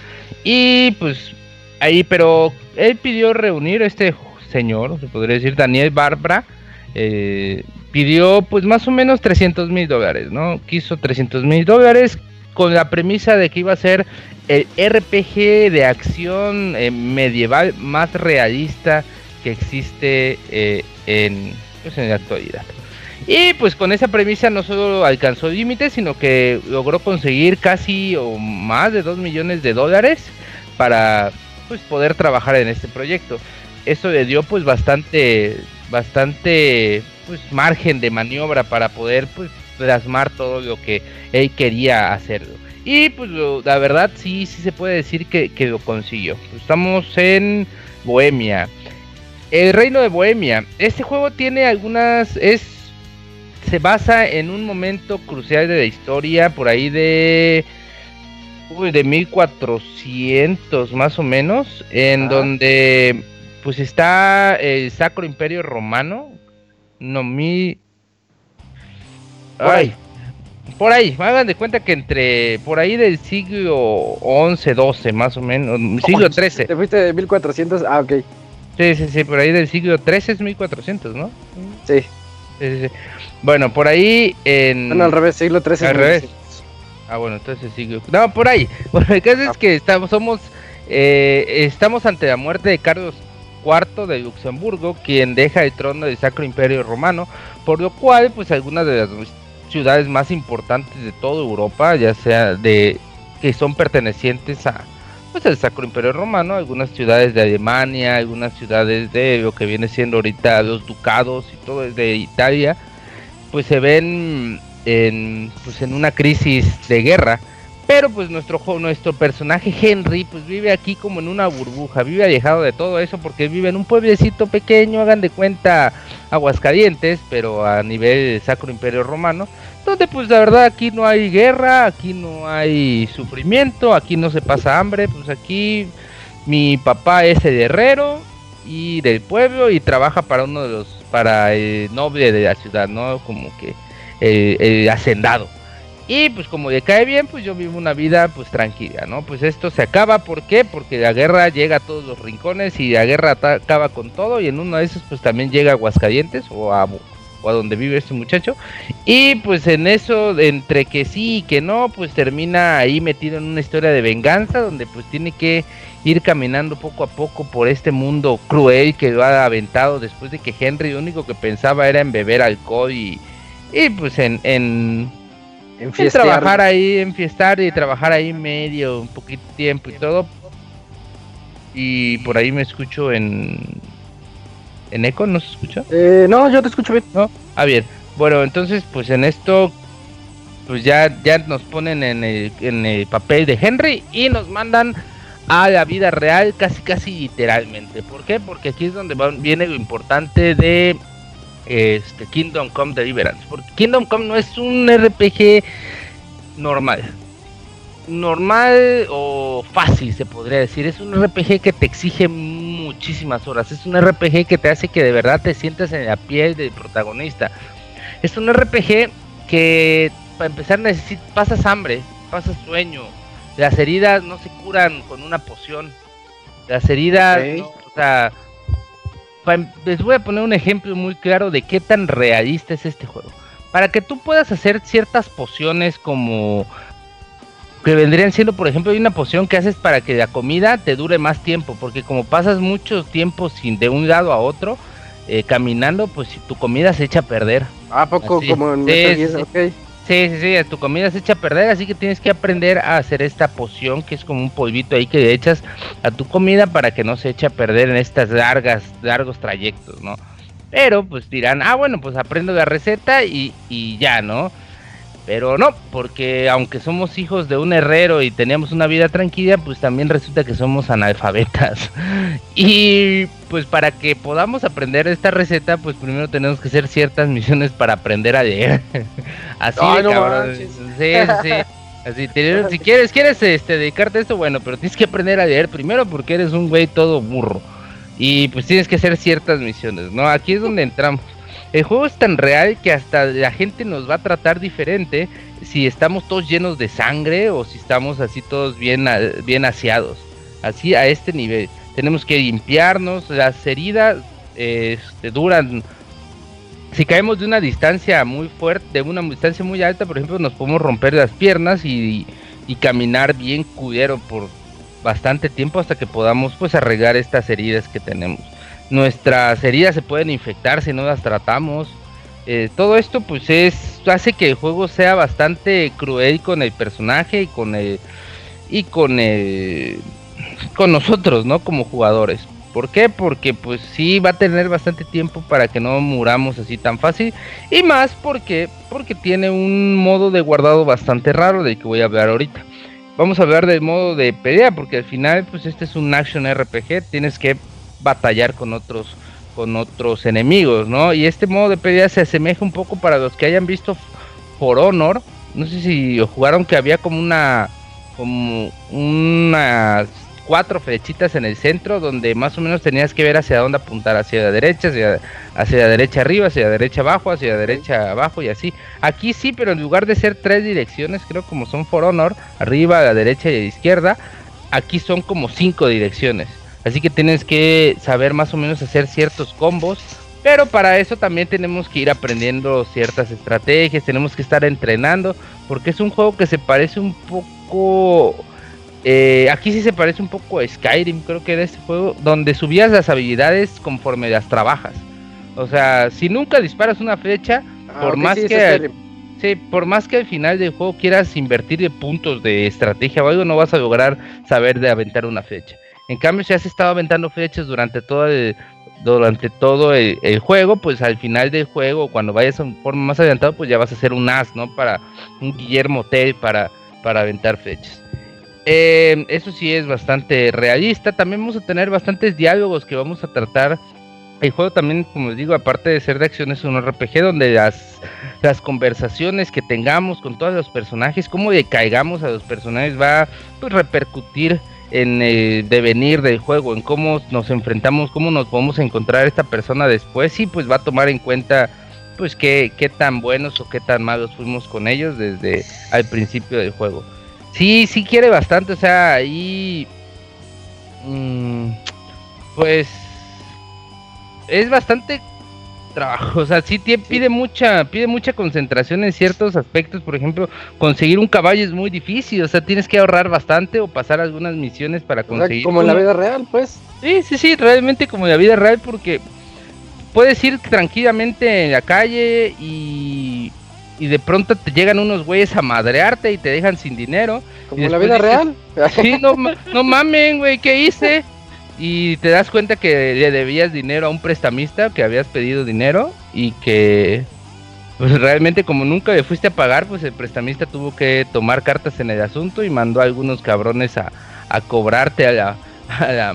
Y pues ahí, pero él pidió reunir este señor, se podría decir Daniel Barbara, eh, pidió pues más o menos 300 mil dólares, ¿no? Quiso 300 mil dólares con la premisa de que iba a ser el RPG de acción eh, medieval más realista que existe eh, en, pues, en la actualidad. Y pues con esa premisa no solo alcanzó límites, sino que logró conseguir casi o más de 2 millones de dólares para pues poder trabajar en este proyecto. Eso le dio pues bastante bastante pues margen de maniobra para poder pues plasmar todo lo que él quería hacerlo. Y pues la verdad sí sí se puede decir que, que lo consiguió. Estamos en Bohemia. El reino de Bohemia. Este juego tiene algunas es se basa en un momento crucial de la historia por ahí de uy, de 1400 más o menos en Ah. donde pues está el Sacro Imperio Romano no mi Por ay ahí. por ahí hagan de cuenta que entre por ahí del siglo 11 12 más o menos siglo 13 Te fuiste de 1400, ah, ok, sí sí sí por ahí del siglo 13 es 1400 no sí. Sí, sí, sí. Bueno, por ahí en. Bueno, al revés, siglo 13. Al revés. Ah, bueno, entonces sigue. No, por ahí. Bueno, el caso Ah. es que estamos, somos, eh, estamos ante la muerte de Carlos IV de Luxemburgo, quien deja el trono del Sacro Imperio Romano, por lo cual, pues algunas de las ciudades más importantes de toda Europa, ya sea de que son pertenecientes a pues al Sacro Imperio Romano, algunas ciudades de Alemania, algunas ciudades de lo que viene siendo ahorita los ducados y todo de Italia, pues se ven en, pues en una crisis de guerra. Pero pues nuestro, nuestro personaje Henry pues vive aquí como en una burbuja, vive alejado de todo eso porque vive en un pueblecito pequeño, hagan de cuenta Aguascalientes, pero a nivel Sacro Imperio Romano, donde pues la verdad aquí no hay guerra, aquí no hay sufrimiento, aquí no se pasa hambre, pues aquí mi papá es el herrero y del pueblo y trabaja para uno de los, para el noble de la ciudad, ¿no? Como que eh, el hacendado. Y pues como le cae bien, pues yo vivo una vida pues tranquila, ¿no? Pues esto se acaba, ¿por qué? Porque la guerra llega a todos los rincones y la guerra acaba con todo y en uno de esos pues también llega a Aguascalientes o a, o a donde vive este muchacho. Y pues en eso, entre que sí y que no, pues termina ahí metido en una historia de venganza donde pues tiene que ir caminando poco a poco por este mundo cruel que lo ha aventado después de que Henry lo único que pensaba era en beber alcohol y, y pues en, en, En en trabajar ahí, en fiestar y trabajar ahí medio, un poquito tiempo y todo. Y por ahí me escucho en... ¿En eco no se escucha? Eh, no, yo te escucho bien. Ah, bien. Bueno, entonces, pues en esto, pues ya, ya nos ponen en el, en el papel de Henry y nos mandan a la vida real casi, casi literalmente. ¿Por qué? Porque aquí es donde viene lo importante de este Kingdom Come Deliverance. Porque Kingdom Come no es un RPG normal. Normal o fácil se podría decir. Es un RPG que te exige muchísimas horas. Es un RPG que te hace que de verdad te sientas en la piel del protagonista. Es un RPG que para empezar pasas hambre, pasas sueño. Las heridas no se curan con una poción. Las heridas, o sea, les voy a poner un ejemplo muy claro de qué tan realista es este juego. Para que tú puedas hacer ciertas pociones como que vendrían siendo, por ejemplo, hay una poción que haces para que la comida te dure más tiempo, porque como pasas mucho tiempo sin de un lado a otro eh, caminando, pues tu comida se echa a perder. ¿A poco Así. como en Sí, sí, Gear? Sí. Sí, sí, tu comida se echa a perder, así que tienes que aprender a hacer esta poción que es como un polvito ahí que le echas a tu comida para que no se eche a perder en estas largas, largos trayectos, ¿no? Pero pues dirán, ah, bueno, pues aprendo la receta y, y ya, ¿no? Pero no, porque aunque somos hijos de un herrero y teníamos una vida tranquila, pues también resulta que somos analfabetas. Y pues para que podamos aprender esta receta, pues primero tenemos que hacer ciertas misiones para aprender a leer. Así Ay, de no cabrón. Sí, sí, sí. Así, te- si quieres, quieres este, dedicarte a esto, bueno, pero tienes que aprender a leer primero porque eres un güey todo burro. Y pues tienes que hacer ciertas misiones, ¿no? Aquí es donde entramos. El juego es tan real que hasta la gente nos va a tratar diferente si estamos todos llenos de sangre o si estamos así todos bien, a- bien aseados. Así a este nivel. Tenemos que limpiarnos, las heridas este, duran si caemos de una distancia muy fuerte, de una distancia muy alta, por ejemplo, nos podemos romper las piernas y, caminar bien cudero por bastante tiempo hasta que podamos pues arreglar estas heridas que tenemos. Nuestras heridas se pueden infectar si no las tratamos. Eh, todo esto pues es hace que el juego sea bastante cruel con el personaje y con el y con el con nosotros, ¿no? Como jugadores. ¿Por qué? Porque pues sí va a tener bastante tiempo para que no muramos así tan fácil. Y más porque, porque tiene un modo de guardado bastante raro del que voy a hablar ahorita. Vamos a hablar del modo de pelea porque al final pues este es un action RPG. Tienes que batallar con otros con otros enemigos, ¿no? Y este modo de pelea se asemeja un poco para los que hayan visto For Honor. No sé si jugaron que había como una como unas cuatro flechitas en el centro donde más o menos tenías que ver hacia dónde apuntar, hacia la derecha, hacia, hacia la derecha arriba, hacia la derecha abajo, hacia la derecha abajo y así. Aquí sí, pero en lugar de ser tres direcciones, creo como son For Honor, arriba, a la derecha y a la izquierda, aquí son como cinco direcciones. Así que tienes que saber más o menos hacer ciertos combos. Pero para eso también tenemos que ir aprendiendo ciertas estrategias, tenemos que estar entrenando, porque es un juego que se parece un poco eh, aquí sí se parece un poco a Skyrim, creo que era este juego, donde subías las habilidades conforme las trabajas. O sea, si nunca disparas una flecha, Ah, por más sí, que Skyrim. sí, por más que al final del juego quieras invertir de puntos de estrategia o algo, no vas a lograr saber de aventar una flecha. En cambio, si has estado aventando flechas durante todo el, durante todo el, el juego, pues al final del juego, cuando vayas a un forma más adelantado, pues ya vas a ser un as, ¿no? Para un Guillermo Tell para, para aventar flechas. Eh, eso sí es bastante realista. También vamos a tener bastantes diálogos que vamos a tratar. El juego también, como les digo, aparte de ser de acción, es un RPG donde las, las conversaciones que tengamos con todos los personajes, cómo le caigamos a los personajes, va a pues, repercutir en el devenir del juego, en cómo nos enfrentamos, cómo nos podemos encontrar esta persona después y pues va a tomar en cuenta pues qué, qué tan buenos o qué tan malos fuimos con ellos desde al principio del juego. Sí, sí quiere bastante, o sea, ahí mm, pues es bastante trabajo, o sea, sí tie- pide mucha pide mucha concentración en ciertos aspectos, por ejemplo, conseguir un caballo es muy difícil, o sea, tienes que ahorrar bastante o pasar algunas misiones para O sea, conseguir como en la vida real, pues. Sí, sí, sí, realmente como en la vida real porque puedes ir tranquilamente en la calle y, y de pronto te llegan unos güeyes a madrearte y te dejan sin dinero. Como la vida dices, real. Sí, no, no mamen, güey, ¿qué hice? Y te das cuenta que le debías dinero a un prestamista, que habías pedido dinero y que pues realmente como nunca le fuiste a pagar, pues el prestamista tuvo que tomar cartas en el asunto y mandó a algunos cabrones a, a cobrarte a la, a la,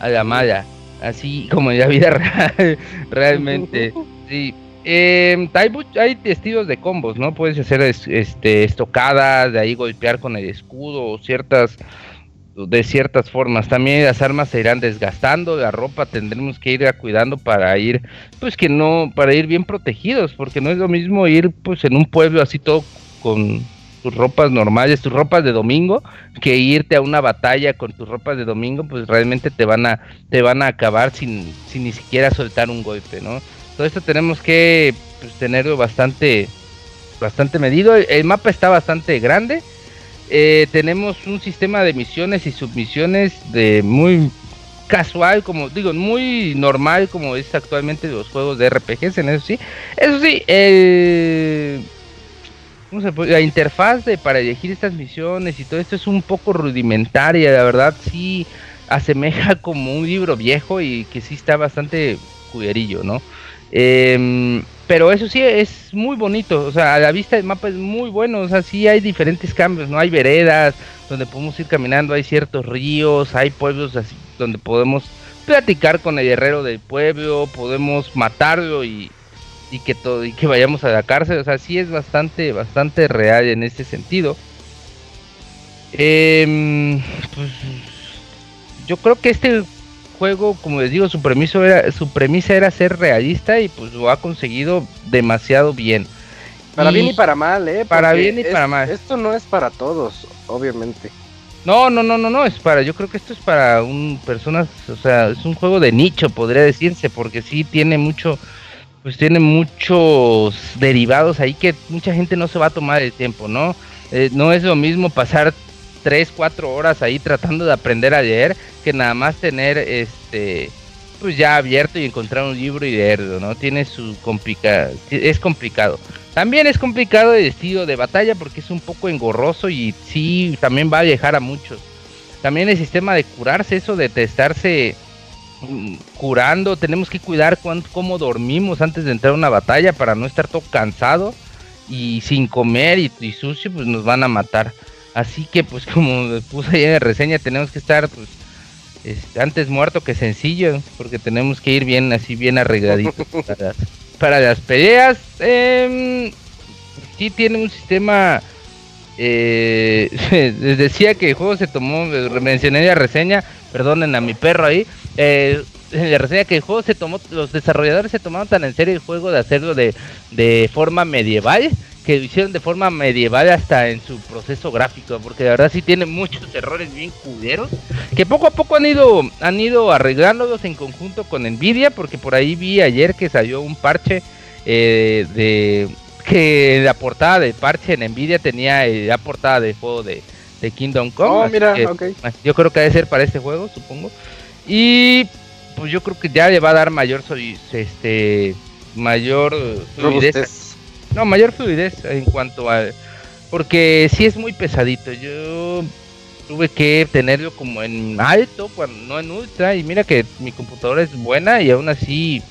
a la mala. Así como en la vida real, realmente. Sí. Eh, hay, hay estilos de combos, ¿no? Puedes hacer es- este, estocadas, de ahí golpear con el escudo o ciertas de ciertas formas. También las armas se irán desgastando, la ropa tendremos que ir cuidando para ir, pues que no, para ir bien protegidos, porque no es lo mismo ir pues en un pueblo así todo con tus ropas normales, tus ropas de domingo, que irte a una batalla con tus ropas de domingo, pues realmente te van a, te van a acabar sin, sin ni siquiera soltar un golpe, ¿no? Todo esto tenemos que pues, tenerlo bastante, bastante medido. El mapa está bastante grande. Eh, tenemos un sistema de misiones y submisiones de muy casual, como digo, muy normal como es actualmente los juegos de RPGs, en eso sí. Eso sí, eh, la interfaz de, para elegir estas misiones y todo esto es un poco rudimentaria, la verdad sí asemeja como un libro viejo y que sí está bastante cuderillo, ¿no? Em, pero eso sí es muy bonito, o sea, a la vista del mapa es muy bueno, o sea, sí hay diferentes cambios, no hay veredas donde podemos ir caminando, hay ciertos ríos, hay pueblos así donde podemos platicar con el guerrero del pueblo, podemos matarlo y, y que todo y que vayamos a la cárcel, o sea, sí es bastante bastante real en ese sentido. Em, pues, yo creo que este juego, como les digo, su premisa era, su premisa era ser realista y pues lo ha conseguido demasiado bien. Para bien y para mal, ¿eh? Para bien y para mal. Esto no es para todos, obviamente. No, no, no, no, no, es para, yo creo que esto es para un personas, o sea, es un juego de nicho, podría decirse, porque sí tiene mucho, pues tiene muchos derivados ahí que mucha gente no se va a tomar el tiempo, ¿no? Eh, no es lo mismo pasar 3, 4 horas ahí tratando de aprender a leer que nada más tener este pues ya abierto y encontrar un libro y leerlo, ¿no? Tiene su complica es complicado. También es complicado el estilo de batalla porque es un poco engorroso y sí también va a dejar a muchos. También el sistema de curarse, eso de testarse mm, curando, tenemos que cuidar cómo dormimos antes de entrar a una batalla para no estar todo cansado y sin comer y, y sucio, pues nos van a matar. Así que pues como puse ahí en la reseña, tenemos que estar pues antes muerto que sencillo, porque tenemos que ir bien así bien arregladitos para, las, peleas. Eh, sí tiene un sistema eh, les decía que el juego se tomó, mencioné la reseña, perdonen a mi perro ahí, eh, la reseña que el juego se tomó, los desarrolladores se tomaron tan en serio el juego de hacerlo de, de forma medieval que lo hicieron de forma medieval hasta en su proceso gráfico, porque de verdad sí tiene muchos errores bien cuderos, que poco a poco han ido, han ido arreglándolos en conjunto con Nvidia, porque por ahí vi ayer que salió un parche eh, de que la portada del parche en Nvidia tenía eh, la portada del juego de, Kingdom Come. Oh, mira, Yo creo que debe ser para este juego, supongo. Y pues yo creo que ya le va a dar mayor este mayor fluidez no, mayor fluidez en cuanto a... Porque sí es muy pesadito. Yo tuve que tenerlo como en alto, cuando no en ultra. Y mira que mi computadora es buena y aún así,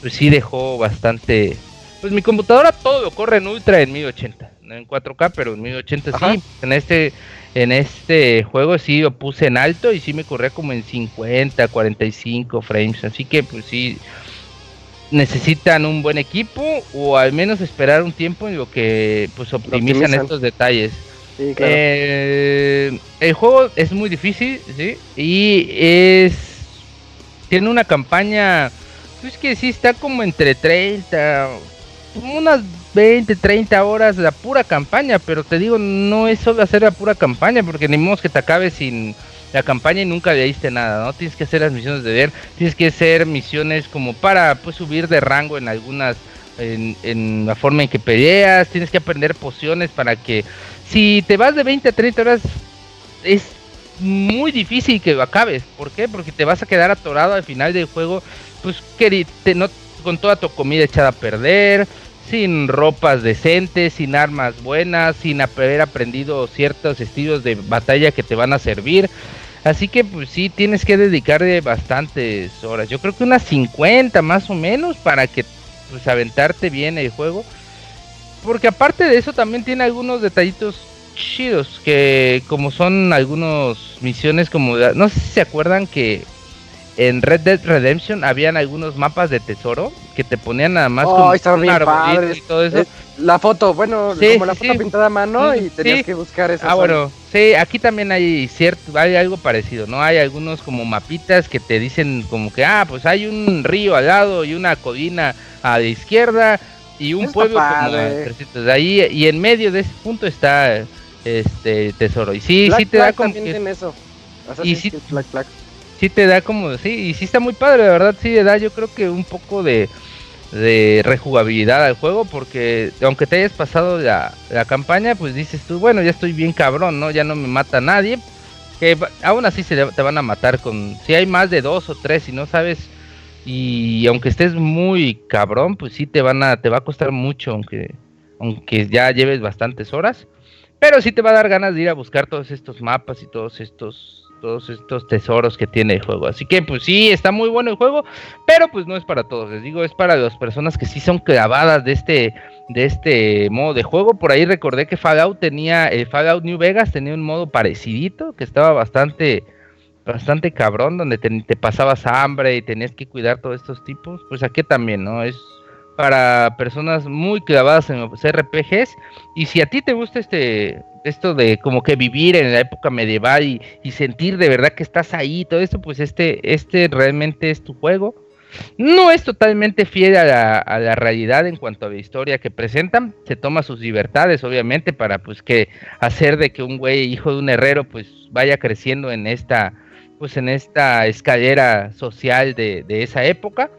pues sí dejó bastante... Pues mi computadora todo lo corre en ultra en 1080, no en 4K, pero en 1080 sí. En este en este juego sí lo puse en alto y sí me corría como en 50, 45 frames. Así que pues sí, necesitan un buen equipo o al menos esperar un tiempo en lo que pues optimizan, estos detalles. Eh, el juego es muy difícil, ¿sí? Y es tiene una campaña pues que sí está como entre 30 unas 20, 30 horas la pura campaña, pero te digo, no es solo hacer la pura campaña, porque ni modo que te acabe sin la campaña y nunca leíste nada, ¿no? Tienes que hacer las misiones de ver, tienes que hacer misiones como para pues subir de rango en algunas en, la forma en que peleas, tienes que aprender pociones para que si te vas de 20 a 30 horas es muy difícil que lo acabes. ¿Por qué? Porque te vas a quedar atorado al final del juego, pues que te, no, con toda tu comida echada a perder, sin ropas decentes, sin armas buenas, sin haber aprendido ciertos estilos de batalla que te van a servir. Así que pues sí, tienes que dedicarle bastantes horas. Yo creo que unas 50 más o menos para que pues aventarte bien el juego. Porque aparte de eso también tiene algunos detallitos chidos que como son algunos misiones como no sé si se acuerdan que en Red Dead Redemption habían algunos mapas de tesoro que te ponían nada más oh, como un y todo eso. la foto, bueno, como la foto pintada a mano y tenías que buscar eso. Ah, bueno, sí, aquí también hay cierto, hay algo parecido, ¿no? Hay algunos como mapitas que te dicen como que, ah, pues hay un río al lado y una colina a la izquierda, y un pueblo como 300. Ahí y en medio de ese punto está este tesoro. Y sí, Black sí te da Flag como también que- tiene eso. Y sí- Black. Sí te da como, sí, y sí está muy padre, de verdad, sí le da yo creo que un poco de, de rejugabilidad al juego, porque aunque te hayas pasado la, la campaña, pues dices tú, bueno, ya estoy bien cabrón, ¿no? Ya no me mata nadie, que aún así se te van a matar con, si hay más de dos o tres, si no sabes, y aunque estés muy cabrón, pues sí te van a, te va a costar mucho, aunque, aunque ya lleves bastantes horas. Pero sí te va a dar ganas de ir a buscar todos estos mapas y todos estos todos estos tesoros que tiene el juego. Así que pues sí, está muy bueno el juego, pero pues no es para todos. Les digo, es para las personas que sí son clavadas de este de este modo de juego. Por ahí recordé que Fallout tenía el Fallout New Vegas tenía un modo parecidito que estaba bastante bastante cabrón donde te, te pasabas hambre y tenías que cuidar todos estos tipos. Pues aquí también, ¿no? Es para personas muy clavadas en los RPGs y si a ti te gusta este esto de como que vivir en la época medieval y, sentir de verdad que estás ahí todo esto, pues este, este realmente es tu juego. No es totalmente fiel a la, realidad en cuanto a la historia que presentan. Se toma sus libertades, obviamente, para pues que hacer de que un güey hijo de un herrero pues vaya creciendo en esta pues en esta escalera social de esa época.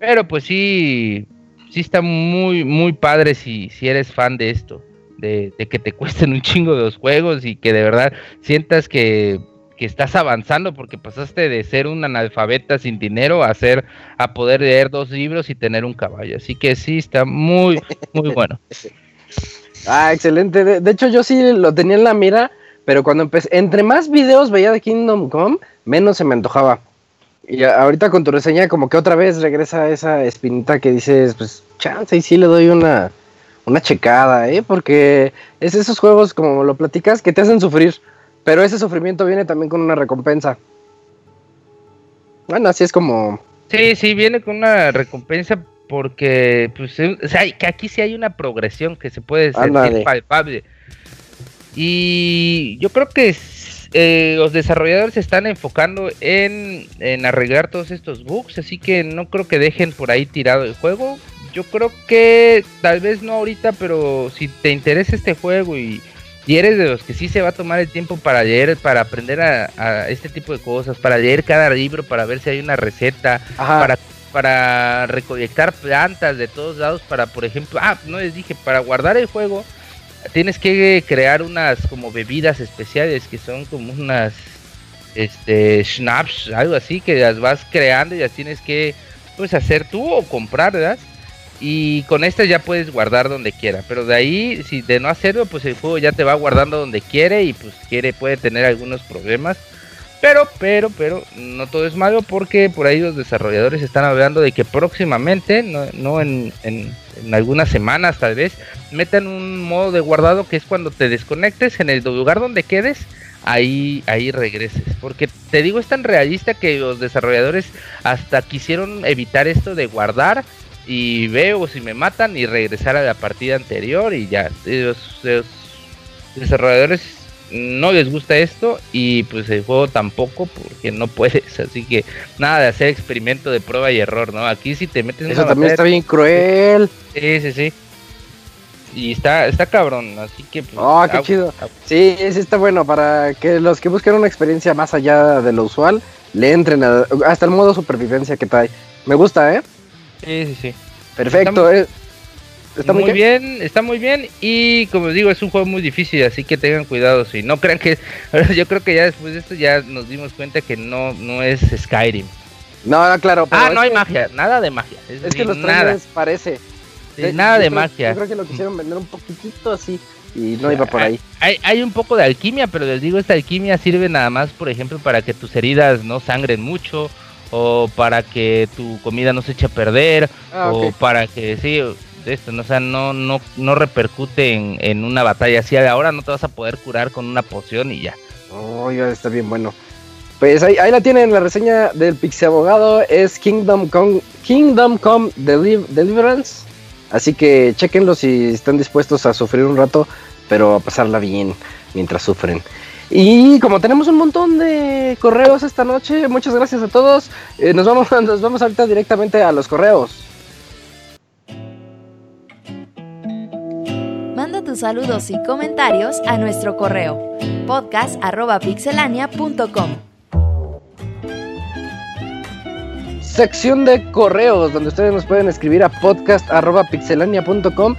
Pero pues sí, sí está muy, muy padre si, si eres fan de esto de, de que te cuesten un chingo de los juegos y que de verdad sientas que, que estás avanzando porque pasaste de ser un analfabeta sin dinero a ser a poder leer dos libros y tener un caballo. Así que sí, está muy, muy bueno. Ah, excelente. De, de hecho, yo sí lo tenía en la mira, pero cuando empecé, entre más videos veía de Kingdom Come, menos se me antojaba. Y ahorita con tu reseña, como que otra vez regresa esa espinita que dices, pues chance y sí le doy una, una checada, ¿eh? Porque es esos juegos, como lo platicas, que te hacen sufrir, pero ese sufrimiento viene también con una recompensa. Bueno, así es como... Sí, sí, viene con una recompensa porque, pues, eh, o sea, que aquí sí hay una progresión que se puede sentir palpable. Y yo creo que s- eh, los desarrolladores se están enfocando en, en arreglar todos estos bugs, así que no creo que dejen por ahí tirado el juego. Yo creo que tal vez no ahorita, pero si te interesa este juego y, y eres de los que sí se va a tomar el tiempo para leer, para aprender a, a este tipo de cosas, para leer cada libro, para ver si hay una receta, Ajá. para, para recolectar plantas de todos lados, para, por ejemplo, ah, no les dije, para guardar el juego, tienes que crear unas como bebidas especiales que son como unas, este, schnapps, algo así, que las vas creando y las tienes que, pues, hacer tú o comprar, ¿verdad? Y con estas ya puedes guardar donde quiera, pero de ahí, si de no hacerlo, pues el juego ya te va guardando donde quiere y pues quiere, puede tener algunos problemas. Pero, pero, pero, no todo es malo porque por ahí los desarrolladores están hablando de que próximamente, no, no en, en- en algunas semanas tal vez, metan un modo de guardado que es cuando te desconectes en el lugar donde quedes, ahí, ahí regreses. Porque te digo, es tan realista que los desarrolladores hasta quisieron evitar esto de guardar y veo si me matan y regresar a la partida anterior y ya. Los, los desarrolladores no les gusta esto y pues el juego tampoco porque no puedes, así que nada de hacer experimento de prueba y error, ¿no? Aquí si te metes en Eso una también está bien cruel. Sí, sí, sí. Y está, está cabrón, así que pues, Oh, qué agua- chido. Sí, sí está bueno para que los que busquen una experiencia más allá de lo usual le entren a- hasta el modo supervivencia que trae. Me gusta, ¿eh? Sí, sí, sí. Perfecto. Eh. Está muy, muy bien. está muy bien y como digo es un juego muy difícil, así que tengan cuidado, si no crean que yo creo que ya después de esto ya nos dimos cuenta que no no es Skyrim. No, no, claro. pero Ah, no hay que- magia, nada de magia. Es, Es decir, que los nada, parece. sí, nada de creo- magia. Yo creo que lo quisieron vender un poquitito así y no iba por ahí. Hay, hay un poco de alquimia, pero les digo, esta alquimia sirve nada más, por ejemplo, para que tus heridas no sangren mucho, o para que tu comida no se eche a perder, Ah, o para que sí, de esto, ¿no? o sea, no, no, no repercute en, una batalla así. Ahora no te vas a poder curar con una poción y ya. Oiga, está bien bueno. Pues ahí, la tienen la reseña del Pixie Abogado. Es Kingdom Come, Kingdom Come Deliv- Deliverance. Así que chequenlo si están dispuestos a sufrir un rato, pero a pasarla bien mientras sufren. Y como tenemos un montón de correos esta noche, muchas gracias a todos. Eh, nos, vamos, nos vamos ahorita directamente a los correos. Saludos y comentarios a nuestro correo podcast.pixelania.com. Sección de correos, donde ustedes nos pueden escribir a podcast.pixelania.com.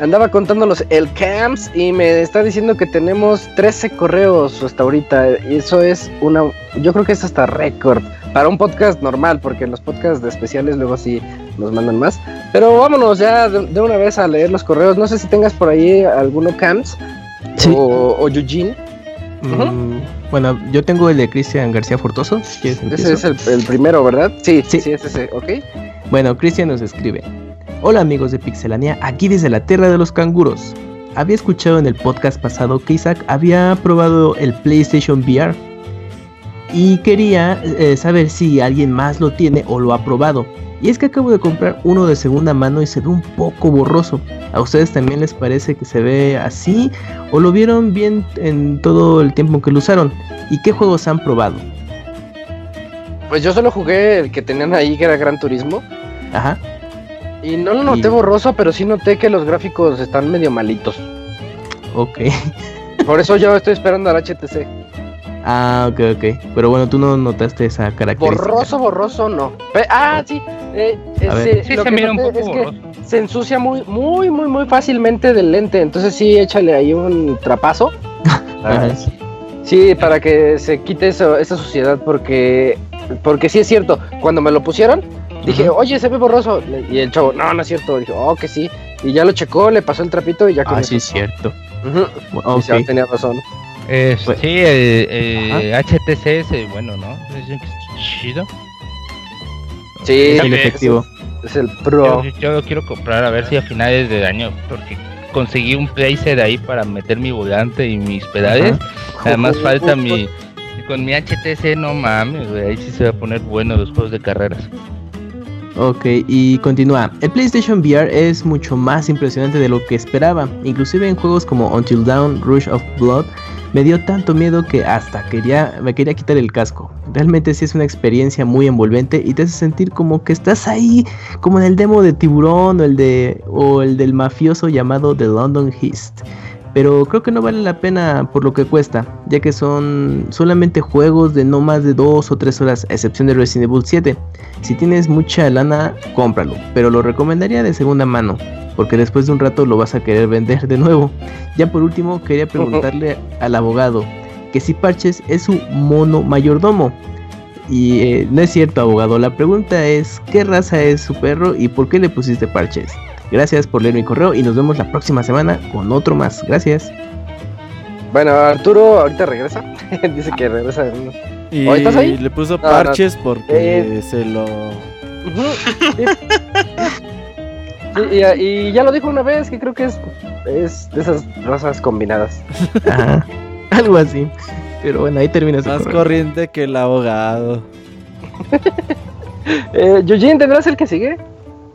Andaba contándolos el camps y me está diciendo que tenemos 13 correos hasta ahorita. Eso es una. Yo creo que es hasta récord para un podcast normal, porque en los podcasts de especiales luego sí nos mandan más. Pero vámonos ya de, de una vez a leer los correos. No sé si tengas por ahí alguno camps Sí. o, o Eugene. Mm, bueno, yo tengo el de Cristian García Fortoso. Ese es el, el primero, ¿verdad? Sí, sí, Sí. sí, es ese, ok. Bueno, Cristian nos escribe. Hola amigos de Pixelania, aquí desde la tierra de los canguros. Había escuchado en el podcast pasado que Isaac había probado el PlayStation VR y quería eh, saber si alguien más lo tiene o lo ha probado. Y es que acabo de comprar uno de segunda mano y se ve un poco borroso. ¿A ustedes también les parece que se ve así o lo vieron bien en todo el tiempo que lo usaron? ¿Y qué juegos han probado? Pues yo solo jugué el que tenían ahí, que era Gran Turismo. Ajá. Y no lo noté Y- borroso, pero sí noté que los gráficos están medio malitos. Ok. Por eso yo estoy esperando al HTC. Ah, ok, ok. Pero bueno, tú no notaste esa característica. Borroso, borroso, no. Pe- ah, sí. eh, eh, A ver. sí, Sí, lo se que mira un poco es que borroso. se ensucia muy, muy, muy, muy fácilmente del lente. Entonces sí, échale ahí un trapazo. Sí, para que se quite eso, esa suciedad, porque porque sí es cierto, cuando me lo pusieron, dije, oye, se ve borroso. Y el chavo, no, no es cierto. Dije, oh, que sí. Y ya lo checó, le pasó el trapito y ya con Ah, eso. sí, es cierto. Ujú. Ok. Y sí, tenía razón. Eh, Pues- sí, el, el HTC es bueno, ¿no? Es chido. Sí, Es el efectivo. es el pro. yo lo quiero comprar a ver si a finales de año, porque conseguí un playset ahí para meter mi volante y mis pedales. Además falta mi... Con mi HTC no mames, güey, ahí sí se va a poner bueno los juegos de carreras. Ok, y continúa. El PlayStation VR es mucho más impresionante de lo que esperaba. Inclusive en juegos como Until Dawn, Rush of Blood, me dio tanto miedo que hasta quería, me quería quitar el casco. Realmente sí es una experiencia muy envolvente y te hace sentir como que estás ahí, como en el demo de Tiburón o el de o el del mafioso llamado The London Heist. Pero creo que no vale la pena por lo que cuesta, ya que son solamente juegos de no más de 2 o 3 horas, a excepción de Resident Evil 7. Si tienes mucha lana, cómpralo, pero lo recomendaría de segunda mano, porque después de un rato lo vas a querer vender de nuevo. Ya por último, quería preguntarle al abogado que si Parches es su mono mayordomo. Y eh, no es cierto, abogado, la pregunta es ¿qué raza es su perro y por qué le pusiste Parches? Gracias por leer mi correo y nos vemos la próxima semana con otro más. Gracias. Bueno, Arturo ahorita regresa. Dice que regresa Y ¿Oh, estás ahí? le puso No, no. parches porque Eh. se lo. Y, y ya lo dijo una vez, que creo que es, es de esas razas combinadas. Ajá, algo así. Pero bueno, ahí termina su Más correo. corriente que el abogado. Eh, Eugene, ¿tendrás el que sigue?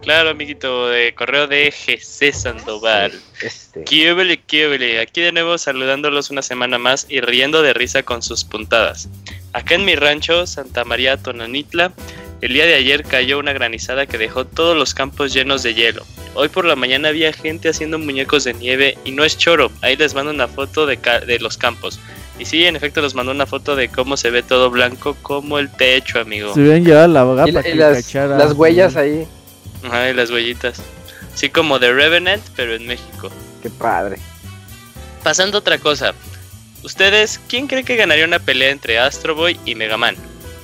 Claro, amiguito, de correo de GC Sandoval. Este. Kiobele, aquí de nuevo saludándolos una semana más y riendo de risa con sus puntadas. Acá en mi rancho, Santa María Tonanitla, el día de ayer cayó una granizada que dejó todos los campos llenos de hielo. Hoy por la mañana había gente haciendo muñecos de nieve y no es choro, ahí les mando una foto de, ca- de los campos. Y sí, en efecto les mando una foto de cómo se ve todo blanco como el techo, amigo. Se hubieran llevado al abogado Y, para que las, cachara. las huellas ahí. Ajá, y las huellitas. Así como de Revenant, pero en México. Qué padre. Pasando a otra cosa. ¿Ustedes quién cree que ganaría una pelea entre Astro Boy y Mega Man?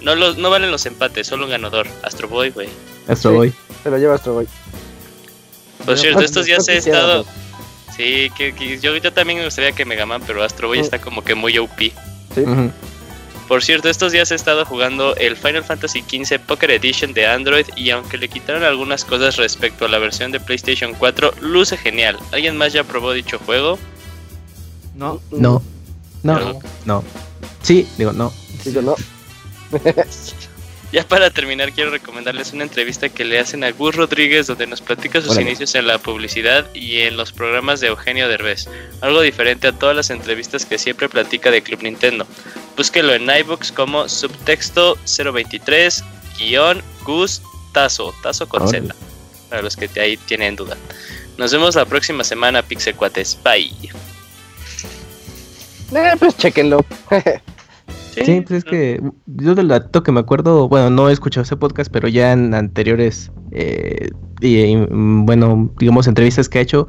No, los, no valen los empates, solo un ganador. Astro Boy, güey. Astro Sí. Boy. Se lo lleva Astro Boy. Por cierto, no- estos no días he quisiera, estado... Sí, que, que yo, yo también me gustaría que Mega Man, pero Astro Boy está como que muy OP. Sí. Ujú. Por cierto, estos días he estado jugando el Final Fantasy XV Pocket Edition de Android y aunque le quitaron algunas cosas respecto a la versión de PlayStation 4, luce genial. ¿Alguien más ya probó dicho juego? No. No. No. No. No. Sí, digo, no. Digo, no. Ya para terminar, quiero recomendarles una entrevista que le hacen a Gus Rodríguez, donde nos platica sus inicios en la publicidad y en los programas de Eugenio Derbez. Algo diferente a todas las entrevistas que siempre platica de Club Nintendo. Búsquelo en iBooks como subtexto 023 guion Gus Tazo, Tazo con Órale. Z, para los que ahí tienen duda. Nos vemos la próxima semana, Pixecuates. Bye. Eh, pues chequenlo. Sí, pues es que yo del dato que me acuerdo, bueno, no he escuchado ese podcast, pero ya en anteriores, eh, y, y, mm, bueno, digamos, entrevistas que ha hecho,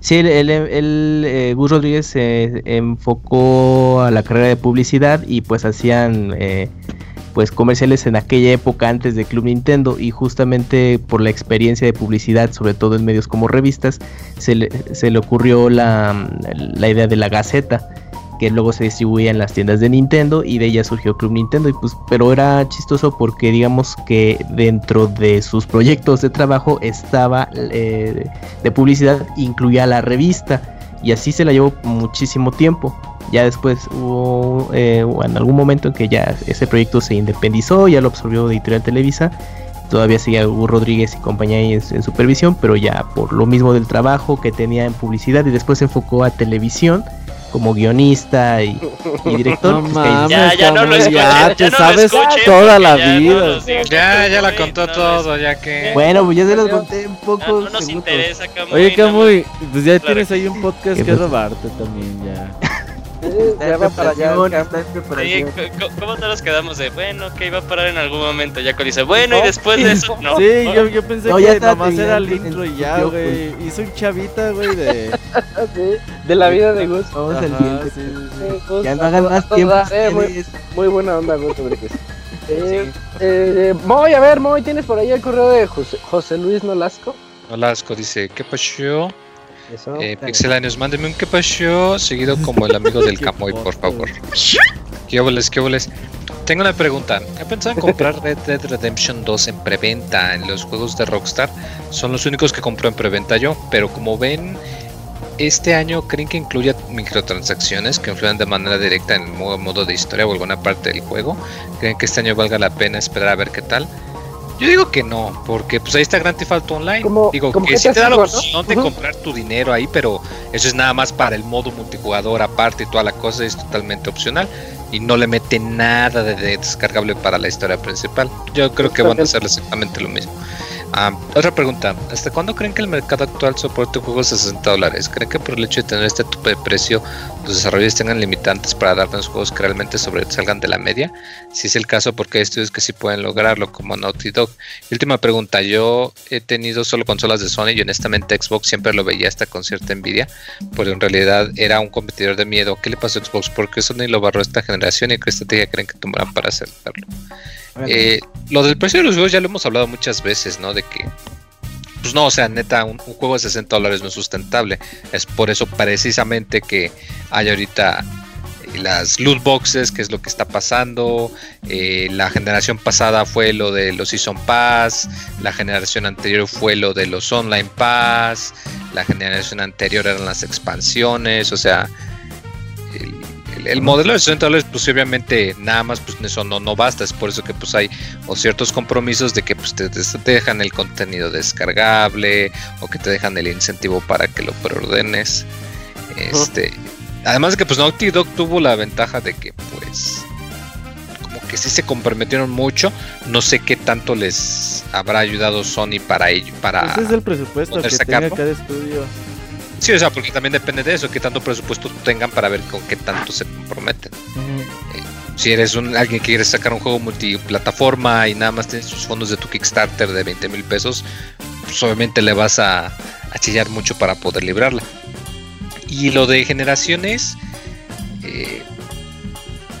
sí, él, él, él, eh, Gus Rodríguez se enfocó a la carrera de publicidad y pues hacían eh, pues comerciales en aquella época antes de Club Nintendo y justamente por la experiencia de publicidad, sobre todo en medios como revistas, se le, se le ocurrió la, la idea de la Gaceta que luego se distribuía en las tiendas de Nintendo y de ella surgió Club Nintendo y pues pero era chistoso porque digamos que dentro de sus proyectos de trabajo estaba eh, de publicidad incluía la revista y así se la llevó muchísimo tiempo. Ya después hubo eh, en algún momento en que ya ese proyecto se independizó ya lo absorbió Editorial Televisa todavía seguía Hugo Rodríguez y compañía en, en supervisión pero ya por lo mismo del trabajo que tenía en publicidad y después se enfocó a televisión como guionista y, y director. No pues, mames, Ya, ya no lo escuchen, ya ya te no lo sabes escuchen, toda la no vida. Ya, ya la contó no todo, ya que. Bueno, pues ya se los conté en Ah, pocos no nos segundos. interesa, Camuy. Oye, Camuy, pues ya Claro. tienes ahí un podcast ¿Qué que robarte también ya. Está ya va para allá. co- ¿Cómo no nos quedamos de bueno, que iba a parar en algún momento? Ya que dice, bueno, y después de eso, no. sí, yo, yo pensé No, ya que nomás era el intro y ya, video, güey. Hizo un chavita, güey, de. Sí, de la vida de Gus. Vamos al siguiente. sí, sí, sí. Sí, Gus, Ya no a hagan toda- más a tiempo. toda- eh, muy, buena onda, Gus. Eh, eh, Moy, a ver, Moy, ¿tienes por ahí el correo de José, José Luis Nolasco? Olasco dice, ¿qué pasó? Eso. Eh, Pixelanios, mándeme un qué pasó, seguido como el amigo del Camoy, por favor. ¿Qué óboles, qué óboles? Tengo una pregunta. He pensado en comprar Red Dead Redemption 2 en preventa en los juegos de Rockstar. Son los únicos que compro en preventa yo, pero como ven, este año creen que incluya microtransacciones que influyan de manera directa en el modo, modo de historia o alguna parte del juego. ¿Creen que este año valga la pena esperar a ver qué tal? Yo digo que no, porque pues ahí está Grand Theft Auto Online. Como- digo como que GTA sí te da la opción de comprar tu dinero ahí, pero eso es nada más para el modo multijugador aparte y toda la cosa es totalmente opcional y no le mete nada de descargable para la historia principal. Yo creo que van a hacer exactamente lo mismo. Ah, otra pregunta, ¿hasta cuándo creen que el mercado actual soporte juegos a 60 dólares? ¿Creen que por el hecho de tener este tope de precio los desarrolladores tengan limitantes para darnos juegos que realmente sobresalgan de la media? Si es el caso, porque hay estudios que sí pueden lograrlo, como Naughty Dog. Y última pregunta, yo he tenido solo consolas de Sony y honestamente Xbox siempre lo veía hasta con cierta envidia, porque en realidad era un competidor de miedo. ¿Qué le pasó a Xbox? ¿Por qué Sony lo barró esta generación y qué estrategia creen que tomarán para hacerlo? Eh, lo del precio de los juegos ya lo hemos hablado muchas veces, ¿no? De que, pues no, o sea, neta, un, juego de 60 dólares no es sustentable. Es por eso precisamente que hay ahorita eh, las loot boxes, que es lo que está pasando. Eh, la generación pasada fue lo de los Season Pass. La generación anterior fue lo de los Online Pass. La generación anterior eran las expansiones. O sea, el, el- el modelo de 60 dólares, pues obviamente nada más, pues eso no, no basta. Es por eso que pues hay o ciertos compromisos de que pues te, te- dejan el contenido descargable o que te dejan el incentivo para que lo preordenes. Este, además de que pues Naughty Dog tuvo la ventaja de que pues como que sí se comprometieron mucho. No sé qué tanto les habrá ayudado Sony para ello, para Ese es el presupuesto poder que sacarlo. tenga cada estudio. Sí, o sea, porque también depende de eso, qué tanto presupuesto tengan para ver con qué tanto se comprometen. Si eres un, alguien que quiere sacar un juego multiplataforma y nada más tienes tus fondos de tu Kickstarter de 20 mil pesos, pues obviamente le vas a, a chillar mucho para poder librarla. Y lo de generaciones, eh,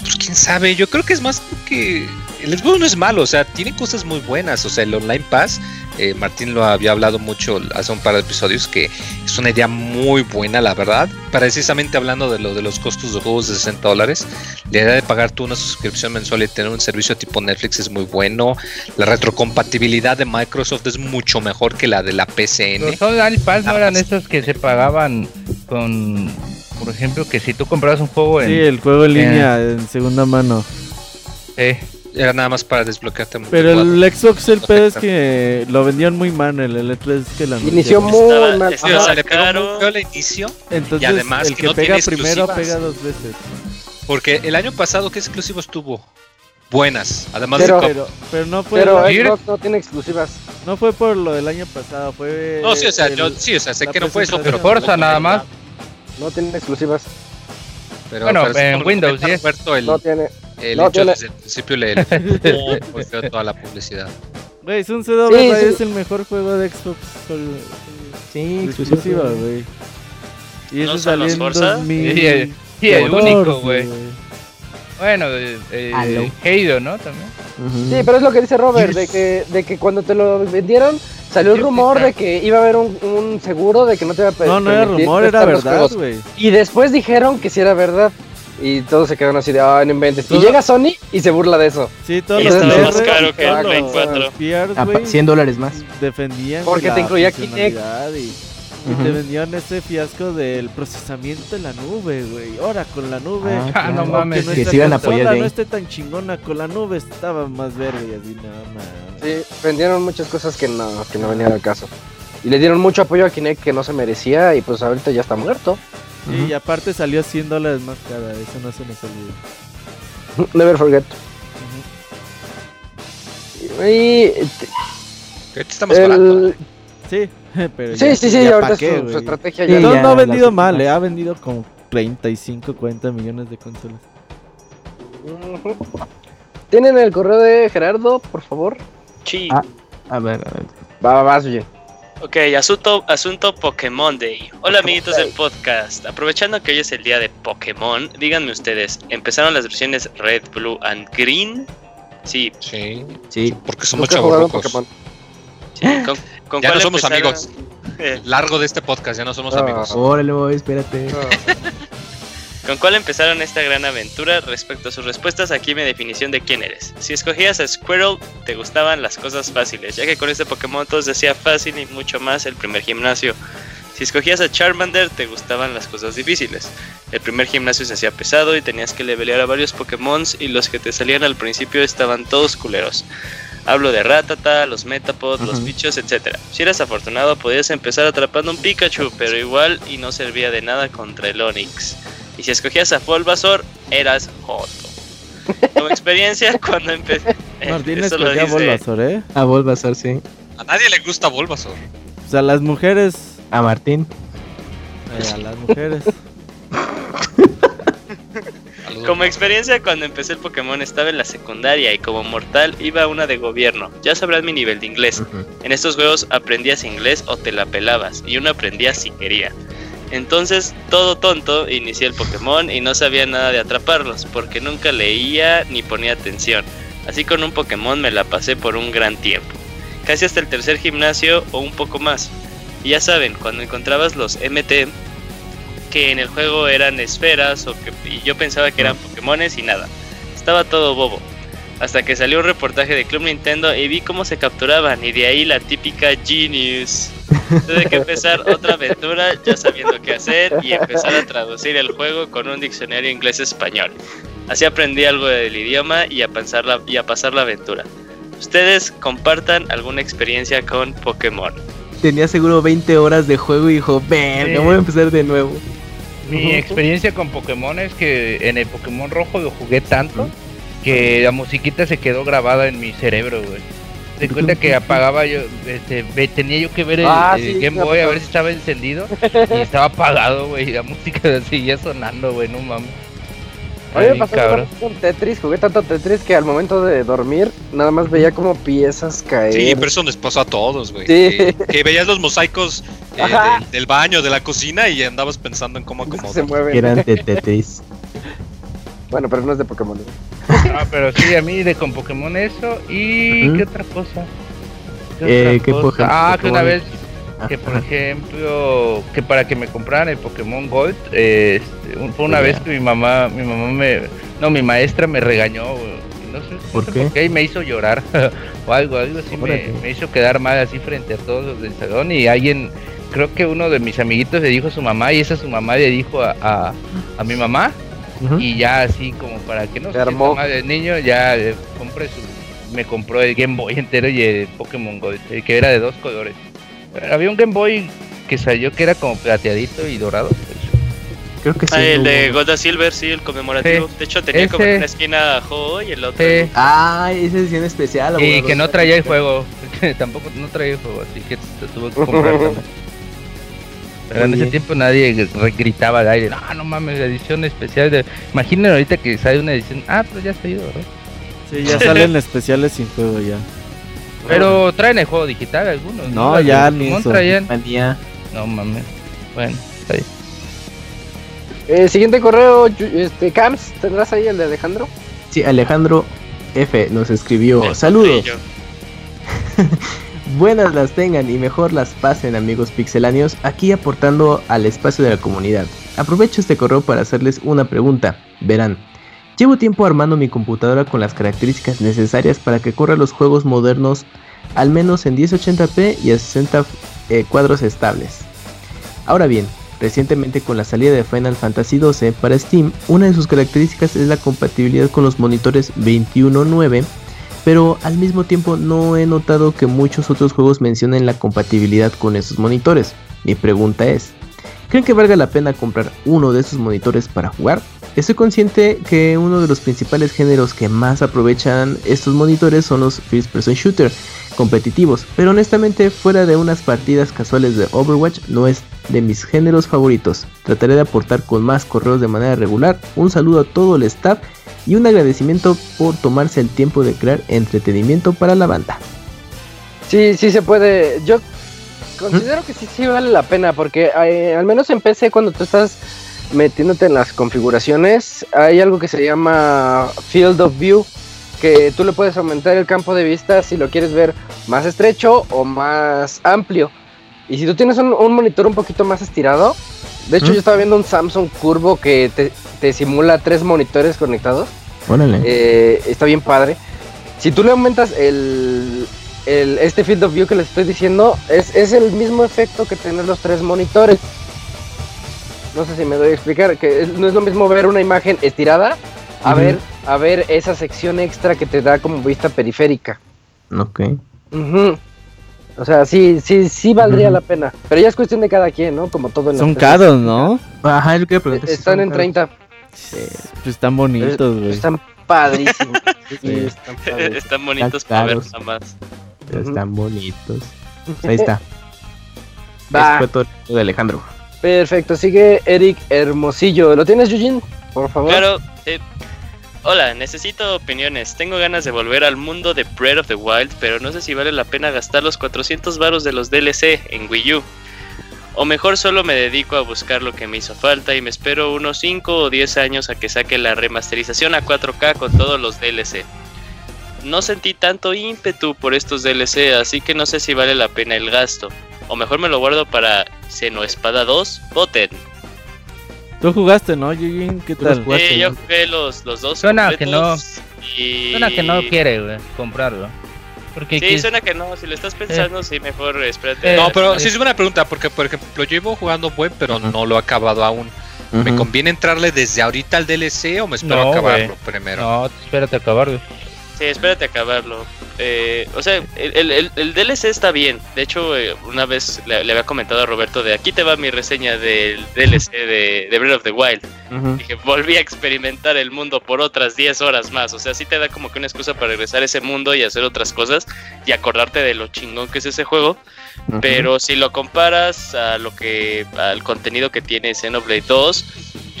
pues quién sabe, yo creo que es más que el Xbox no es malo, o sea, tiene cosas muy buenas, o sea, el Online Pass, eh, Martín lo había hablado mucho hace un par de episodios, que es una idea muy buena, la verdad, precisamente hablando de lo de los costos de juegos de 60 dólares, la idea de pagar tú una suscripción mensual y tener un servicio tipo Netflix es muy bueno, la retrocompatibilidad de Microsoft es mucho mejor que la de la PCN. Los Online Pass no eran esos que se pagaban con, por ejemplo, que si tú comprabas un juego en... Sí, el juego en Eh. línea en segunda mano. Eh, Era nada más para desbloquearte Pero el Xbox, el pedo es que lo vendían muy mal el E3 que la Inició muy Estaba- mal. estaba o sea, le pegó caro. muy feo al inicio, Entonces, y además el que que no pega tiene primero pega dos veces. porque el año pasado, ¿qué exclusivos tuvo? buenas. Además Pero- de Pero, pero no fue Pero el- Xbox no tiene exclusivas. no fue por lo del año pasado, fue No, sí, o sea, el- yo sí, o sea, sé que no fue eso, pero. Forza nada más. No tiene exclusivas. pero, Bueno, en Windows comenta 10. Roberto, el, No tiene. El no hecho desde el principio le, toda la publicidad. Güey, Sun CW Sí, sí. es el mejor juego de Xbox por- Sí, exclusiva, güey. Y ¿No eso salió los en Forza? 2000. Sí, el- sí, el 14, único, güey. Bueno, eh, eh, Halo. Halo, ¿no? También. Ujú. Sí, pero es lo que dice Robert, de que, de que cuando te lo vendieron salió el rumor de que iba a haber un, un seguro de que no te iba a pe- No, no era rumor, era verdad, güey. Y después dijeron que sí era verdad. Y todos se quedaron así de, ah, no inventes. Y llega Sony y se burla de eso. Sí, todos Y los más caro que el Play los 4. PRs, Ah, güey, 100 dólares más. defendían Porque la te incluía Kinect. Y, y te vendían ese fiasco del procesamiento en la nube, güey. Ahora con la nube. Ah, no mames. que se iban a apoyar no esté tan chingona, con la nube estaba más verde y así, no mames. Sí, vendieron muchas cosas que no, que no venían al caso. Y le dieron mucho apoyo a Kinect que no se merecía y pues ahorita ya está muerto. Sí, y aparte salió 100 dólares más cara, eso no se nos olvida. Never forget. Y Que ahorita está más barato. el... Sí, pero Sí, ya- sí, sí, ya ahorita su, qué, su güey. estrategia Sí, ya... no, ya no ha vendido mal, eh, ha vendido como 35, 40 millones de consolas. ¿Tienen el correo de Gerardo, por favor? Sí. Ah. A ver, a ver. Va, va, va, oye. Ok, asunto, asunto Pokémon Day. Hola amiguitos del podcast. Aprovechando que hoy es el día de Pokémon, díganme ustedes, ¿empezaron las versiones Red, Blue and Green? Sí, Sí, Sí. porque somos chavos Pokémon. sí. ¿Con, con Ya cuál no somos empezaron? amigos. Eh, Largo de este podcast, ya no somos Ah. amigos. Órale, boy, espérate. ¿Con cuál empezaron esta gran aventura? Respecto a sus respuestas, aquí mi definición de quién eres. Si escogías a Squirrel, te gustaban las cosas fáciles, ya que con este Pokémon todo se hacía fácil y mucho más el primer gimnasio. Si escogías a Charmander, te gustaban las cosas difíciles. El primer gimnasio se hacía pesado y tenías que levelear a varios Pokémon y los que te salían al principio estaban todos culeros. Hablo de Ratata, los Metapod, los bichos, etc. Si eras afortunado podías empezar atrapando un Pikachu, pero igual y no servía de nada contra el Onix. Y si escogías a Bulbasaur, eras Joto. Como experiencia, cuando empecé... Martín eso lo escogía dice- Bulbasaur, ¿eh? A Bulbasaur, sí. A nadie le gusta Bulbasaur. O sea, las mujeres. A Martín. eh, a las mujeres. Como experiencia, cuando empecé el Pokémon estaba en la secundaria y como mortal iba a una de gobierno. Ya sabrás mi nivel de inglés. En estos juegos aprendías inglés o te la pelabas y uno aprendía si quería. Entonces, todo tonto, inicié el Pokémon y no sabía nada de atraparlos porque nunca leía ni ponía atención. Así con un Pokémon me la pasé por un gran tiempo. Casi hasta el tercer gimnasio o un poco más. Y ya saben, cuando encontrabas los MT, que en el juego eran esferas o que y yo pensaba que eran Pokémones y nada. Estaba todo bobo. Hasta que salió un reportaje de Club Nintendo y vi cómo se capturaban y de ahí la típica Genius. Tuve que empezar otra aventura ya sabiendo qué hacer y empezar a traducir el juego con un diccionario inglés-español. Así aprendí algo del idioma y a, pasar la, y a pasar la aventura. Ustedes compartan alguna experiencia con Pokémon. Tenía seguro 20 horas de juego y dijo, verga, Sí. voy a empezar de nuevo. Mi experiencia con Pokémon es que en el Pokémon rojo lo jugué tanto que la musiquita se quedó grabada en mi cerebro, güey. Te cuenta que apagaba yo, este, tenía yo que ver el, Ah, el sí, Game me Boy a ver si estaba encendido y estaba apagado, güey, y la música seguía sonando, güey, no mames. A mí me pasó cabrón. con Tetris, jugué tanto Tetris que al momento de dormir nada más veía como piezas caer. Sí, pero eso nos pasó a todos, güey. Sí. Que, que veías los mosaicos eh, del, del baño, de la cocina y andabas pensando en cómo se acomodar. mueven. Que eran de Tetris. Bueno, pero no es de Pokémon. ¿eh? Ah, pero sí, a mí de con Pokémon eso y Ujú. qué otra cosa. Eh, otra ¿qué cosa? Ah, que una vez que por ejemplo que para que me compraran el Pokémon Gold eh, fue una vez que mi mamá mi mamá me no mi maestra me regañó no sé, no ¿Por sé qué? por qué y me hizo llorar o algo algo así me, hizo quedar mal así frente a todos los del salón y alguien creo que uno de mis amiguitos le dijo a su mamá y esa su mamá le dijo a, a, a mi mamá Y ya así como para que no Se mal el niño ya eh, compré su me compró el Game Boy entero y el Pokémon Gold el que era de dos colores había un Game Boy que salió que era como plateadito y dorado pues, Creo que sí. Ah, el de uno. Golda Silver, sí, el conmemorativo. Sí. De hecho, tenía como en una esquina Ho y el otro. Sí. Ah, esa edición especial. Y que no traía el juego. que tampoco no traía el juego, así que se tuvo que comprar también. Pero en ese tiempo nadie gr- gritaba al aire, no, no mames, edición especial de... Imaginen ahorita que sale una edición, ah, pero ya ha salido, ¿verdad? Sí, ya salen especiales sin juego ya. Pero traen el juego digital algunos. No, de ya ni eso. traían. Manía. No mames. Bueno, está bien. Eh, siguiente correo, este, Camps, ¿tendrás ahí el de Alejandro? Sí, Alejandro F nos escribió. El Saludos. Buenas las tengan y mejor las pasen amigos pixeláneos, aquí aportando al espacio de la comunidad. Aprovecho este correo para hacerles una pregunta. Verán, llevo tiempo armando mi computadora con las características necesarias para que corra los juegos modernos al menos en 1080p y a 60 eh, cuadros estables. Ahora bien, recientemente con la salida de Final Fantasy XII para Steam, una de sus características es la compatibilidad con los monitores 21.9 pero al mismo tiempo no he notado que muchos otros juegos mencionen la compatibilidad con esos monitores. Mi pregunta es, ¿creen que valga la pena comprar uno de esos monitores para jugar? Estoy consciente que uno de los principales géneros que más aprovechan estos monitores son los first person shooter competitivos, pero honestamente fuera de unas partidas casuales de Overwatch no es de mis géneros favoritos. Trataré de aportar con más correos de manera regular. Un saludo a todo el staff y un agradecimiento por tomarse el tiempo de crear entretenimiento para la banda. Sí, sí se puede. Yo considero que sí, sí vale la pena porque eh, al menos en PC cuando tú estás metiéndote en las configuraciones hay algo que se llama Field of View que tú le puedes aumentar el campo de vista si lo quieres ver más estrecho o más amplio. Y si tú tienes un, un monitor un poquito más estirado, de hecho ¿Mm? yo estaba viendo un Samsung curvo que te, te simula tres monitores conectados. Órale. Eh, está bien padre. Si tú le aumentas el, el- este field of view que les estoy diciendo, es, es el mismo efecto que tener los tres monitores. No sé si me doy a explicar, que es- no es lo mismo ver una imagen estirada a ver a ver esa sección extra que te da como vista periférica. ok. Ujú. O sea, sí, sí, sí valdría la pena. Pero ya es cuestión de cada quien, ¿no? Como todo en Son caros, ¿no? Ajá, yo quería preguntar si Están en caros. 30. Pues están bonitos, güey. Están padrísimos. Sí, Sí. están padrísimos. Están bonitos para ver caros. nada más. Pero Están bonitos. Pues ahí está. Va. De Alejandro. Perfecto, sigue Eric Hermosillo. ¿Lo tienes, Yujin? Por favor. Claro, eh, hola, necesito opiniones. Tengo ganas de volver al mundo de Breath of the Wild, pero no sé si vale la pena gastar los 400 varos de los DLC en Wii U. O mejor solo me dedico a buscar lo que me hizo falta y me espero unos 5 o 10 años a que saque la remasterización a 4K con todos los DLC. No sentí tanto ímpetu por estos DLC, así que no sé si vale la pena el gasto. O mejor me lo guardo para Espada 2 Boten. Tú jugaste, ¿no, Yujin? ¿Qué tal? jugaste. Eh, yo jugué los, los dos. Suena que completos Y... Suena que no quiere, güey, comprarlo. Porque Sí, quis- suena que no. Si lo estás pensando, sí, mejor espérate. Eh, No, pero sí sí es buena pregunta, porque por ejemplo, yo llevo jugando web, pero no lo he acabado aún. ¿Me conviene entrarle desde ahorita al DLC o me espero No, acabarlo primero? No, espérate a acabar, güey. Sí, espérate a acabarlo. Eh, o sea, el, el- el- el DLC está bien. De hecho, eh, una vez le, le había comentado a Roberto de aquí te va mi reseña del DLC de, de Breath of the Wild. Dije, volví a experimentar el mundo por otras 10 horas más. O sea, sí te da como que una excusa para regresar a ese mundo y hacer otras cosas y acordarte de lo chingón que es ese juego. Pero si lo comparas a lo que al contenido que tiene Xenoblade 2,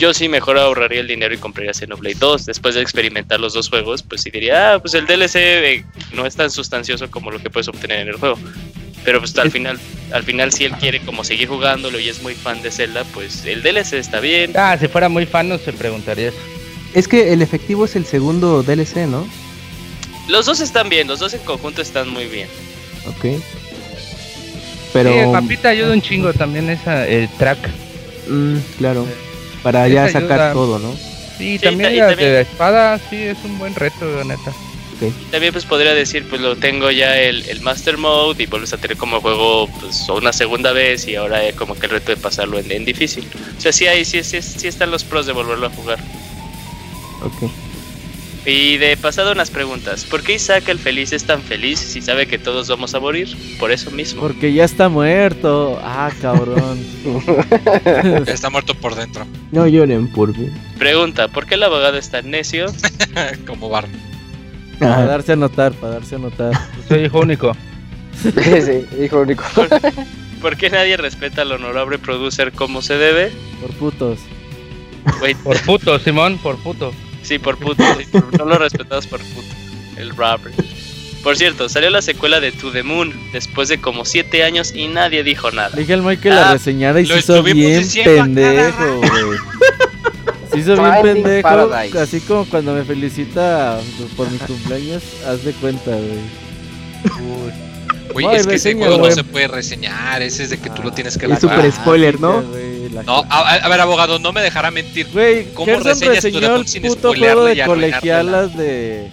yo sí mejor ahorraría el dinero y compraría Xenoblade 2. Después de experimentar los dos juegos, pues sí diría, ah, pues el DLC eh, no es tan sustancioso como lo que puedes obtener en el juego. Pero pues al final, al final si él quiere como seguir jugándolo y es muy fan de Zelda, pues el DLC está bien. Ah, si fuera muy fan no se preguntaría eso. Es que el efectivo es el segundo DLC, ¿no? Los dos están bien, los dos en conjunto están muy bien. Ok. Pero. Sí, el mapita ayuda un chingo también esa, el track. mm, claro. Para ya ayuda. sacar todo, ¿no? Sí, Sí, también ta- y la también- de la espada, sí, es un buen reto, la neta. También pues podría decir, pues lo tengo ya el, el Master Mode y vuelves a tener como juego pues una segunda vez y ahora hay como que el reto de pasarlo en, en difícil. O sea, sí, hay, sí, sí, sí están los pros de volverlo a jugar. Ok. Y de pasado unas preguntas. ¿Por qué Isaac el feliz es tan feliz si sabe que todos vamos a morir? Por eso mismo. Porque ya está muerto. Ah, cabrón. Está muerto por dentro, No lloren por mí. Pregunta, ¿por qué el abogado es tan necio? como Barney. Para darse a notar, para darse a notar. Soy hijo único. sí, hijo único. ¿Por qué nadie respeta al honorable producer como se debe? Por putos. Wait, Por puto, Simón, por puto. Sí, por puto. sí, por- no lo respetamos por puto. El Robert. Por cierto, salió la secuela de To The Moon después de como 7 años y nadie dijo nada. Dije al Mike que la Ah, reseñara y se hizo bien pendejo, güey. Se hizo bien pendejo. Paradise. Así como cuando me felicita por mi cumpleaños, haz de cuenta, güey. Güey, es que ese juego no se puede reseñar, ese es de que tú lo tienes que Es súper spoiler, ¿no? güey, la No, a, ver, abogado, no me dejará mentir. Güey, ¿Cómo Gerson reseñas tu sin puto juego de colegialas de...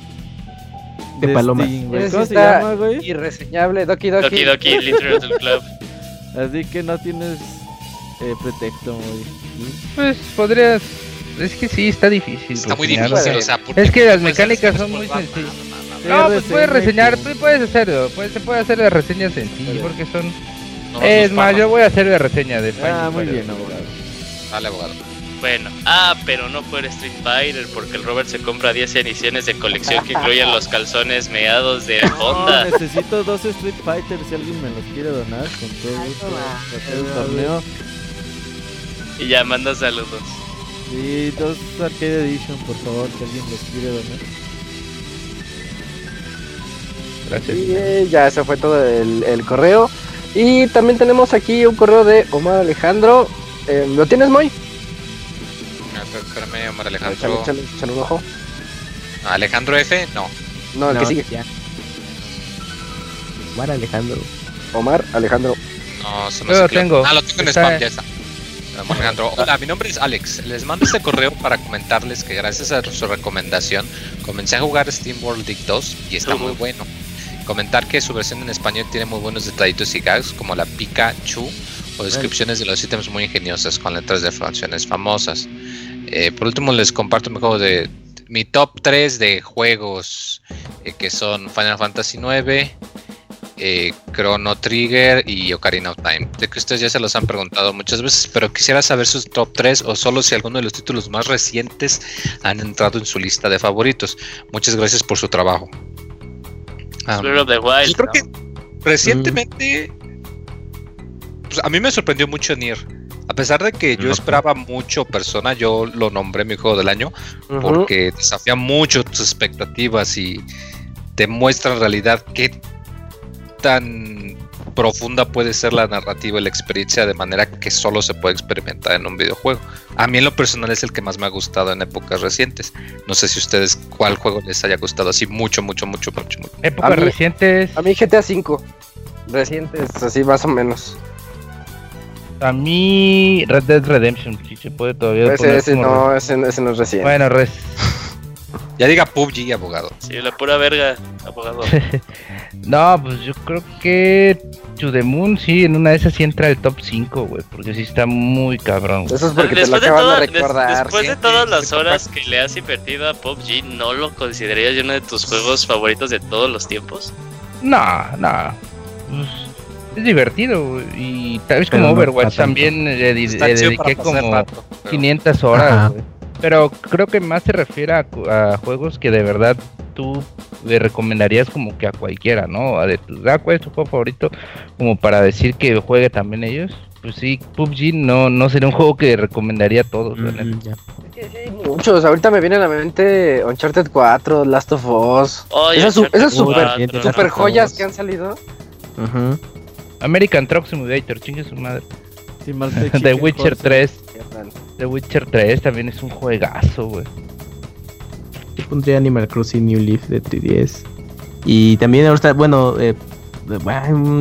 De palomas. Steam, güey. Ese ¿Cómo se está llama, güey? Irreseñable, Doki Doki. Doki Doki Literature Club. Así que no tienes eh, pretexto, güey. Pues podrías. Es que sí, está difícil. Está muy difícil, o sea, porque Es que las mecánicas son muy sencillas. Sí, No, pues puedes reseña reseñar, tú puedes hacerlo. Pues, se puede hacer la reseña sencilla Vale. porque son. No, no, es no, más, no. yo voy a hacer la reseña de Ah, Final muy Fighter. bien, abogado. Dale, abogado. Bueno, ah, pero no por Street Fighter, porque el Robert se compra 10 ediciones de colección que incluyen los calzones meados de No, Honda. necesito dos Street Fighter si alguien me los quiere donar con todo gusto. para hacer un torneo. Y ya manda saludos. Y dos Arcade Edition, por favor, si alguien los quiere donar. Gracias. Y eh, ya, eso fue todo el, el correo. Y también tenemos aquí un correo de Omar Alejandro. Eh, ¿Lo tienes, Moy? Ah, Espérame, Omar Alejandro. échale un ojo. Alejandro F, no. No, el No, que sigue. ya. Omar Alejandro. Omar Alejandro. No, eso no Yo lo tengo. Ah, lo tengo en Está- spam, ya está. Omar Alejandro. Hola, mi nombre es Alex. Les mando este correo para comentarles que gracias a su recomendación comencé a jugar Steam World Dig 2 y está muy bueno. Comentar que su versión en español tiene muy buenos detallitos y gags como la Pikachu o descripciones de los ítems muy ingeniosas con letras de canciones famosas. Eh, por último les comparto mi juego de mi top 3 de juegos eh, que son Final Fantasy 9, eh, Chrono Trigger y Ocarina of Time. De que ustedes ya se los han preguntado muchas veces, pero quisiera saber sus top 3 o solo si alguno de los títulos más recientes han entrado en su lista de favoritos. Muchas gracias por su trabajo. Ah, Breath of the Wild. yo creo ¿no? que recientemente pues, a mí me sorprendió mucho Nier. A pesar de que yo esperaba mucho Persona, yo lo nombré mi juego del año porque desafía mucho tus expectativas y te muestra en realidad qué tan profunda puede ser la narrativa y la experiencia de manera que solo se puede experimentar en un videojuego. A mí en lo personal es el que más me ha gustado en épocas recientes. No sé si ustedes cuál juego les haya gustado así mucho, mucho, mucho, mucho, mucho. Épocas A mí- recientes. A mí GTA V. Recientes, así más o menos. A mí Red Dead Redemption, si se puede todavía Ese, no, ese, ese no es reciente. Bueno, res- Ya diga PUBG, abogado. Sí, la pura verga, abogado. no, pues yo creo que To The Moon sí, en una de esas sí entra el top 5, güey, porque sí está muy cabrón. Eso es porque te lo Después, de, acabas toda- de des- recordar. después de todas las horas que le has invertido a PUBG, ¿no lo considerarías uno de tus juegos favoritos de todos los tiempos? No, no. Pues, es divertido, güey, y tal vez como no Overwatch también le, dediqué como rato, pero- 500 horas, Ajá. güey. Pero creo que más se refiere a, juegos que de verdad tú le recomendarías como que a cualquiera, ¿no? A de tu, ah, ¿cuál es tu juego favorito? Como para decir que juegue también ellos. Pues sí, PUBG no, no sería un juego que recomendaría a todos. Mm. Sí, sí, Muchos, ahorita me viene a la mente Uncharted 4, Last of Us. Esas su- super- 4, super Super Last of joyas que han salido. Ujú. American Truck Simulator, chingue su madre. The Witcher Horse. 3. ¿Qué tal? The Witcher 3 también es un juegazo, güey. Yo pondría Animal Crossing New Leaf de 3DS. Y también ahorita, bueno, eh,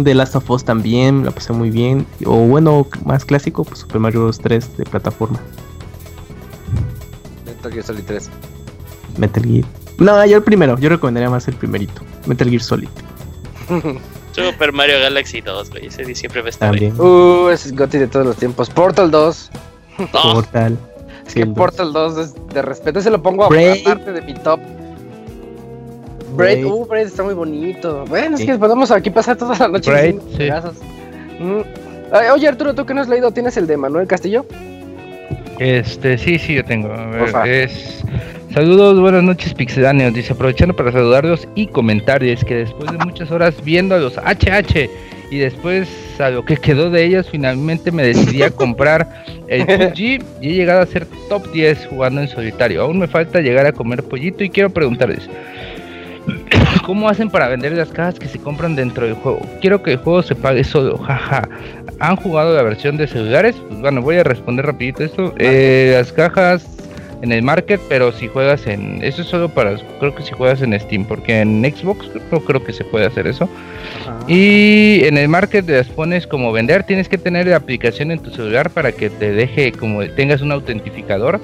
The Last of Us también, la pasé muy bien. O bueno, más clásico, pues Super Mario Bros. 3 de plataforma. Metal Gear Solid 3. Metal Gear. No, yo el primero, yo recomendaría más el primerito. Metal Gear Solid. Super Mario Galaxy 2, güey. Ese siempre va a estar ahí. También. Uh, es Gotti de todos los tiempos. Portal 2. Oh, Portal. Es Sí, que. Portal 2 es de respeto. Ese lo pongo Braid. aparte de mi top Braid, uh, Braid está muy bonito. Bueno, es que podemos aquí pasar toda la noche. Braid, sí. Mm. Ay, Oye, Arturo, ¿tú que no has leído? ¿Tienes el de Manuel Castillo? Este, sí, sí, yo tengo. A ver, es. Saludos, buenas noches, Pixedáneos. Dice, aprovechando para saludarlos y comentar, y es que después de muchas horas viendo a los HH y después a lo que quedó de ellos, finalmente me decidí a comprar el PUBG y he llegado a ser top 10 jugando en solitario. Aún me falta llegar a comer pollito y quiero preguntarles, ¿cómo hacen para vender las cajas que se compran dentro del juego? Quiero que el juego se pague solo, jaja. ¿Han jugado la versión de celulares? Pues bueno, voy a responder rapidito esto. Eh, las cajas en el market, pero si juegas en... Eso es solo para... Creo que si juegas en Steam, porque en Xbox no creo que se puede hacer eso. Y en el market las pones como vender, tienes que tener la aplicación en tu celular para que te deje como tengas un autentificador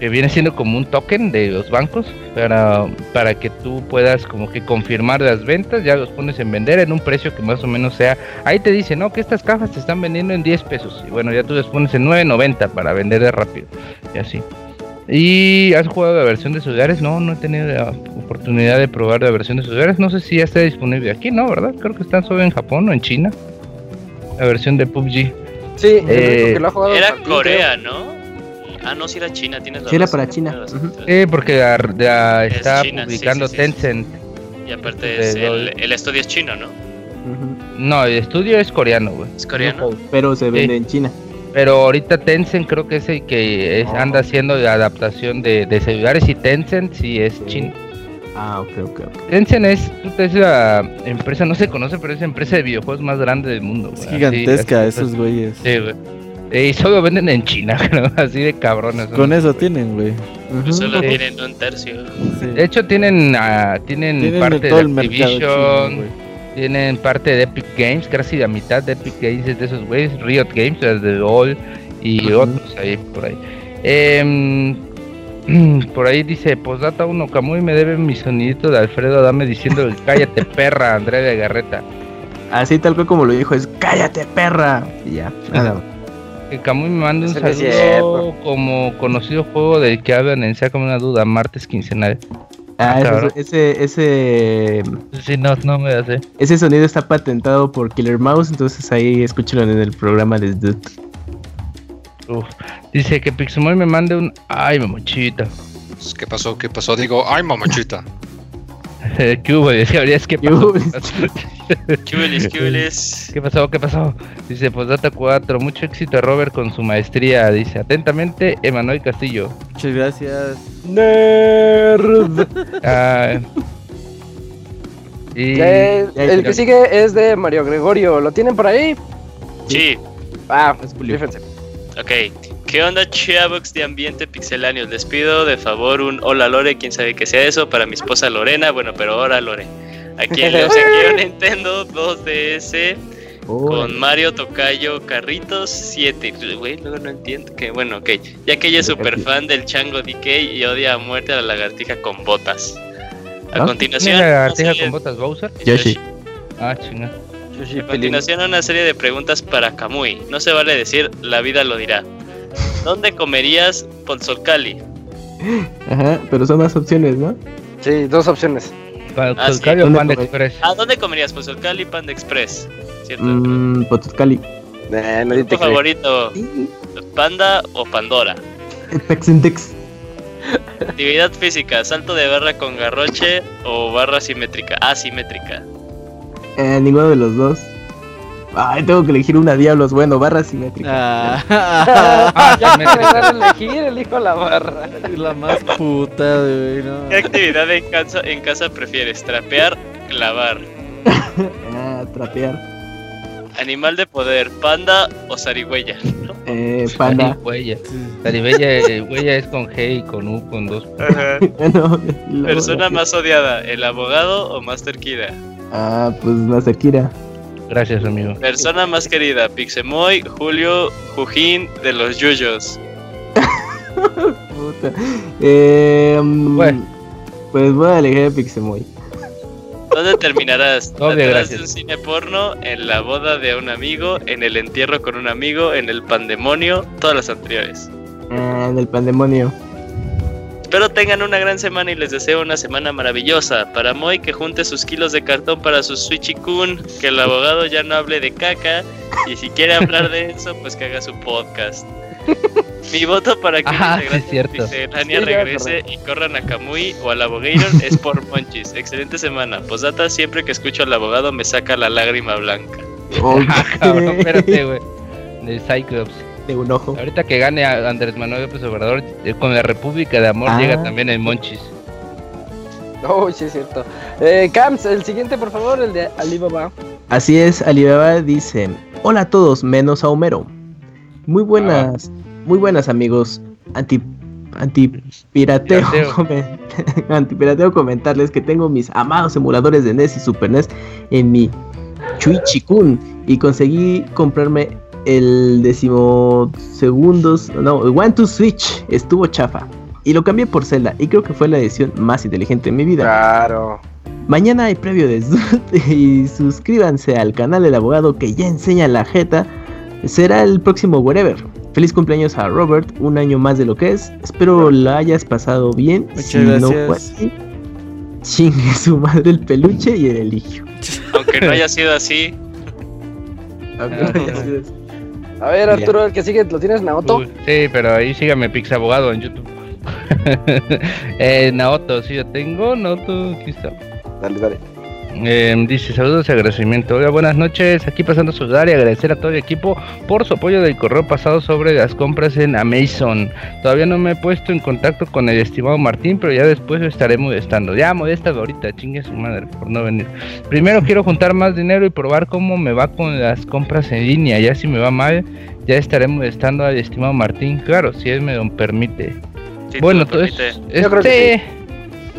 que viene siendo como un token de los bancos para, para que tú puedas como que confirmar las ventas, ya los pones en vender en un precio que más o menos sea, ahí te dice, no, que estas cajas te están vendiendo en 10 pesos, y bueno, ya tú les pones en 9.90 para vender de rápido, y así. ¿Y has jugado la versión de celulares? No, no he tenido la oportunidad de probar la versión de celulares, no sé si ya está disponible aquí, ¿no? ¿Verdad? Creo que está solo en Japón o en China, la versión de PUBG. Sí, Eh, que lo ha jugado Era Martín, Corea, ¿no? Ah, no, sí era China, tienes la Sí, era razón. para China. Eh, porque la, la Es está China, sí, publicando sí, sí, sí. Tencent. Y aparte es el, estudio es chino, ¿no? No, el estudio es coreano, güey. Es coreano. Pero se vende Sí. en China. Pero ahorita Tencent creo que es el que es- Oh. anda haciendo la adaptación de, de celulares y Tencent sí es chino. Ah, ok, ok, ok. Tencent es, puta, es la empresa, no se conoce, pero es la empresa de videojuegos más grande del mundo. Es güey. gigantesca Así- esos güeyes. Sí, güey. Eh, Y solo venden en China, creo, así de cabrones. Con eso tienen, güey. Solo tienen un tercio. Sí. De hecho, tienen, ah, tienen, Tienen parte de todo el mercado chino. Tienen parte de Epic Games, casi la mitad de Epic Games es de esos güeyes, Riot Games, las de LOL y otros ahí por ahí. Em, por ahí dice, postdata 1, Camuy me debe mi sonidito de Alfredo Dame diciendo cállate perra, Andrea de Garreta. Así tal cual como lo dijo, es cállate perra. Y ya, nada más. Que Camuy me manda un saludo como conocido juego del que hablan en Sácame una duda, martes quincenal. Ah, Ah, ese- ese, ese, Sí, no, no me hace. ese sonido está patentado por Killer Mouse, entonces ahí escúchalo en el programa de Dude. Uf. Dice que Pixemoy me mande un... Ay, mamochita. Pues, ¿Qué pasó? ¿Qué pasó? Digo, ay, mamachita. ¿Qué hubo? Decía, ¿qué ¿Qué pasó? hubo? ¿Qué pasó? ¿Qué pasó? Dice, pues data 4, mucho éxito a Robert con su maestría. Dice, atentamente, Emanuel Castillo. Muchas gracias. Nerd. Ah, y Eh, ya, el que sigue es de Mario Gregorio. ¿Lo tienen por ahí? Sí, Ah, Es ok. ¿Qué onda, chavos de ambiente pixeláneos? Les pido de favor un hola Lore, quién sabe que sea eso, para mi esposa Lorena. Bueno, pero ahora Lore. Aquí le obsequié un Nintendo 2DS Oh, con Mario Tocayo Carritos 7. Güey, luego no entiendo que, bueno, ok. Ya que ella es súper fan del chango DK y odia a muerte a la lagartija con botas. A ¿Ah? continuación, ¿Tiene la lagartija con botas Bowser? Yoshi. Ah, chinga. A continuación, una serie de preguntas para Kamui. No se vale decir, la vida lo dirá. ¿Dónde comerías Pozolcali? Ajá, pero son más opciones, ¿no? Sí, dos opciones. Para Ah, sí. ¿Dónde Panda? Express. ¿A dónde comerías Pozolcali Panda Express? ¿Cierto? Mmm, Potoscali. Eh, te ¿Tu favorito? ¿Panda o Pandora? Pexintex. Actividad física, salto de barra con garroche o barra simétrica. Asimétrica. Eh, ninguno de los dos. Ay, tengo que elegir una diablos. Bueno, barra simétrica. Ah, ya me a elegir, elijo la barra. la más puta, güey. No. ¿Qué actividad en casa, en casa prefieres? ¿Trapear? ¿Clavar? Ah, trapear. ¿Animal de poder? ¿Panda o zarigüeya? Eh, panda. Huella. Zaribella, huella es con G y con U, con dos. Bueno, luego- ¿Persona más odiada? ¿El abogado o Master Kida? Ah, pues Masakira. Gracias, amigo. Persona más querida, Pixemoy, Julio, Jujín de los Yuyos. Puta. Eh, mm, Bueno. Pues voy a elegir a Pixemoy. ¿Dónde terminarás? ¿Detrás gracias. de un cine porno? ¿En la boda de un amigo? ¿En el entierro con un amigo? ¿En el pandemonio? Todas las anteriores. Ah, en el pandemonio. Espero tengan una gran semana y les deseo una semana maravillosa. Para Moy que junte sus kilos de cartón para su Switchy Kun, que el abogado ya no hable de caca y si quiere hablar de eso, pues que haga su podcast. Mi voto para que Ah, sí, regrese y corran a Kamui o al abogator es por Monchis. Excelente semana. Posdata, siempre que escucho al abogado me saca la lágrima blanca. Ok. Ah, cabrón, espérate, güey. De Cyclops. De un ojo. Ahorita que gane a Andrés Manuel López Obrador, eh, con la República de Amor Ah. llega también el Monchis. Oh, sí, es cierto. Eh, Camps, el siguiente, por favor, el de Alibaba. Así es, Alibaba dice, hola a todos, menos a Homero. Muy buenas, muy buenas amigos. Anti, antipirateo, Pirateo. comen- antipirateo comentarles que tengo mis amados emuladores de NES y Super NES en mi Chuichikun y conseguí comprarme el decimosegundos, no, One to Switch, estuvo chafa. Y lo cambié por Zelda y creo que fue la decisión más inteligente de mi vida. Claro. Mañana hay previo de Zoot y suscríbanse al canal del abogado que ya enseña la jeta. Será el próximo wherever. Feliz cumpleaños a Robert, un año más de lo que es. Espero la hayas pasado bien. Muchas si no fue así, chingue su madre el peluche y el eligio. Aunque no haya sido así, A ver, Arturo, el que sigue, ¿lo tienes, Naoto? Sí, pero ahí sígame Pix Abogado en YouTube. eh, Naoto, sí, yo tengo. Naoto, aquí está. Dale, dale. Eh, dice saludos y agradecimiento. Hola, buenas noches. Aquí pasando a saludar y agradecer a todo el equipo por su apoyo del correo pasado sobre las compras en Amazon. Todavía no me he puesto en contacto con el estimado Martín, pero ya después lo estaré molestando. Ya molesta ahorita, chingue su madre por no venir. Primero quiero juntar más dinero y probar cómo me va con las compras en línea. Ya si me va mal, ya estaré molestando al estimado Martín. Claro, si él me lo permite. Bueno, todo. Yo creo que este,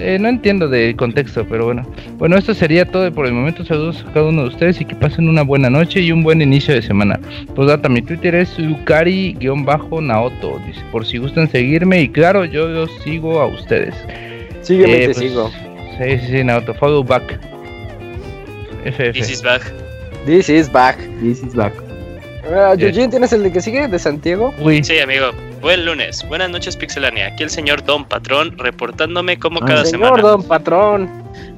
eh, no entiendo del contexto, pero bueno. Bueno, esto sería todo por el momento. Saludos a cada uno de ustedes y que pasen una buena noche y un buen inicio de semana. Pues data, mi Twitter es Lucari-Naoto. Dice, por si gustan seguirme y claro, yo los sigo a ustedes. Sígueme, Eh, te pues, sigo. Sí, sí, sí, Naoto. Follow back. FF. This is back. This is back. This is back. Uh, Eugene, ¿tienes el de que sigue? ¿De Santiago? Uy, Sí, amigo. Buen lunes. Buenas noches, Pixelania. Aquí el señor Don Patrón reportándome como Ah, cada Señor semana. Don Patrón.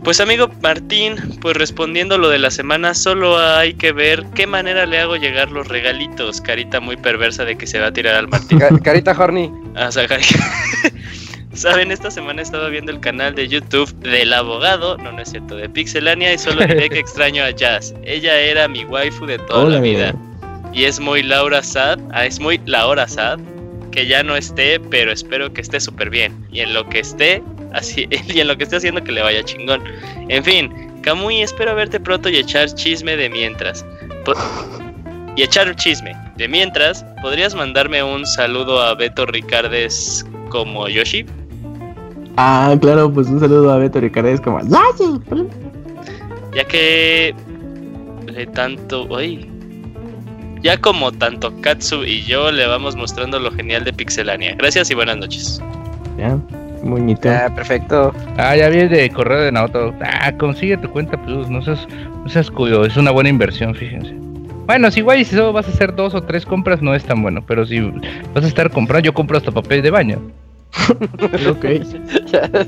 Pues amigo Martín, pues respondiendo lo de la semana, solo hay que ver qué manera le hago llegar los regalitos. Carita muy perversa de que se va a tirar al Martín. Ca- Carita Horny. Ah, o sea, Saben, esta semana he estado viendo el canal de YouTube del abogado, no, no es cierto, de Pixelania y solo diré que extraño a Jazz. Ella era mi waifu de toda Hola, la vida. Y es muy Laura Sad, ah, es muy Laura Sad, que ya no esté, pero espero que esté súper bien. Y en lo que esté, así, y en lo que esté haciendo que le vaya chingón. En fin, Kamui, espero verte pronto y echar chisme de mientras. Po- y echar chisme. De mientras, ¿podrías mandarme un saludo a Beto Ricardes como Yoshi? Ah, claro, pues un saludo a Beto Ricardo. Es como. Ya que de tanto, uy, ya como tanto Katsu y yo le vamos mostrando lo genial de Pixelania. Gracias y buenas noches. Ya, bonito. Ya, perfecto. ah, ya vi el de correo de Naoto. Ah, consigue tu cuenta Plus. No seas, no seas cuyo. Es una buena inversión, fíjense. Bueno, si igual si solo vas a hacer dos o tres compras no es tan bueno, pero si vas a estar comprando, yo compro hasta papel de baño. Ok.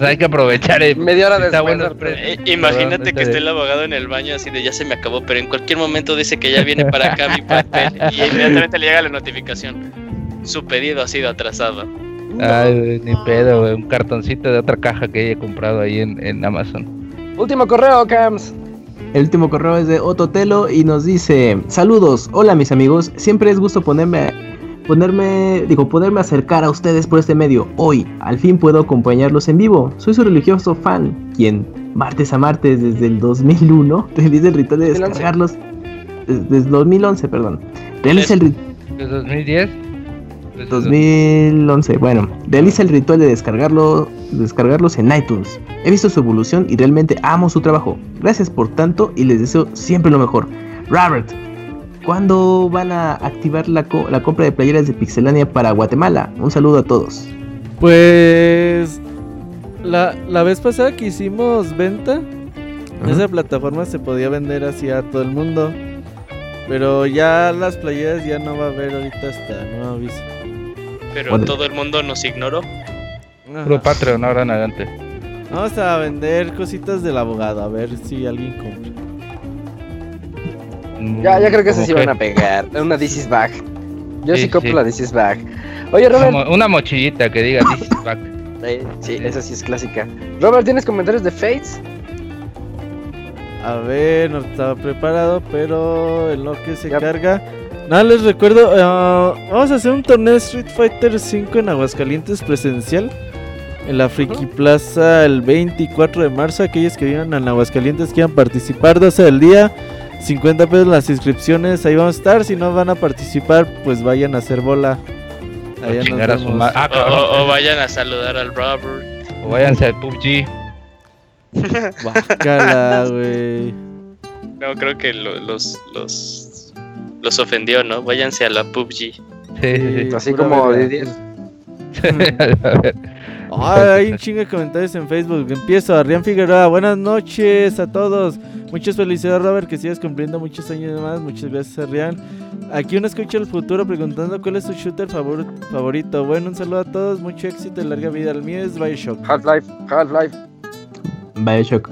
Hay que aprovechar el Media hora está después, bueno. Eh, imagínate Perdón, que esté el abogado en el baño así de ya se me acabó, pero en cualquier momento dice que ya viene para acá mi papel y inmediatamente le llega la notificación. Su pedido ha sido atrasado. Ay, ni pedo, un cartoncito de otra caja que haya comprado ahí en, en Amazon. Último correo, Cams. El último correo es de Ototelo y nos dice: Saludos, hola mis amigos. Siempre es gusto ponerme, ponerme, digo, poderme acercar a ustedes por este medio. Hoy, al fin puedo acompañarlos en vivo. Soy su religioso fan, quien martes a martes desde el 2001 realiza el ritual de 2011. descargarlos. Desde el 2011, perdón. Realiza el ritual. ¿Es 2010? Pues, 2011, bueno, realiza el ritual de descargarlo, descargarlos en iTunes. He visto su evolución y realmente amo su trabajo. Gracias por tanto y les deseo siempre lo mejor. Robert, ¿cuándo van a activar la, co- la compra de playeras de Pixelania para Guatemala? Un saludo a todos. Pues la, la vez pasada que hicimos venta, Ajá. esa plataforma se podía vender así a todo el mundo. Pero ya las playeras ya no va a haber ahorita hasta nuevo aviso. Pero todo el mundo nos ignoró. Puro Patreon ahora en adelante. Vamos a vender cositas del abogado, a ver si alguien compra. Ya, ya creo que ¿Cómo se sí van a pegar. Una This is Back. Yo sí, Sí, compro sí. la This is Back. Oye, Una, Robert. mo- una mochilita que diga This is back. Eh, sí, esa sí es clásica. Robert, ¿tienes comentarios de Fates? A ver, no estaba preparado, pero en lo que se Ya. carga. Nada, les recuerdo, eh, vamos a hacer un torneo de Street Fighter 5 en Aguascalientes presencial. En la Friki Plaza el 24 de marzo. Aquellos que vivan en Aguascalientes quieran participar, 12 del día. 50 pesos las inscripciones, ahí vamos a estar. Si no van a participar, pues vayan a hacer bola. O Allá nos chingar a su vemos. ma- Ah, O, cabrón. o- o vayan a saludar al Robert. O váyanse al PUBG. Guácala, güey. No, creo que lo- los, los, los ofendió, ¿no? Váyanse a la PUBG. Sí, sí, Así como sí. A ver. Ay, hay un chingo de comentarios en Facebook. Empiezo, Adrián Figueroa. Buenas noches a todos. Muchas felicidades, Robert, que sigas cumpliendo muchos años más. Muchas gracias, Adrián. Aquí uno escucha el futuro preguntando cuál es su shooter favor- favorito. Bueno, un saludo a todos. Mucho éxito y larga vida. El mío es Bioshock. Half-Life, Half-Life. Bioshock.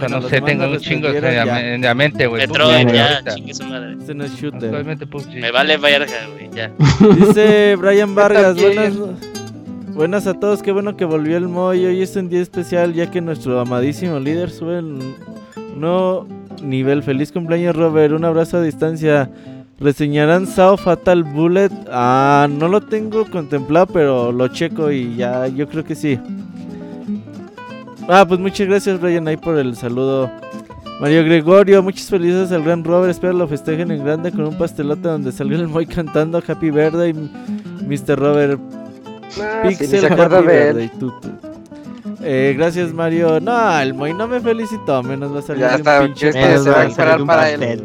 Bueno, no sé, tengo no un chingo en la, mente, güey. Metroid, ya, ahorita. chingue su madre. Este no es shooter. Actualmente PUBG. Me vale verga, güey, ya. Dice Brian Vargas, buenas, buenas a todos, qué bueno que volvió el Moy. Hoy es un día especial ya que nuestro amadísimo líder sube un nuevo nivel. Feliz cumpleaños Robert, un abrazo a distancia. ¿Reseñarán Sao Fatal Bullet? Ah, no lo tengo contemplado, pero lo checo y ya, yo creo que sí. Ah, pues muchas gracias Brian ahí por el saludo. Mario Gregorio, muchas felicidades al gran Robert. Espero lo festejen en grande con un pastelote donde salga el Moy cantando Happy Birthday, Mr. Robert Ah, Pixel se acuerda Happy de él. Birthday, tú, tú. Eh, gracias Mario. No, el Moy no me felicitó, menos va a salir Ya un está, pinche Menos se va va a a esperar salir un para pastel. él.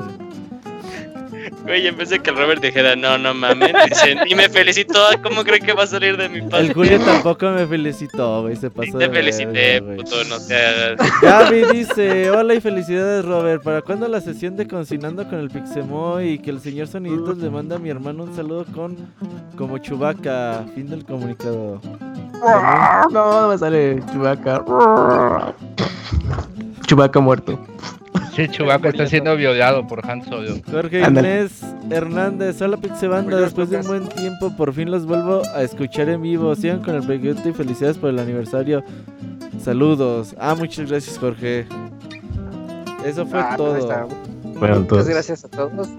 Güey, en vez de que el Robert dijera, no, no mames, dicen, y me felicitó, ¿cómo creen que va a salir de mi El parte? Julio tampoco me felicitó, güey, se Sí pasó te de felicité, güey. puto, no te hagas. Gaby dice, hola y felicidades Robert, ¿para cuándo la sesión de Cocinando con el Pixemoy? Y que el señor Soniditos le manda a mi hermano un saludo con como Chubaca, fin del comunicado. No, no me sale Chubaca. Chubaca muerto. Sí, Chubaco está siendo violado por Han Solo. Jorge. Inés Hernández, hola Pixebanda, después de un buen tiempo por fin los vuelvo a escuchar en vivo. Sigan con el proyecto y felicidades por el aniversario. Saludos. Ah, muchas gracias Jorge. Eso fue Ah, todo. Bueno, Muchas gracias a todos.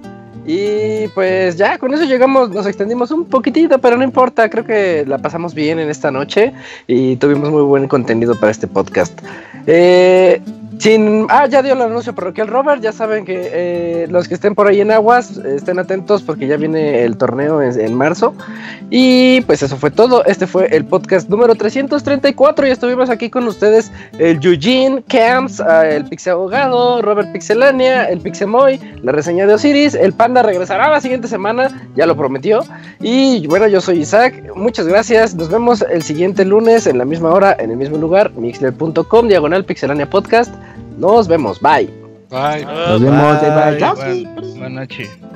Y pues ya, con eso llegamos, nos extendimos un poquitito, pero no importa, creo que la pasamos bien en esta noche y tuvimos muy buen contenido para este podcast. Eh, sin, ah, ya dio el anuncio parroquial Robert, ya saben que eh, los que estén por ahí en aguas, estén atentos porque ya viene el torneo en, en marzo. Y pues eso fue todo, este fue el podcast número 334 y estuvimos aquí con ustedes el Eugene Camps, ah, el Pixel Abogado, Robert Pixelania, el Pixemoy, la reseña de Osiris, el Panda regresará la siguiente semana, ya lo prometió. Y bueno, yo soy Isaac, muchas gracias, nos vemos el siguiente lunes en la misma hora, en el mismo lugar, mixler.com, diagonal Pixelania Podcast. Nos vemos, bye. Bye. Nos vemos. Bye, bye. Bye. Buenas noches.